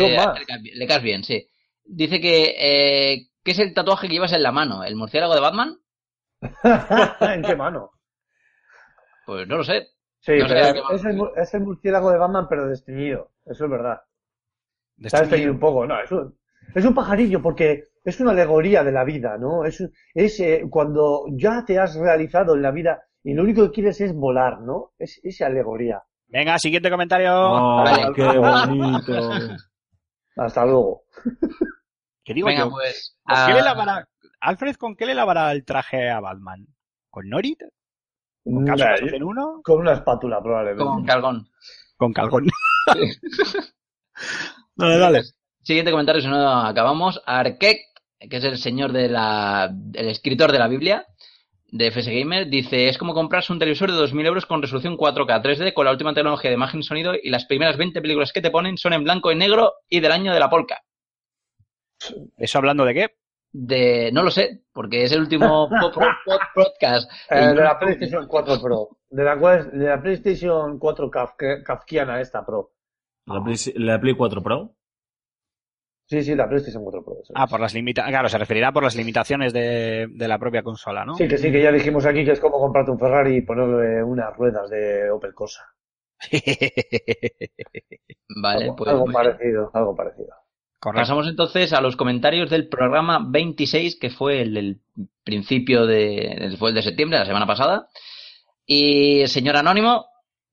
le caes bien, sí. Dice que, eh, ¿qué es el tatuaje que llevas en la mano? ¿El murciélago de Batman? *laughs* ¿En qué mano? Pues no lo sé. Sí, No sé pero es, el, mu- es el murciélago de Batman, pero desteñido. Eso es verdad. Está Desteñido. un poco. No, es un, es un pajarillo porque es una alegoría de la vida, ¿no? Es, un- es eh, cuando ya te has realizado en la vida y lo único que quieres es volar, ¿no? Es esa alegoría. Venga, siguiente comentario. Oh, Vale. qué bonito. *laughs* Hasta luego. ¿Qué digo Venga, yo? pues. ¿Con qué le lavará, Alfred, ¿con qué le lavará el traje a Batman? ¿Con Norit? ¿Con yo- en uno? con una espátula, probablemente. con Calgón. Con calgón. *laughs* dale, dale. Siguiente comentario, si no acabamos. Arkek, que es el señor de la, el escritor de la Biblia, de FS Gamer, dice, es como comprarse un televisor de 2.000 euros con resolución 4K 3D con la última tecnología de imagen y sonido y las primeras 20 películas que te ponen son en blanco y negro y del año de la polka. ¿Eso hablando de qué? De, no lo sé, porque es el último *laughs* po- po- po- podcast. Eh, de la PlayStation 4 Pro. De la, de la PlayStation 4 Kafka- Kafkiana esta Pro. ¿La Play, la Play 4 Pro? Sí, sí, la PlayStation 4 Pro. Ah, por las limitaciones. Claro, se referirá por las limitaciones de, de la propia consola, ¿no? Sí, que sí, que ya dijimos aquí que es como comprarte un Ferrari y ponerle unas ruedas de Opel Corsa. *laughs* Vale, algo, pues algo bien. parecido, algo parecido. Correcto. Pasamos entonces a los comentarios del programa 26, que fue el del principio de, fue el de septiembre, la semana pasada. Y el señor Anónimo,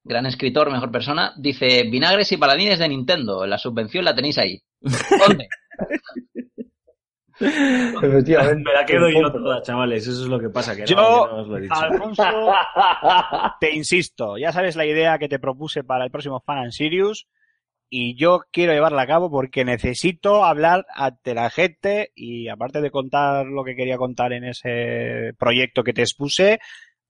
gran escritor, mejor persona, dice, vinagres y paladines de Nintendo, la subvención la tenéis ahí. ¿Dónde? *laughs* Efectivamente. Me la quedo yo toda, chavales. Eso es lo que pasa. Que no, Yo, que no os lo he dicho. Alfonso, *laughs* te insisto, ya sabes la idea que te propuse para el próximo Fan and Sirius y yo quiero llevarla a cabo porque necesito hablar ante la gente y aparte de contar lo que quería contar en ese proyecto que te expuse,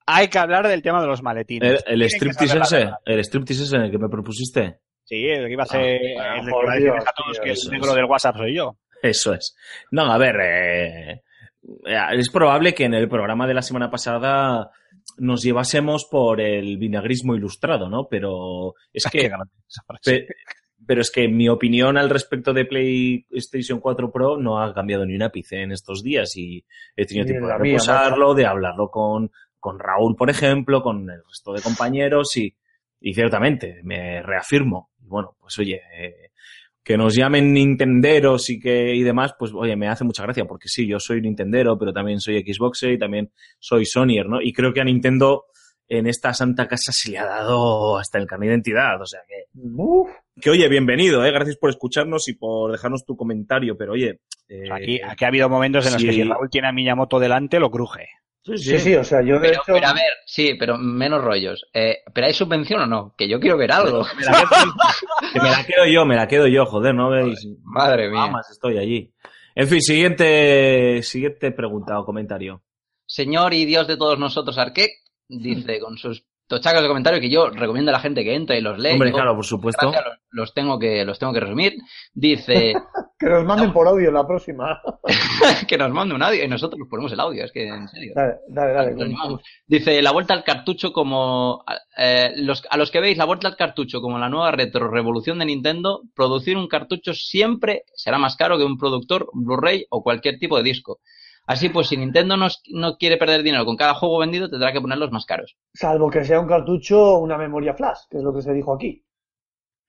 hay que hablar del tema de los ¿El, maletines. el que striptease ese? ¿El striptease ese en el que me propusiste? Sí, el que iba a ser Ah, el que iba a decirles Dios, a todos que el negro es. del WhatsApp soy yo. Eso es. No, a ver, eh, es probable que en el programa de la semana pasada nos llevásemos por el vinagrismo ilustrado, ¿no? Pero es *laughs* Qué que, grande pero es que mi opinión al respecto de PlayStation 4 Pro no ha cambiado ni un ápice en estos días y he tenido Ni tiempo de reposarlo, de hablarlo con, con Raúl, por ejemplo, con el resto de compañeros y, y ciertamente me reafirmo. Bueno, pues oye, eh, que nos llamen Nintenderos y que y demás, pues oye, me hace mucha gracia porque sí, yo soy Nintendero, pero también soy Xboxer y también soy Sonyer, ¿no? Y creo que a Nintendo en esta santa casa se le ha dado hasta el carnet de identidad, o sea que Uf, que oye, bienvenido, ¿eh? gracias por escucharnos y por dejarnos tu comentario, pero oye... eh, Aquí, aquí ha habido momentos en los sí. que si Raúl tiene a Miyamoto delante, lo cruje. sí, sí, o sea, yo de Pero, hecho... pero a ver, sí, pero menos rollos. Eh, ¿Pero hay subvención o no? Que yo quiero ver algo. me la quedo- que me la quedo yo, me la quedo yo, joder, ¿no veis? Madre mía. Vamos, estoy allí. En fin, siguiente, siguiente pregunta o comentario. Señor y Dios de todos nosotros, Arquette, dice con sus tochacos de comentario que yo recomiendo a la gente que entre y los lee. Hombre, Yo, claro, por supuesto. gracias, los, los tengo que, los tengo que resumir. Dice *laughs* Que nos manden por audio la próxima. *laughs* *laughs* que nos mande un audio y nosotros nos ponemos el audio, es que en serio. Dale, dale, dale. Dice la vuelta al cartucho como eh, los, a los que veis la vuelta al cartucho como la nueva retro revolución de Nintendo, producir un cartucho siempre será más caro que un productor Blu-ray o cualquier tipo de disco. Así pues, si Nintendo no, no quiere perder dinero con cada juego vendido, tendrá que ponerlos más caros. Salvo que sea un cartucho, una memoria flash, que es lo que se dijo aquí.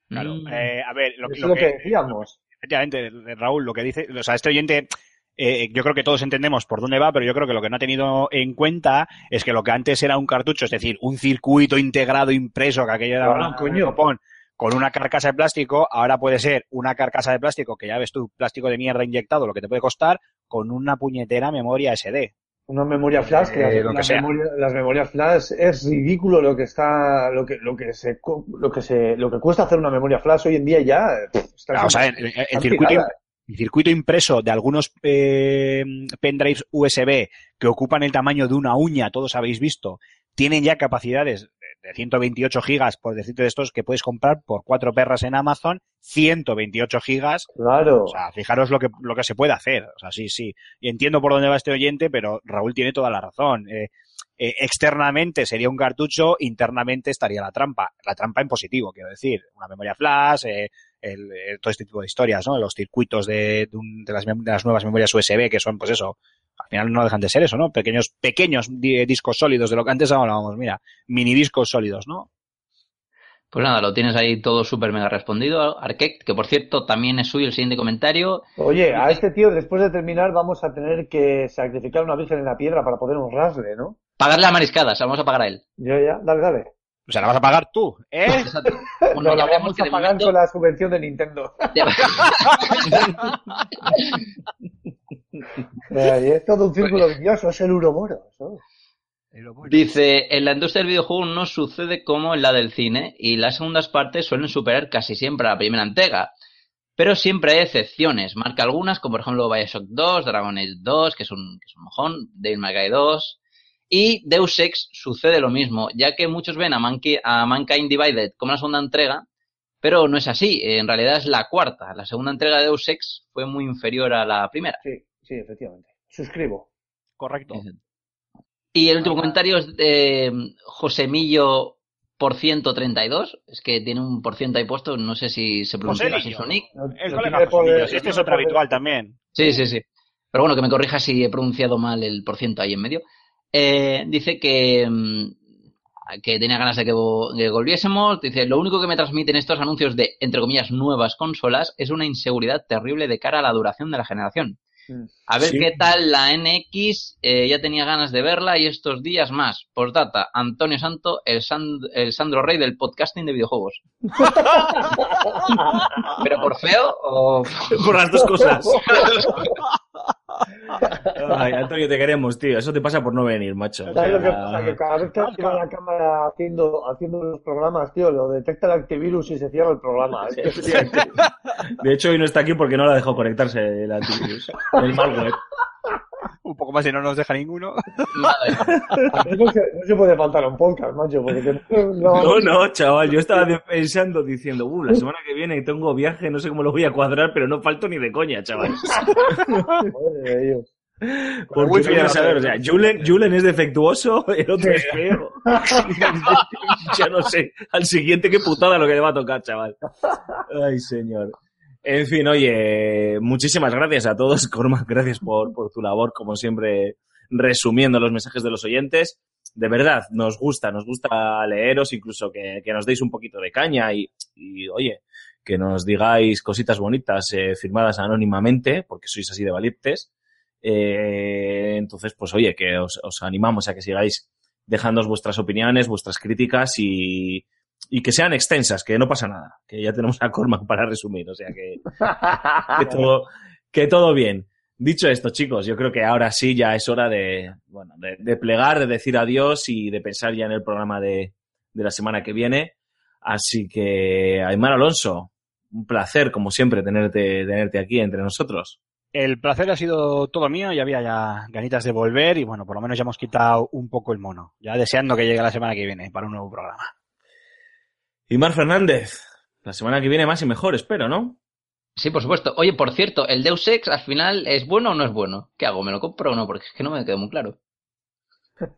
Claro. Mm. Eh, a ver, lo, Eso lo lo que, que decíamos. efectivamente, Raúl, lo que dice, o sea, este oyente, eh, yo creo que todos entendemos por dónde va, pero yo creo que lo que no ha tenido en cuenta es que lo que antes era un cartucho, es decir, un circuito integrado impreso, que aquello era Claro, un coño. copón, con una carcasa de plástico, ahora puede ser una carcasa de plástico, que ya ves tú, plástico de mierda inyectado, lo que te puede costar, con una puñetera memoria SD. Una memoria flash, que, Eh, las, que memoria- memorias flash es ridículo lo que está, lo que, lo que se, lo que se, lo que cuesta hacer una memoria flash hoy en día ya. está Claro, o sea, el, circuito, el circuito impreso de algunos eh, pendrives USB que ocupan el tamaño de una uña, todos habéis visto, tienen ya capacidades de- de 128 gigas, por decirte de estos, que puedes comprar por cuatro perras en Amazon, 128 gigas. Claro. O sea, fijaros lo que, lo que se puede hacer. O sea, sí, sí. Y entiendo por dónde va este oyente, pero Raúl tiene toda la razón. Eh, eh, externamente sería un cartucho, internamente estaría la trampa. La trampa en positivo, quiero decir. Una memoria flash, eh, el- todo este tipo de historias, ¿no? Los circuitos de, de un- de las, de las nuevas memorias USB, que son, pues eso, al final no dejan de ser eso, ¿no? Pequeños, pequeños di- discos sólidos de lo que antes hablábamos, mira, mini discos sólidos, ¿no? Pues nada, lo tienes ahí todo súper mega respondido, Arquette, que por cierto también es suyo el siguiente comentario. Oye, a este tío después de terminar vamos a tener que sacrificar una virgen en la piedra para poder honrarle, ¿no? Pagarle a mariscadas, vamos a pagar a él. Yo ya, dale, dale. O sea, la vas a pagar tú, ¿eh? *laughs* Bueno, No, la vamos a pagar momento- con la subvención de Nintendo. *laughs* *laughs* Eh, y es todo un círculo vicioso, es el. Dice, en la industria del videojuego no sucede como en la del cine y las segundas partes suelen superar casi siempre a la primera entrega. Pero siempre hay excepciones. Marca algunas, como por ejemplo Bioshock 2, Dragon Age 2, que es un, que es un mojón, Devil May Cry 2. Y Deus Ex sucede lo mismo, ya que muchos ven a, Manki- a Mankind Divided como la segunda entrega, pero no es así. En realidad es la cuarta. La segunda entrega de Deus Ex fue muy inferior a la primera. Sí, sí, efectivamente. Suscribo. Correcto. Y el último comentario es de mm, Josemillo por 132. Es que tiene un por ciento ahí puesto. No sé si se pronuncia así su nick. Este es otro habitual también. Sí, sí, sí. Pero bueno, que me corrija si he pronunciado mal el por ciento ahí en medio. Eh, dice que, mm, que tenía ganas de que, que volviésemos. Dice, lo único que me transmiten estos anuncios de, entre comillas, nuevas consolas es una inseguridad terrible de cara a la duración de la generación. A ver Sí. qué tal la NX, eh, ya tenía ganas de verla y estos días más. Postdata, Antonio Santo, el, San- el Sandro Rey del podcasting de videojuegos. *laughs* ¿Pero por feo o...? Por las dos cosas. *laughs* Ay, Antonio, te queremos, tío. Eso te pasa por no venir, macho. O ¿Sabes lo que pasa? Que cada vez que activa la cámara haciendo, haciendo los programas, tío, lo detecta el antivirus y se cierra el programa. Que- De hecho, hoy no está aquí porque no la dejó conectarse el antivirus. El malware. Un poco más y no nos deja ninguno. No, se, puede faltar un podcast, macho, porque no, No, no, chaval. Yo estaba pensando, diciendo, uh, la semana que viene tengo viaje, no sé cómo lo voy a cuadrar, pero no falto ni de coña, chaval. Madre de Dios. Voy a ya saber, o sea, Julen, Julen es defectuoso, el otro es feo. *laughs* ya no sé, al siguiente qué putada lo que le va a tocar, chaval. Ay, señor. En fin, oye, muchísimas gracias a todos, *laughs* Cormac, gracias por, por tu labor, como siempre, resumiendo los mensajes de los oyentes. De verdad, nos gusta, nos gusta leeros, incluso que, que nos deis un poquito de caña y, oye, que nos digáis cositas bonitas eh, firmadas anónimamente, porque sois así de valientes. Eh, entonces, pues oye, que os, os animamos a que sigáis dejándonos vuestras opiniones, vuestras críticas y, y que sean extensas, que no pasa nada, que ya tenemos a Cormac para resumir, o sea que, que todo, bien. Dicho esto, chicos, yo creo que ahora sí ya es hora de, bueno, de, de plegar, de decir adiós y de pensar ya en el programa de, de la semana que viene. Así que, Aymar Alonso, un placer, como siempre, tenerte, tenerte aquí entre nosotros. El placer ha sido todo mío y había ya ganitas de volver y bueno, por lo menos ya hemos quitado un poco el mono. Ya deseando que llegue la semana que viene para un nuevo programa. Y Mar Fernández, la semana que viene más y mejor, espero, ¿no? Sí, por supuesto. Oye, por cierto, ¿el Deus Ex al final es bueno o no es bueno? ¿Qué hago? ¿Me lo compro o no? Porque es que no me quedó muy claro.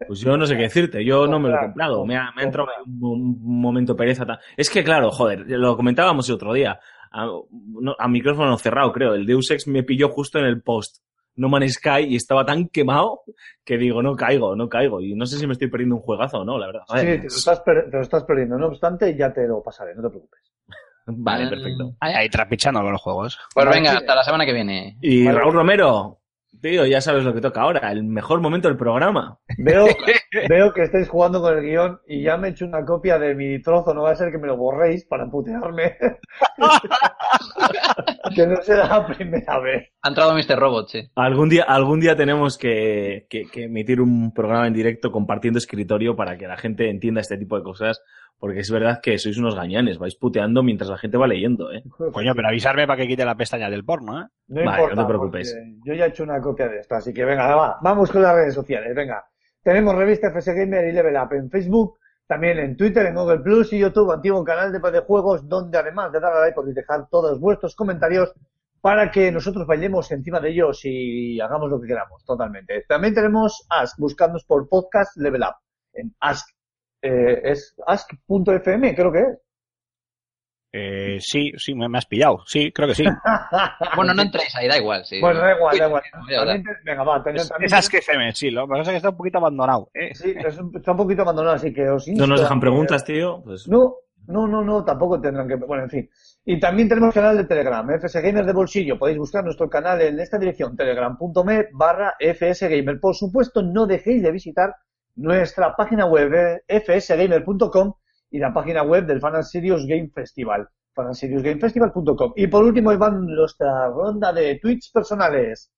Pues yo no sé qué decirte, yo no me lo he comprado, me ha, me ha entrado un, un momento pereza. Es que claro, joder, lo comentábamos el otro día, a, no- a micrófono cerrado creo, el Deus Ex me pilló justo en el post No Man's Sky y estaba tan quemado que digo, no caigo, no caigo. Y no sé si me estoy perdiendo un juegazo o no, la verdad. Sí, te lo, estás te lo estás perdiendo. No obstante, ya te lo pasaré, no te preocupes. *laughs* Vale, perfecto. Ahí, ahí trapichando con los juegos. Pues venga, sí. hasta la semana que viene. Y Vale. Raúl Romero, tío, ya sabes lo que toca ahora, el mejor momento del programa. Veo, *laughs* veo que estáis jugando con el guion y ya me he hecho una copia de mi trozo. No va a ser que me lo borréis para putearme. *laughs* que no será la primera vez. Ha entrado Mr. Robot, sí. Algún día, algún día tenemos que, que- que emitir un programa en directo compartiendo escritorio para que la gente entienda este tipo de cosas, porque es verdad que sois unos gañanes, vais puteando mientras la gente va leyendo, ¿eh? Coño, pero avisarme para que quite la pestaña del porno, ¿eh? No Vale, importa, no te preocupes. Yo ya he hecho una copia de esto, así que venga, va, vamos con las redes sociales, venga. Tenemos revista FS Gamer y Level Up en Facebook, también en Twitter, en Google Plus y YouTube, antiguo canal de de juegos, donde además de dar a like podéis dejar todos vuestros comentarios para que nosotros bailemos encima de ellos y hagamos lo que queramos, totalmente. También tenemos Ask, buscándonos por podcast Level Up, en Ask. Eh, es ask.fm, creo que es. Eh, sí, sí, me, me has pillado. Sí, creo que sí. *laughs* Bueno, no entréis ahí, da igual, sí. Bueno, da igual, da igual. También venga, va, ten- Es, también FM, sí. Lo que pasa es que está un poquito abandonado. ¿eh? Sí, es un- está un poquito abandonado, así que os No insto nos a dejan preguntas, tío, pues No, no, no, no, tampoco tendrán que. Bueno, en fin. Y también tenemos canal de Telegram, FS Gamer de bolsillo. Podéis buscar nuestro canal en esta dirección, telegram.me barra FS Gamer. Por supuesto, no dejéis de visitar nuestra página web, eh, fsgamer.com y la página web del Fan Serious Game Festival, fanandserious.gamefestival.com. Y por último, Iván, nuestra ronda de tweets personales.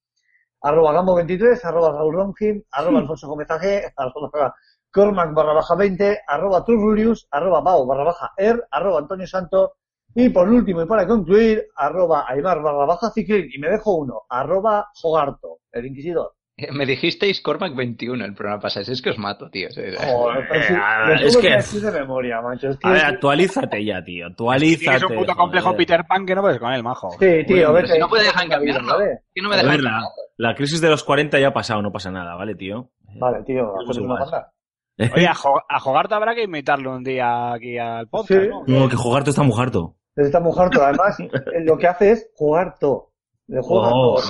Arroba Gambo23, arroba Raúl Ronjim, arroba Alfonso Gómez AG, arroba Cormac barra baja 20, arroba Turrulius, arroba Bao barra baja Er, arroba Antonio Santo, y por último y para concluir, arroba Aymar barra baja Ciclín, y me dejo uno, arroba Jogarto, el Inquisidor. *laughs* Me dijisteis Cormac 21 el programa pasado. Es que os mato, tío. Joder, ver, es que- decir de memoria, macho. Es que A ver, actualízate ya, tío, *laughs* actualízate. Tienes un puto complejo joder. Peter Pan que no puedes con él, majo. Sí, tío, Bueno, vete. si no puede dejar cambiarlo. Que no me A dejan ver, la, la crisis de los 40 ya ha pasado, no pasa nada, ¿vale, tío? Vale, tío, banda. *laughs* Oye, a, Jo- a Jogarto habrá que invitarlo un día aquí al podcast, Sí. ¿no? No, que jugar tú está muy harto. Está muy harto. Además, eh, lo que hace es jugar todo. Le juega Oh.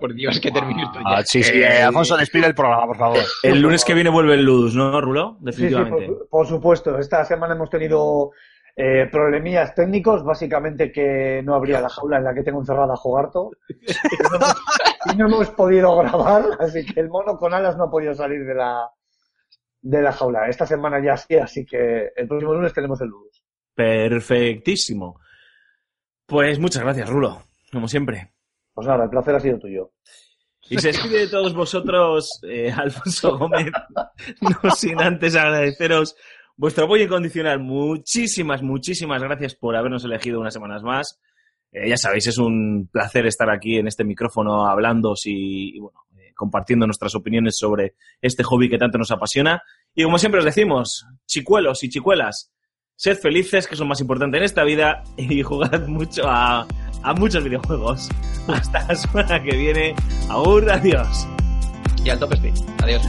Por Dios, que termine esto Ah, ya. sí, sí. eh, Alfonso, despide el programa, por favor. El lunes que viene vuelve el Ludus, ¿no, Rulo? Sí, sí, Definitivamente. por, por supuesto. Esta semana hemos tenido eh, problemillas técnicos, básicamente que no habría la jaula en la que tengo encerrada a Jogarto. Y no, hemos, y no hemos podido grabar, así que el mono con alas no ha podido salir de la, de la jaula. Esta semana ya sí, así que el próximo lunes tenemos el Ludus. Perfectísimo. Pues muchas gracias, Rulo, como siempre. Pues nada, el placer ha sido tuyo. Y se despide de todos vosotros, eh, *laughs* Alfonso Gómez, no sin antes agradeceros vuestro apoyo incondicional. Muchísimas, muchísimas gracias por habernos elegido unas semanas más. Eh, ya sabéis, es un placer estar aquí en este micrófono hablando y, y, bueno, eh, compartiendo nuestras opiniones sobre este hobby que tanto nos apasiona. Y como siempre os decimos, chicuelos y chicuelas, sed felices, que es lo más importante en esta vida, y jugad mucho a, a muchos videojuegos. Hasta la semana que viene. Agur, adiós. Y al top speed. Adiós.